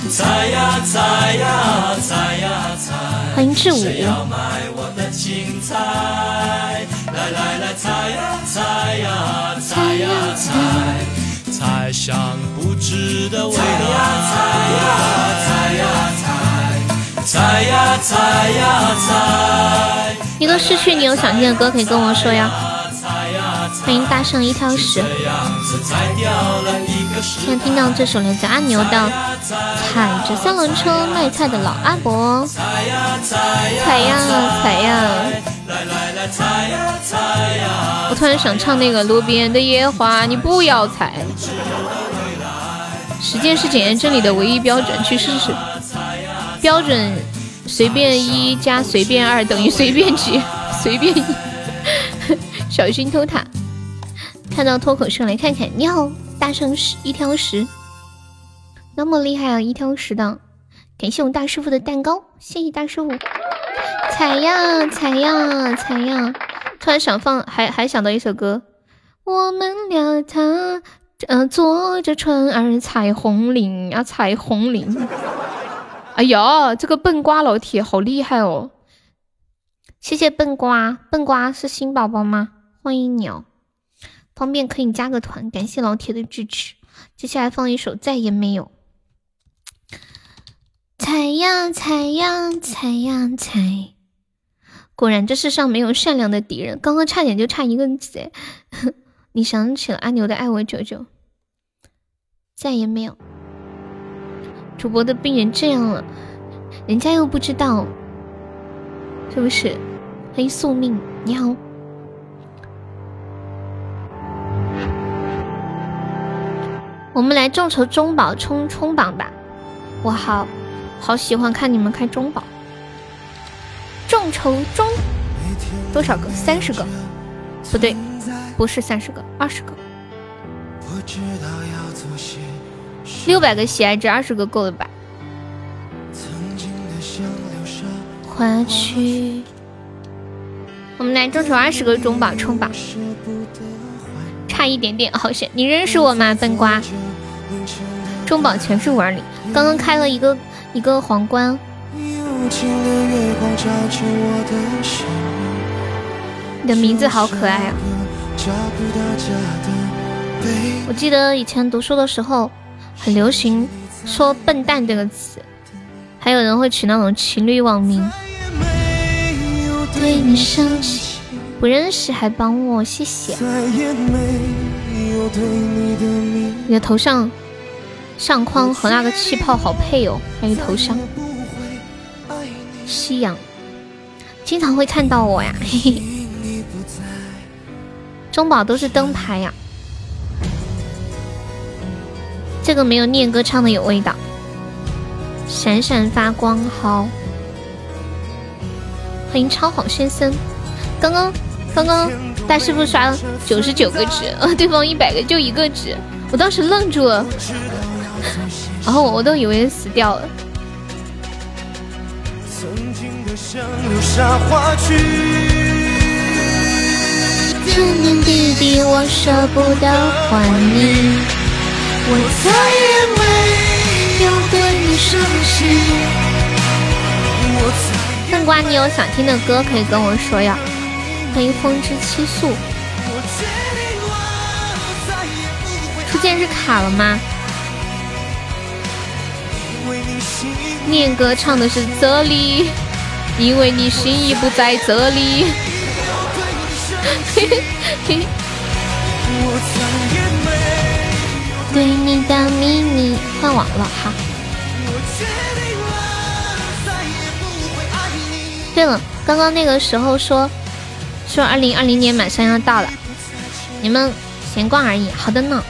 猜呀猜呀猜呀猜，欢迎志武。来来来猜呀猜呀猜呀猜。猜想不知的未来。猜呀猜呀猜，猜呀猜呀猜。你都失去，你有想听的歌可以跟我说呀。欢迎大圣一条石。现在听到这首来自阿牛的《踩着三轮车卖菜的老阿伯》。踩呀踩呀踩呀。来来来采呀采呀！我突然想唱那个路边的野花，你不要采。时间是检验真理的唯一标准，去试试。标准随便一加随便二等于随便几，随便一。小心偷塔。看到脱口秀来看看，你好，大圣石一挑十，那么厉害啊，一挑十的。感谢我大师傅的蛋糕，谢谢大师傅。采呀采呀采呀！突然想放，还还想到一首歌。我们俩他，嗯，坐着船儿采红菱啊，采红菱。哎呀，这个笨瓜老铁好厉害哦！谢谢笨瓜，笨瓜是新宝宝吗？欢迎你哦，方便可以加个团，感谢老铁的支持。接下来放一首《再也没有》。采呀采呀采呀采，果然这世上没有善良的敌人。刚刚差点就差一个字，你想起了阿牛的爱我九九，再也没有。主播的病人这样了，人家又不知道，是不是？欢迎宿命，你好。我们来众筹中宝冲冲榜吧！我好好喜欢看你们开中宝，众筹中多少个？三十个？不对，不是三十个，二十个。六百个喜爱值，二十个够了吧？花去。我们来众筹二十个中宝冲榜，差一点点，好险！你认识我吗，笨瓜？中宝全是五二零，刚刚开了一个一个皇冠。你的名字好可爱啊！我记得以前读书的时候很流行说“笨蛋”这个词，还有人会取那种情侣网名。对你生气，不认识还帮我，谢谢。你的头像相框和那个气泡好配哦，还有头像。夕阳，经常会看到我呀，嘿嘿。中宝都是灯牌呀，这个没有念歌唱的有味道，闪闪发光，好。欢迎超好先生，刚刚刚刚大师傅刷了九十九个值，呃，对方一百个就一个值，我当时愣住了，然后我都以为死掉了。点点滴滴我舍不得还你，我再也没有对你生气。笨瓜，你有想听的歌可以跟我说呀。欢迎风之七速。初见是卡了吗？念歌唱的是这里，因为你心已不在这里。对你的秘密换网了哈。对了，刚刚那个时候说说二零二零年马上要到了，你们闲逛而已。好的呢，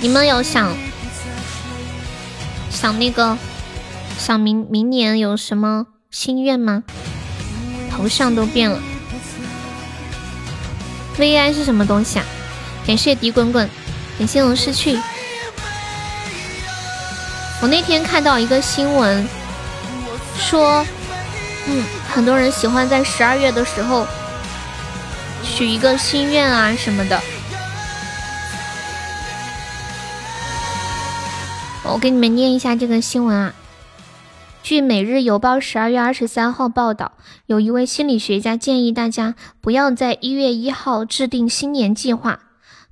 你们有想想那个想明明年有什么心愿吗？头像都变了，VI 是什么东西啊？感谢迪滚滚，感谢我失去。我那天看到一个新闻说。嗯，很多人喜欢在十二月的时候许一个心愿啊什么的。我给你们念一下这个新闻啊。据《每日邮报》十二月二十三号报道，有一位心理学家建议大家不要在一月一号制定新年计划，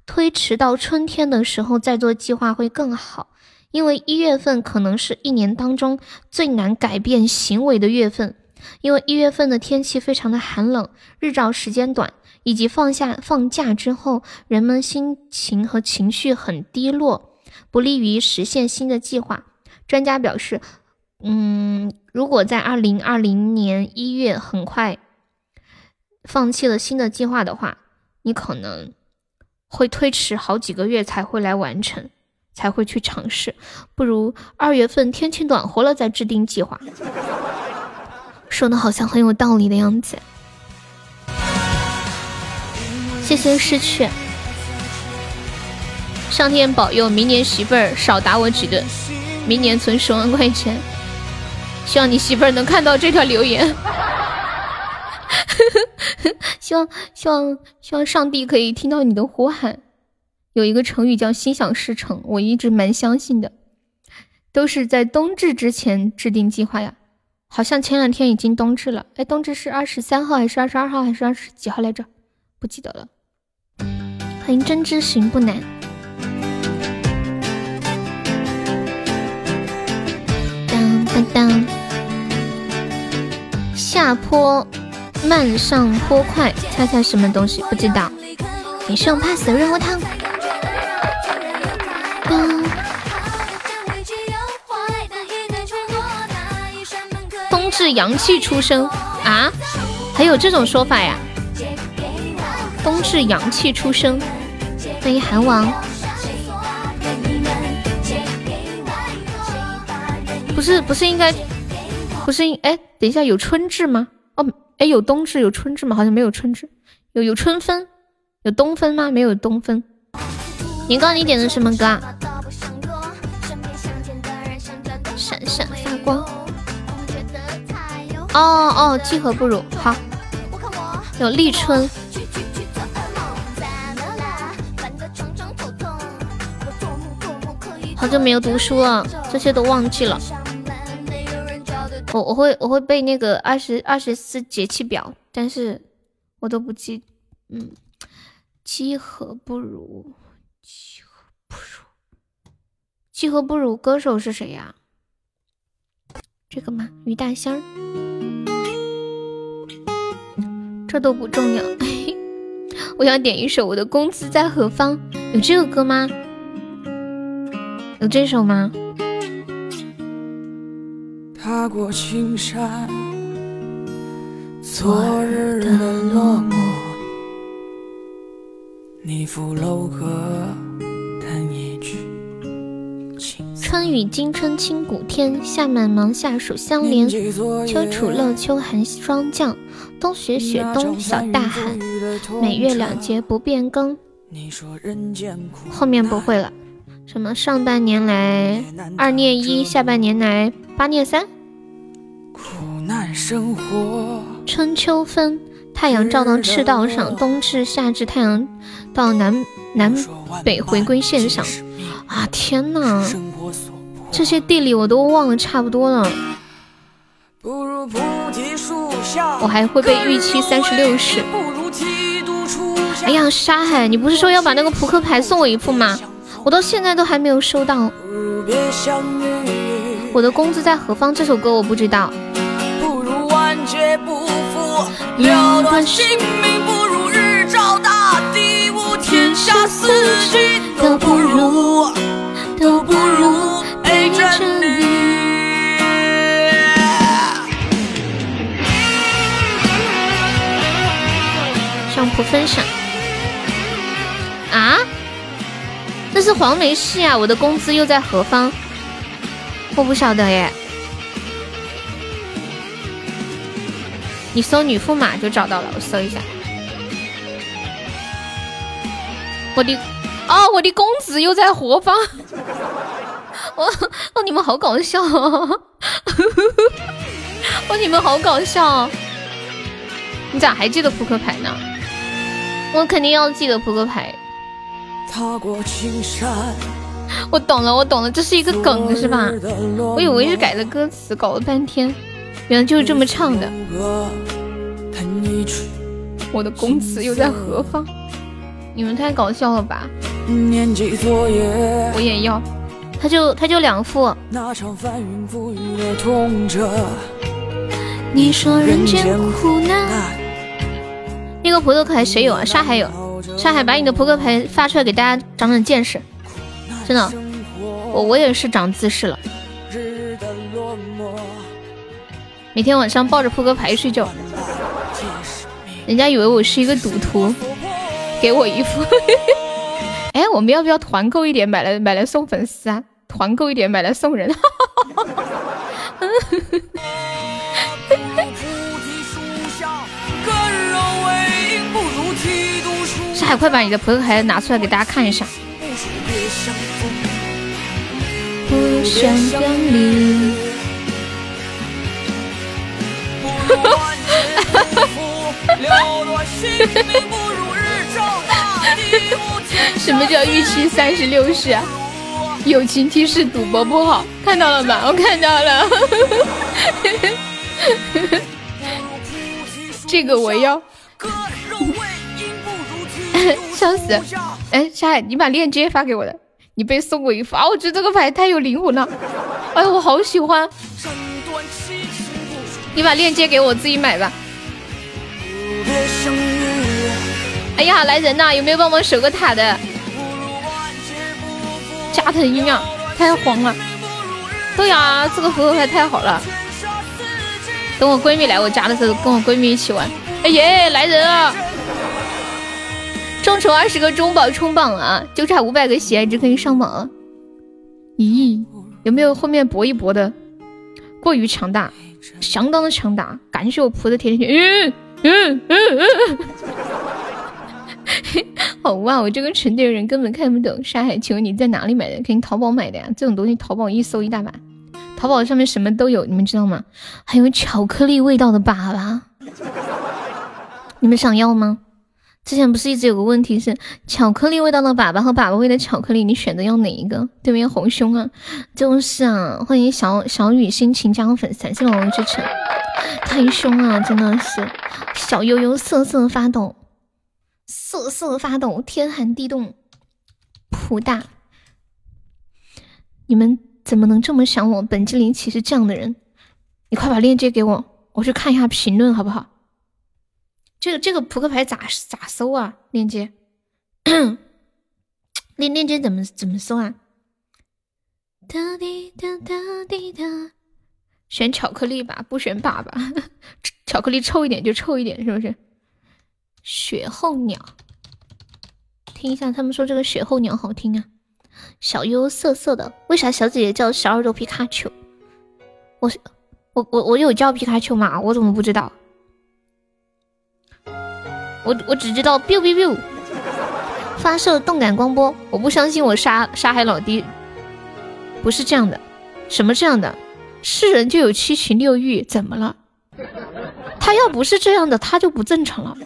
推迟到春天的时候再做计划会更好，因为一月份可能是一年当中最难改变行为的月份。因为一月份的天气非常的寒冷，日照时间短，以及放下放假之后，人们心情和情绪很低落，不利于实现新的计划。专家表示，嗯，如果在二零二零年一月很快放弃了新的计划的话，你可能会推迟好几个月才会来完成，才会去尝试。不如二月份天气暖和了再制定计划。说的好像很有道理的样子，谢谢失去，上天保佑明年媳妇儿少打我几顿，明年存十万块钱。希望你媳妇儿能看到这条留言。希望希望希望上帝可以听到你的呼喊。有一个成语叫心想事成，我一直蛮相信的。都是在冬至之前制定计划呀，好像前两天已经冬至了。哎，冬至是二十三号还是二十二号还是二十几号来着？不记得了。欢迎真知行不难。当当，下坡慢上坡快，猜猜什么东西？不知道。你是用怕死的润喉糖。冬至阳气出生啊？还有这种说法呀？冬至阳气出生，欢迎韩王。不是不是应该不是应哎？等一下有春至吗？哦哎有冬至有春至吗？好像没有春至，有有春分，有冬分吗？没有冬分。年糕你点的什么歌啊？闪闪发光。哦哦，契合不如好。有立春。好久没有读书了，这些都忘记了。我我会我会背那个二十二十四节气表，但是我都不记。嗯，契合不如，契合不如，契合不如，歌手是谁呀？这个吗？于大仙儿，这都不重要。我想点一首《我的公子在何方》，有这个歌吗？有这首吗？踏过青山，昨日的落寞，你抚楼阁，弹一曲。春雨惊春清谷天，夏满芒夏暑相连。秋处露秋寒霜降，冬雪雪冬小大寒。每月两节不变更。后面不会了。什么上半年来二念一，下半年来八念三。苦难生活。春秋分，太阳照到赤道上；冬至、夏至，太阳到南南北回归线上。啊天哪，这些地理我都忘了差不多了。我还会被预期三十六式。哎呀，沙海，你不是说要把那个扑克牌送我一副吗？我到现在都还没有收到。我的工资在何方？这首歌我不知道。不如万劫不复，了断性命不如日照大地，无天下四季都不如，都不如陪着你。上铺分享这是黄梅戏啊！我的工资又在何方？我不晓得耶。你搜女驸马就找到了，我搜一下。我的哦，我的公子又在何方？哦哦，你们好搞笑！哦，你们好搞笑！你咋还记得扑克牌呢？我肯定要记得扑克牌。踏过青山，我懂了，我懂了，这是一个梗是吧？我以为是改的歌词，搞了半天，原来就是这么唱的。我的公子又在何方？你们太搞笑了吧！我也要，他就他就两副。你说人间苦难，那个葡萄可谁有啊？沙还有。上海，把你的扑克牌发出来给大家长长见识，真的，我我也是长姿势了。每天晚上抱着扑克牌睡觉，人家以为我是一个赌徒，给我一副。哎，我们要不要团购一点买来买来送粉丝啊？团购一点买来送人。快把你的扑克牌拿出来给大家看一下。什么叫预期三十六式？友情提示赌博不好，看到了吗？我看到了。这个我要。笑死！哎，夏海，你把链接发给我的，你被送过一副啊！我觉得这个牌太有灵魂了，哎我好喜欢。你把链接给我自己买吧。哎呀，来人呐！有没有帮忙守个塔的？加藤鹰啊，太黄了。对呀，这个扑克牌太好了。等我闺蜜来我家的时候，跟我闺蜜一起玩。哎耶，来人啊！众筹二十个中宝冲榜啊，就差五百个喜爱值可以上榜了。咦，有没有后面搏一搏的？过于强大，相当的强大。感谢我仆的甜甜圈。嗯嗯嗯嗯。好哇，我这个纯电人根本看不懂。沙海，请问你在哪里买的？肯定淘宝买的呀。这种东西淘宝一搜一大把，淘宝上面什么都有，你们知道吗？还有巧克力味道的粑粑，你们想要吗？之前不是一直有个问题是巧克力味道的粑粑和粑粑味的巧克力，你选择要哪一个？对面红凶啊，就是啊！欢迎小小雨心情加粉丝，谢谢王之城，太凶了，真的是小悠悠瑟瑟发抖，瑟瑟发抖，天寒地冻，普大，你们怎么能这么想我？本精灵岂是这样的人？你快把链接给我，我去看一下评论，好不好？这个这个扑克牌咋咋搜啊？链接，链链接怎么怎么搜啊？哒滴哒哒滴哒，选巧克力吧，不选粑粑。巧克力臭一点就臭一点，是不是？雪候鸟，听一下他们说这个雪候鸟好听啊。小优瑟瑟的，为啥小姐姐叫小耳朵皮卡丘？我我我我有叫皮卡丘吗？我怎么不知道？我我只知道 biu biu biu 发射动感光波，我不相信我杀杀害老弟不是这样的，什么这样的？是人就有七情六欲，怎么了？他要不是这样的，他就不正常了。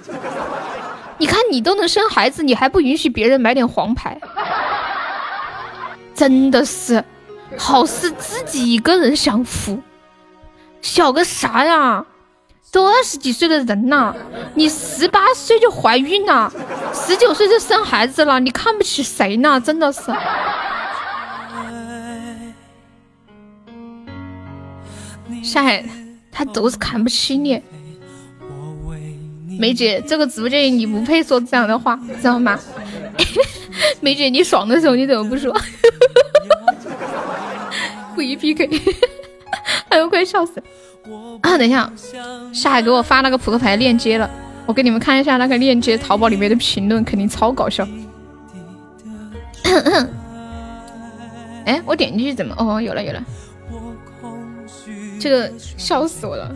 你看你都能生孩子，你还不允许别人买点黄牌？真的是，好事自己一个人享福，小个啥呀？都二十几岁的人了，你十八岁就怀孕了，十九岁就生孩子了，你看不起谁呢？真的是。夏海，他都是看不起你。梅姐，这个直播间你不配说这样的话，知道吗？梅姐，你爽的时候你怎么不说？不一 PK，哎呦，快笑死了！啊，等一下，夏海给我发那个扑克牌链接了，我给你们看一下那个链接，淘宝里面的评论肯定超搞笑。哎，我点进去怎么？哦，有了有了，这个笑死我了。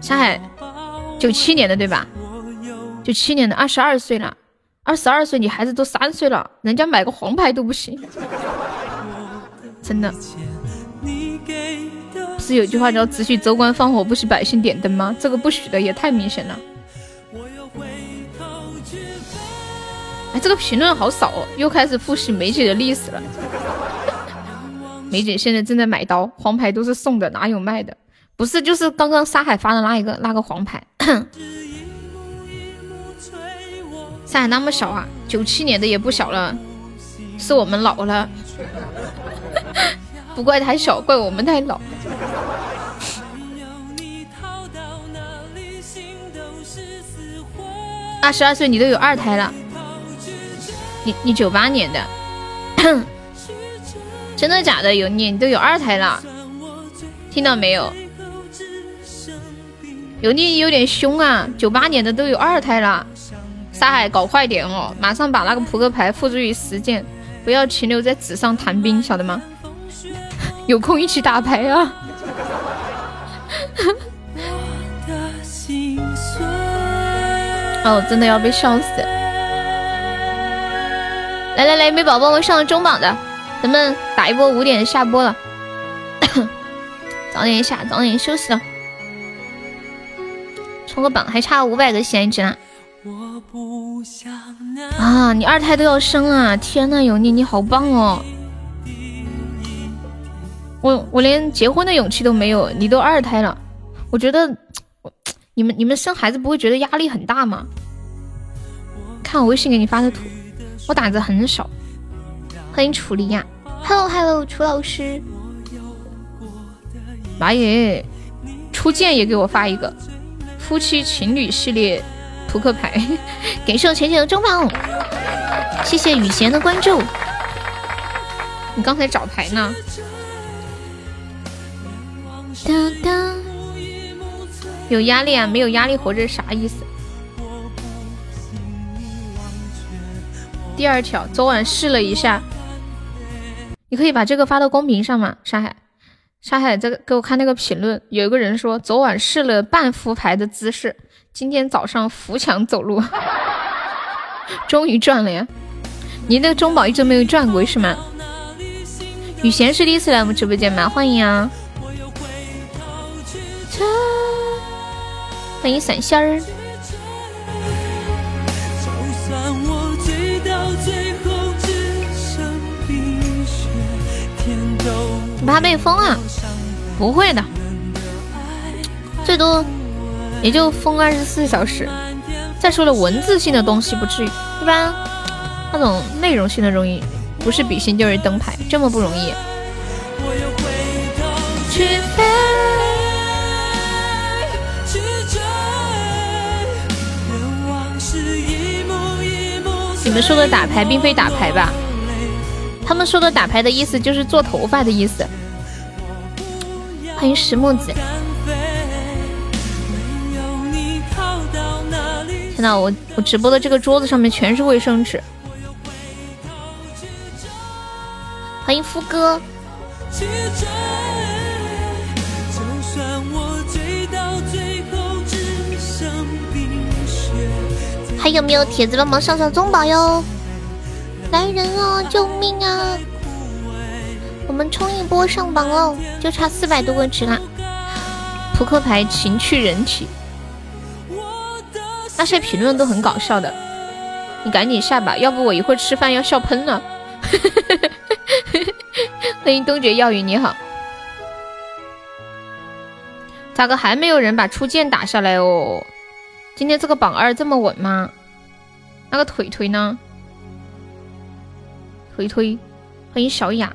夏海，九七年的对吧？九七年的，二十二岁了，二十二岁，你孩子都三岁了，人家买个黄牌都不行，真的。是有句话叫“只许州官放火，不许百姓点灯”吗？这个不许的也太明显了。哎，这个评论好少哦，又开始复习梅姐的历史了。梅姐现在正在买刀，黄牌都是送的，哪有卖的？不是，就是刚刚沙海发的那一个那个黄牌。沙海那么小啊，九七年的也不小了，是我们老了。不怪他小，怪我们太老。二十二岁，你都有二胎了。你你九八年的，真的假的？有你，你都有二胎了，听到没有？有你有点凶啊！九八年的都有二胎了，沙海搞快点哦，马上把那个扑克牌付诸于实践，不要停留在纸上谈兵，晓得吗？有空一起打牌啊！哦，真的要被笑死！来来来，没宝宝我上了中榜的，咱们打一波五点下播了，早点下，早点休息了。冲个榜还差五百个喜爱值呢。啊，你二胎都要生了！天呐，有你，你好棒哦！我我连结婚的勇气都没有，你都二胎了，我觉得我，你们你们生孩子不会觉得压力很大吗？看我微信给你发的图，我胆子很小。欢迎楚离呀，Hello Hello，楚老师。妈耶，初见也给我发一个夫妻情侣系列扑克牌，感谢我浅浅的中榜，谢谢雨贤的关注。你刚才找牌呢？有压力啊？没有压力活着啥意思？第二条，昨晚试了一下，你可以把这个发到公屏上吗？沙海，沙海，这个给我看那个评论，有一个人说昨晚试了半副牌的姿势，今天早上扶墙走路，终于赚了呀！你那个中宝一直没有赚过是吗？雨贤是第一次来我们直播间吗？欢迎啊！欢迎闪仙儿。你怕被封啊？不会的，最多也就封二十四小时。再说了，文字性的东西不至于，一般那种内容性的容易，不是比心就是灯牌，这么不容易。你们说的打牌并非打牌吧？他们说的打牌的意思就是做头发的意思。欢迎石木子。天呐，我我直播的这个桌子上面全是卫生纸。欢迎夫哥。有没有铁子帮忙上上中宝哟？来人啊！救命啊！我们冲一波上榜哦，就差四百多个值啦！扑克牌情趣人体，那些评论都很搞笑的，你赶紧下吧，要不我一会儿吃饭要笑喷了。欢迎东爵耀宇，你好。咋个还没有人把初见打下来哦？今天这个榜二这么稳吗？那个腿腿呢？腿腿，欢迎小雅。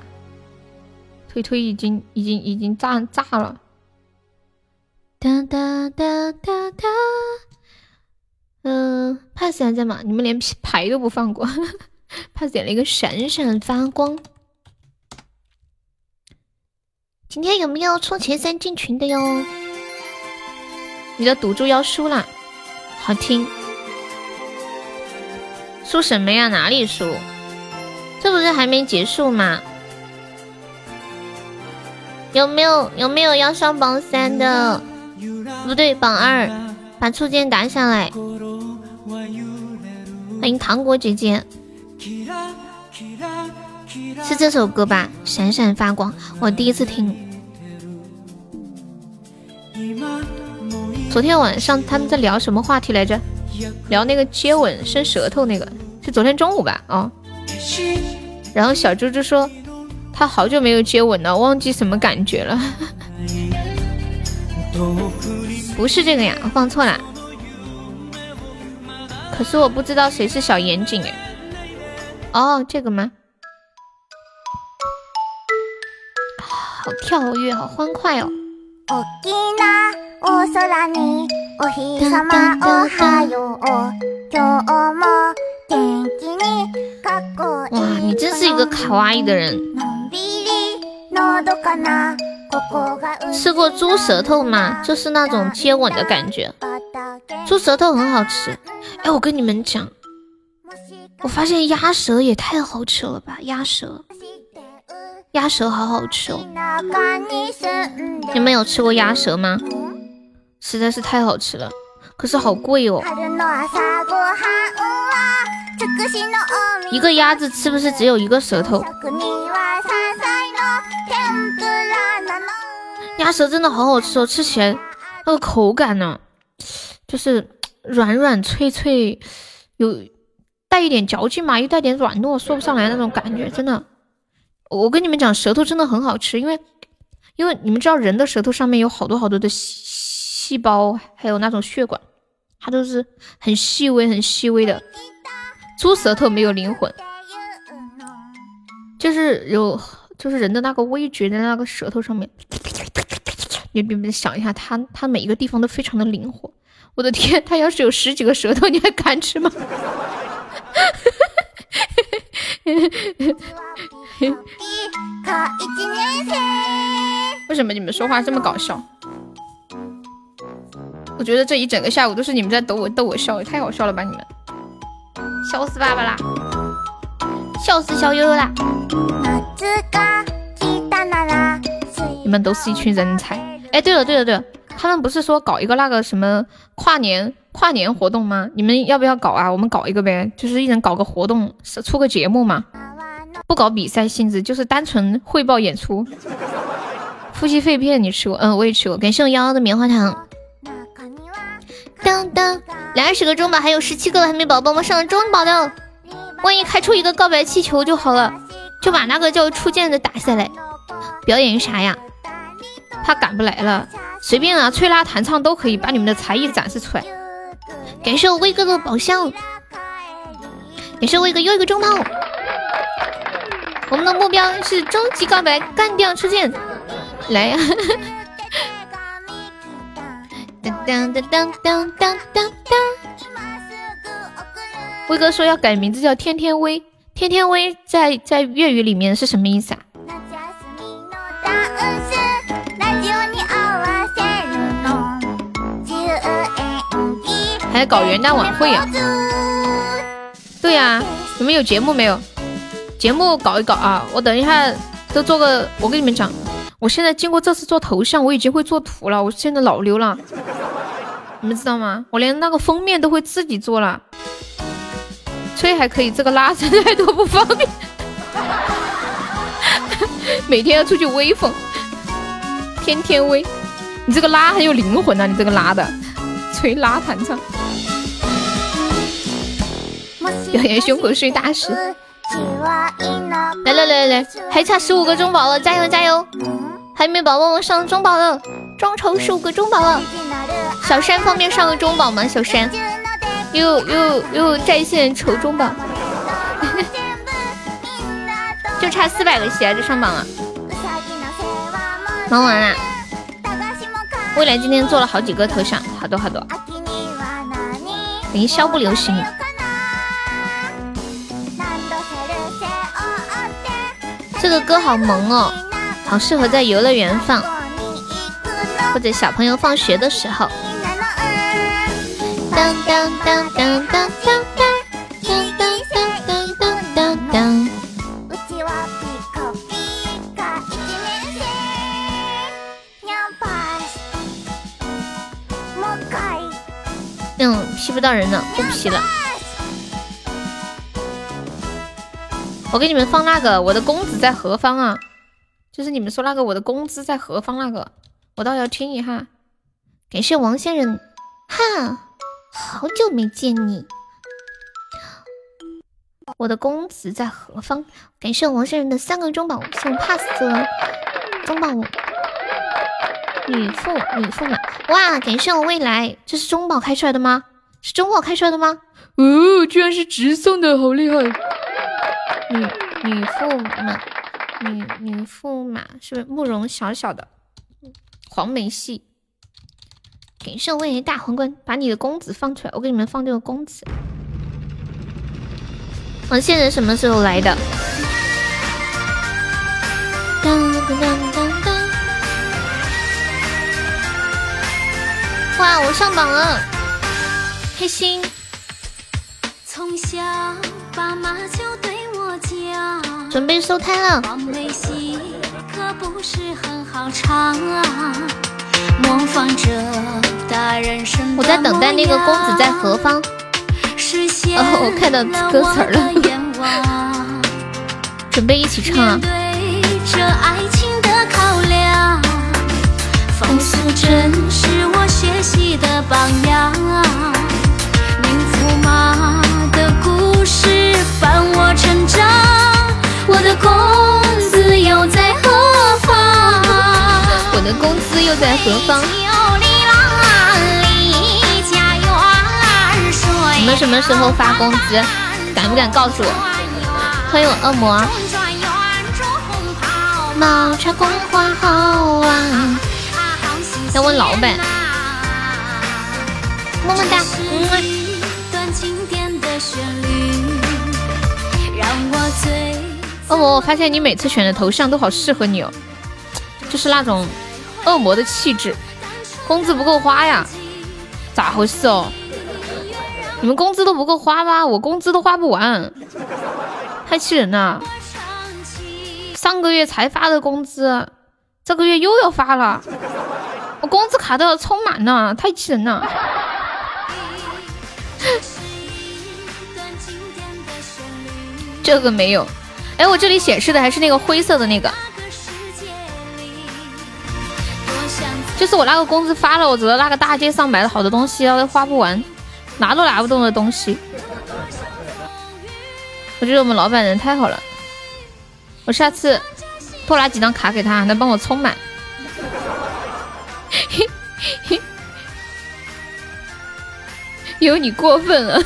腿腿已经已经已经炸炸了。哒哒哒哒哒。嗯，pass 还在吗？你们连牌都不放过。pass 点了一个闪闪发光。今天有没有冲前三进群的哟？你的赌注要输了。好听，输什么呀？哪里输？这不是还没结束吗？有没有有没有要上榜三的？不对，榜二，把初见打下来。欢迎糖果姐姐，是这首歌吧？闪闪发光，我第一次听。昨天晚上他们在聊什么话题来着？聊那个接吻伸舌头那个，是昨天中午吧？哦。然后小猪猪说他好久没有接吻了，忘记什么感觉了。不是这个呀，放错了。可是我不知道谁是小严谨哎。哦，这个吗？好跳跃，好欢快哦。哇，你真是一个卡哇伊的人。吃过猪舌头吗？就是那种接吻的感觉。猪舌头很好吃。哎，我跟你们讲，我发现鸭舌也太好吃了吧！鸭舌，鸭舌好好吃哦。你们有吃过鸭舌吗？实在是太好吃了，可是好贵哦。一个鸭子是不是只有一个舌头？鸭舌真的好好吃哦，吃起来那个口感呢，就是软软脆脆，有带一点嚼劲嘛，又带点软糯，说不上来那种感觉，真的。我跟你们讲，舌头真的很好吃，因为因为你们知道人的舌头上面有好多好多的细细胞，还有那种血管，它都是很细微很细微的。猪舌头没有灵魂，就是有就是人的那个味觉在那个舌头上面。你你们想一下，它它每一个地方都非常的灵活。我的天，它要是有十几个舌头，你还敢吃吗？为什么你们说话这么搞笑？我觉得这一整个下午都是你们在逗我逗我笑，也太好笑了吧！你们笑死爸爸啦，笑死小悠悠啦！你们都是一群人才。哎，对了对了对了，他们不是说搞一个那个什么跨年跨年活动吗？你们要不要搞啊？我们搞一个呗，就是一人搞个活动，出个节目嘛，不搞比赛性质，就是单纯汇报演出。夫妻肺片你吃过？嗯，我也吃过。感谢我幺幺的棉花糖。当当，两十个中宝，还有十七个还没宝宝们上中宝的，万一开出一个告白气球就好了，就把那个叫初见的打下来。表演啥呀？他赶不来了，随便啊，吹拉弹唱都可以把你们的才艺展示出来。感谢我威哥的宝箱，感谢我威哥又一个中宝。我们的目标是终极告白，干掉初见，来呀！当当当当当当当。威哥说要改名字叫天天威，天天威在在粤语里面是什么意思啊？还搞元旦晚会呀？对呀，你们有节目没有？节目搞一搞啊！我等一下都做个。我跟你们讲，我现在经过这次做头像，我已经会做图了。我现在老溜了，你们知道吗？我连那个封面都会自己做了。吹还可以，这个拉伸太多不方便。每天要出去威风，天天威。你这个拉很有灵魂啊！你这个拉的，吹拉弹唱。表演胸口碎大石，来来来来来，还差十五个中宝了，加油加油！还没宝宝上中宝了，众筹十五个中宝了。小山方便上个中宝吗？小山又又又在线筹中宝，就差四百个血就上榜了。忙完了，未来今天做了好几个头像，好多好多。凌霄不流行。这个歌好萌哦，好适合在游乐园放，或者小朋友放学的时候。当当当当当当当当当当当当当。嗯，劈不到人了，不劈了。我给你们放那个我的公子在何方啊？就是你们说那个我的公子在何方那个，我倒要听一下。感谢王先生，哈，好久没见你。我的公子在何方？感谢王先生的三个中宝，送 pass 了中宝女驸女驸马，哇！感谢我未来，这是中宝开出来的吗？是中宝开出来的吗？哦，居然是直送的，好厉害！女女驸马，女女驸马是不是慕容小小的黄梅戏？感谢未来大皇冠，把你的公子放出来，我给你们放这个公子。王仙人什么时候来的？当当当当当！哇，我上榜了，开心！从小爸妈就对。准备收摊了。我在等待那个公子在何方。哦，我看到歌词了。准备一起唱啊！这爱情的考量。风素珍是我学习的榜样，名驸马的故事伴我成长。我的公子又在何方？我的公子又在何方？你们什么时候发工资？敢不敢告诉我？欢迎我恶魔。花好啊！要问老板。么么哒。恶魔，我发现你每次选的头像都好适合你哦，就是那种恶魔的气质。工资不够花呀？咋回事哦？你们工资都不够花吗？我工资都花不完，太气人了！上个月才发的工资，这个月又要发了，我工资卡都要充满了，太气人了！这个没有，哎，我这里显示的还是那个灰色的那个，就是我那个工资发了，我走到那个大街上买了好多东西，都花不完。拿都拿不动的东西，我觉得我们老板人太好了。我下次多拿几张卡给他，能帮我充满。有你过分了。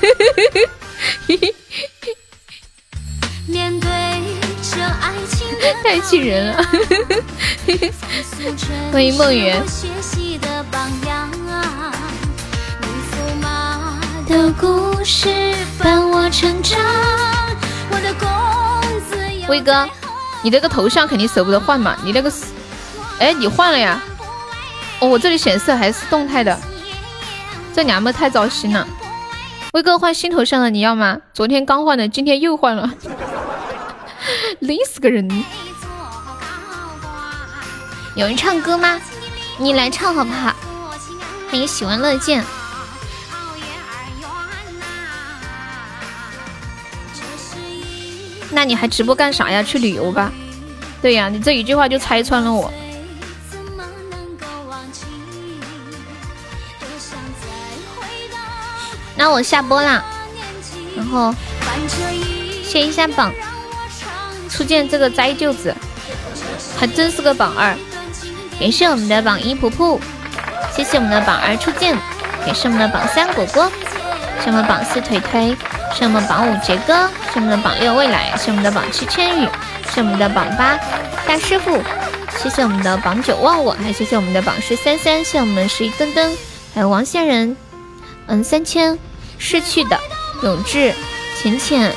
太气人了。欢迎梦圆。的故事伴我成长。威哥，你这个头像肯定舍不得换嘛？你那个，哎，你换了呀？哦，我这里显示还是动态的，这娘们太糟心了。威哥换新头像了，你要吗？昨天刚换的，今天又换了，累死个人。有人唱歌吗？你来唱好不好？欢迎喜闻乐见。那你还直播干啥呀？去旅游吧。对呀，你这一句话就拆穿了我。那我下播啦，然后谢一下榜。初见这个栽舅子，还真是个榜二。感谢我们的榜一婆婆，谢谢我们的榜二初见，也是我们的榜三果果，谢我们榜四腿腿。是我们榜五杰哥，是我们的榜六未来，是我们的榜七千羽，是我们的榜八大师傅，谢谢我们的榜九忘我，还谢谢我们的榜十三三，谢谢我们十一噔噔，还有王仙人，嗯三千。逝去的永志浅浅，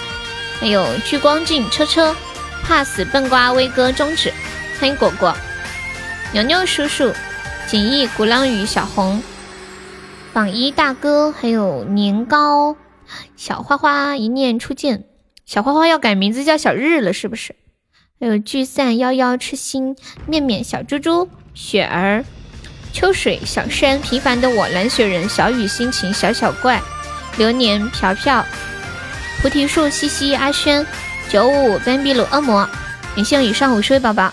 还有聚光镜车车，怕死笨瓜威哥中指，欢迎果果牛牛叔叔锦逸鼓浪屿小红榜一大哥，还有年糕。小花花一念初见，小花花要改名字叫小日了，是不是？还有聚散夭夭痴心面面小猪猪雪儿秋水小山平凡的我蓝雪人小雨心情小小怪流年飘飘菩提树西西阿轩九五斑比鲁恶魔，感谢以上五十位宝宝。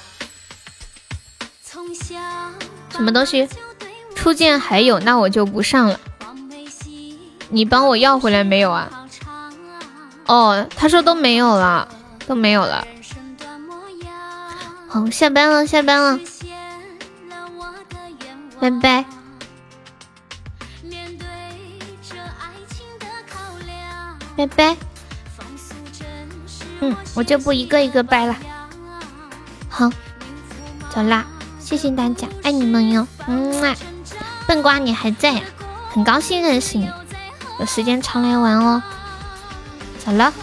什么东西？初见还有，那我就不上了。你帮我要回来没有啊？哦，他说都没有了，都没有了。好，下班了，下班了，拜拜。拜拜。嗯，我就不一个一个拜了。好，走啦，谢谢大家，爱你们哟。嗯啊，笨瓜你还在呀？很高兴认识你。有时间常来玩哦，走了。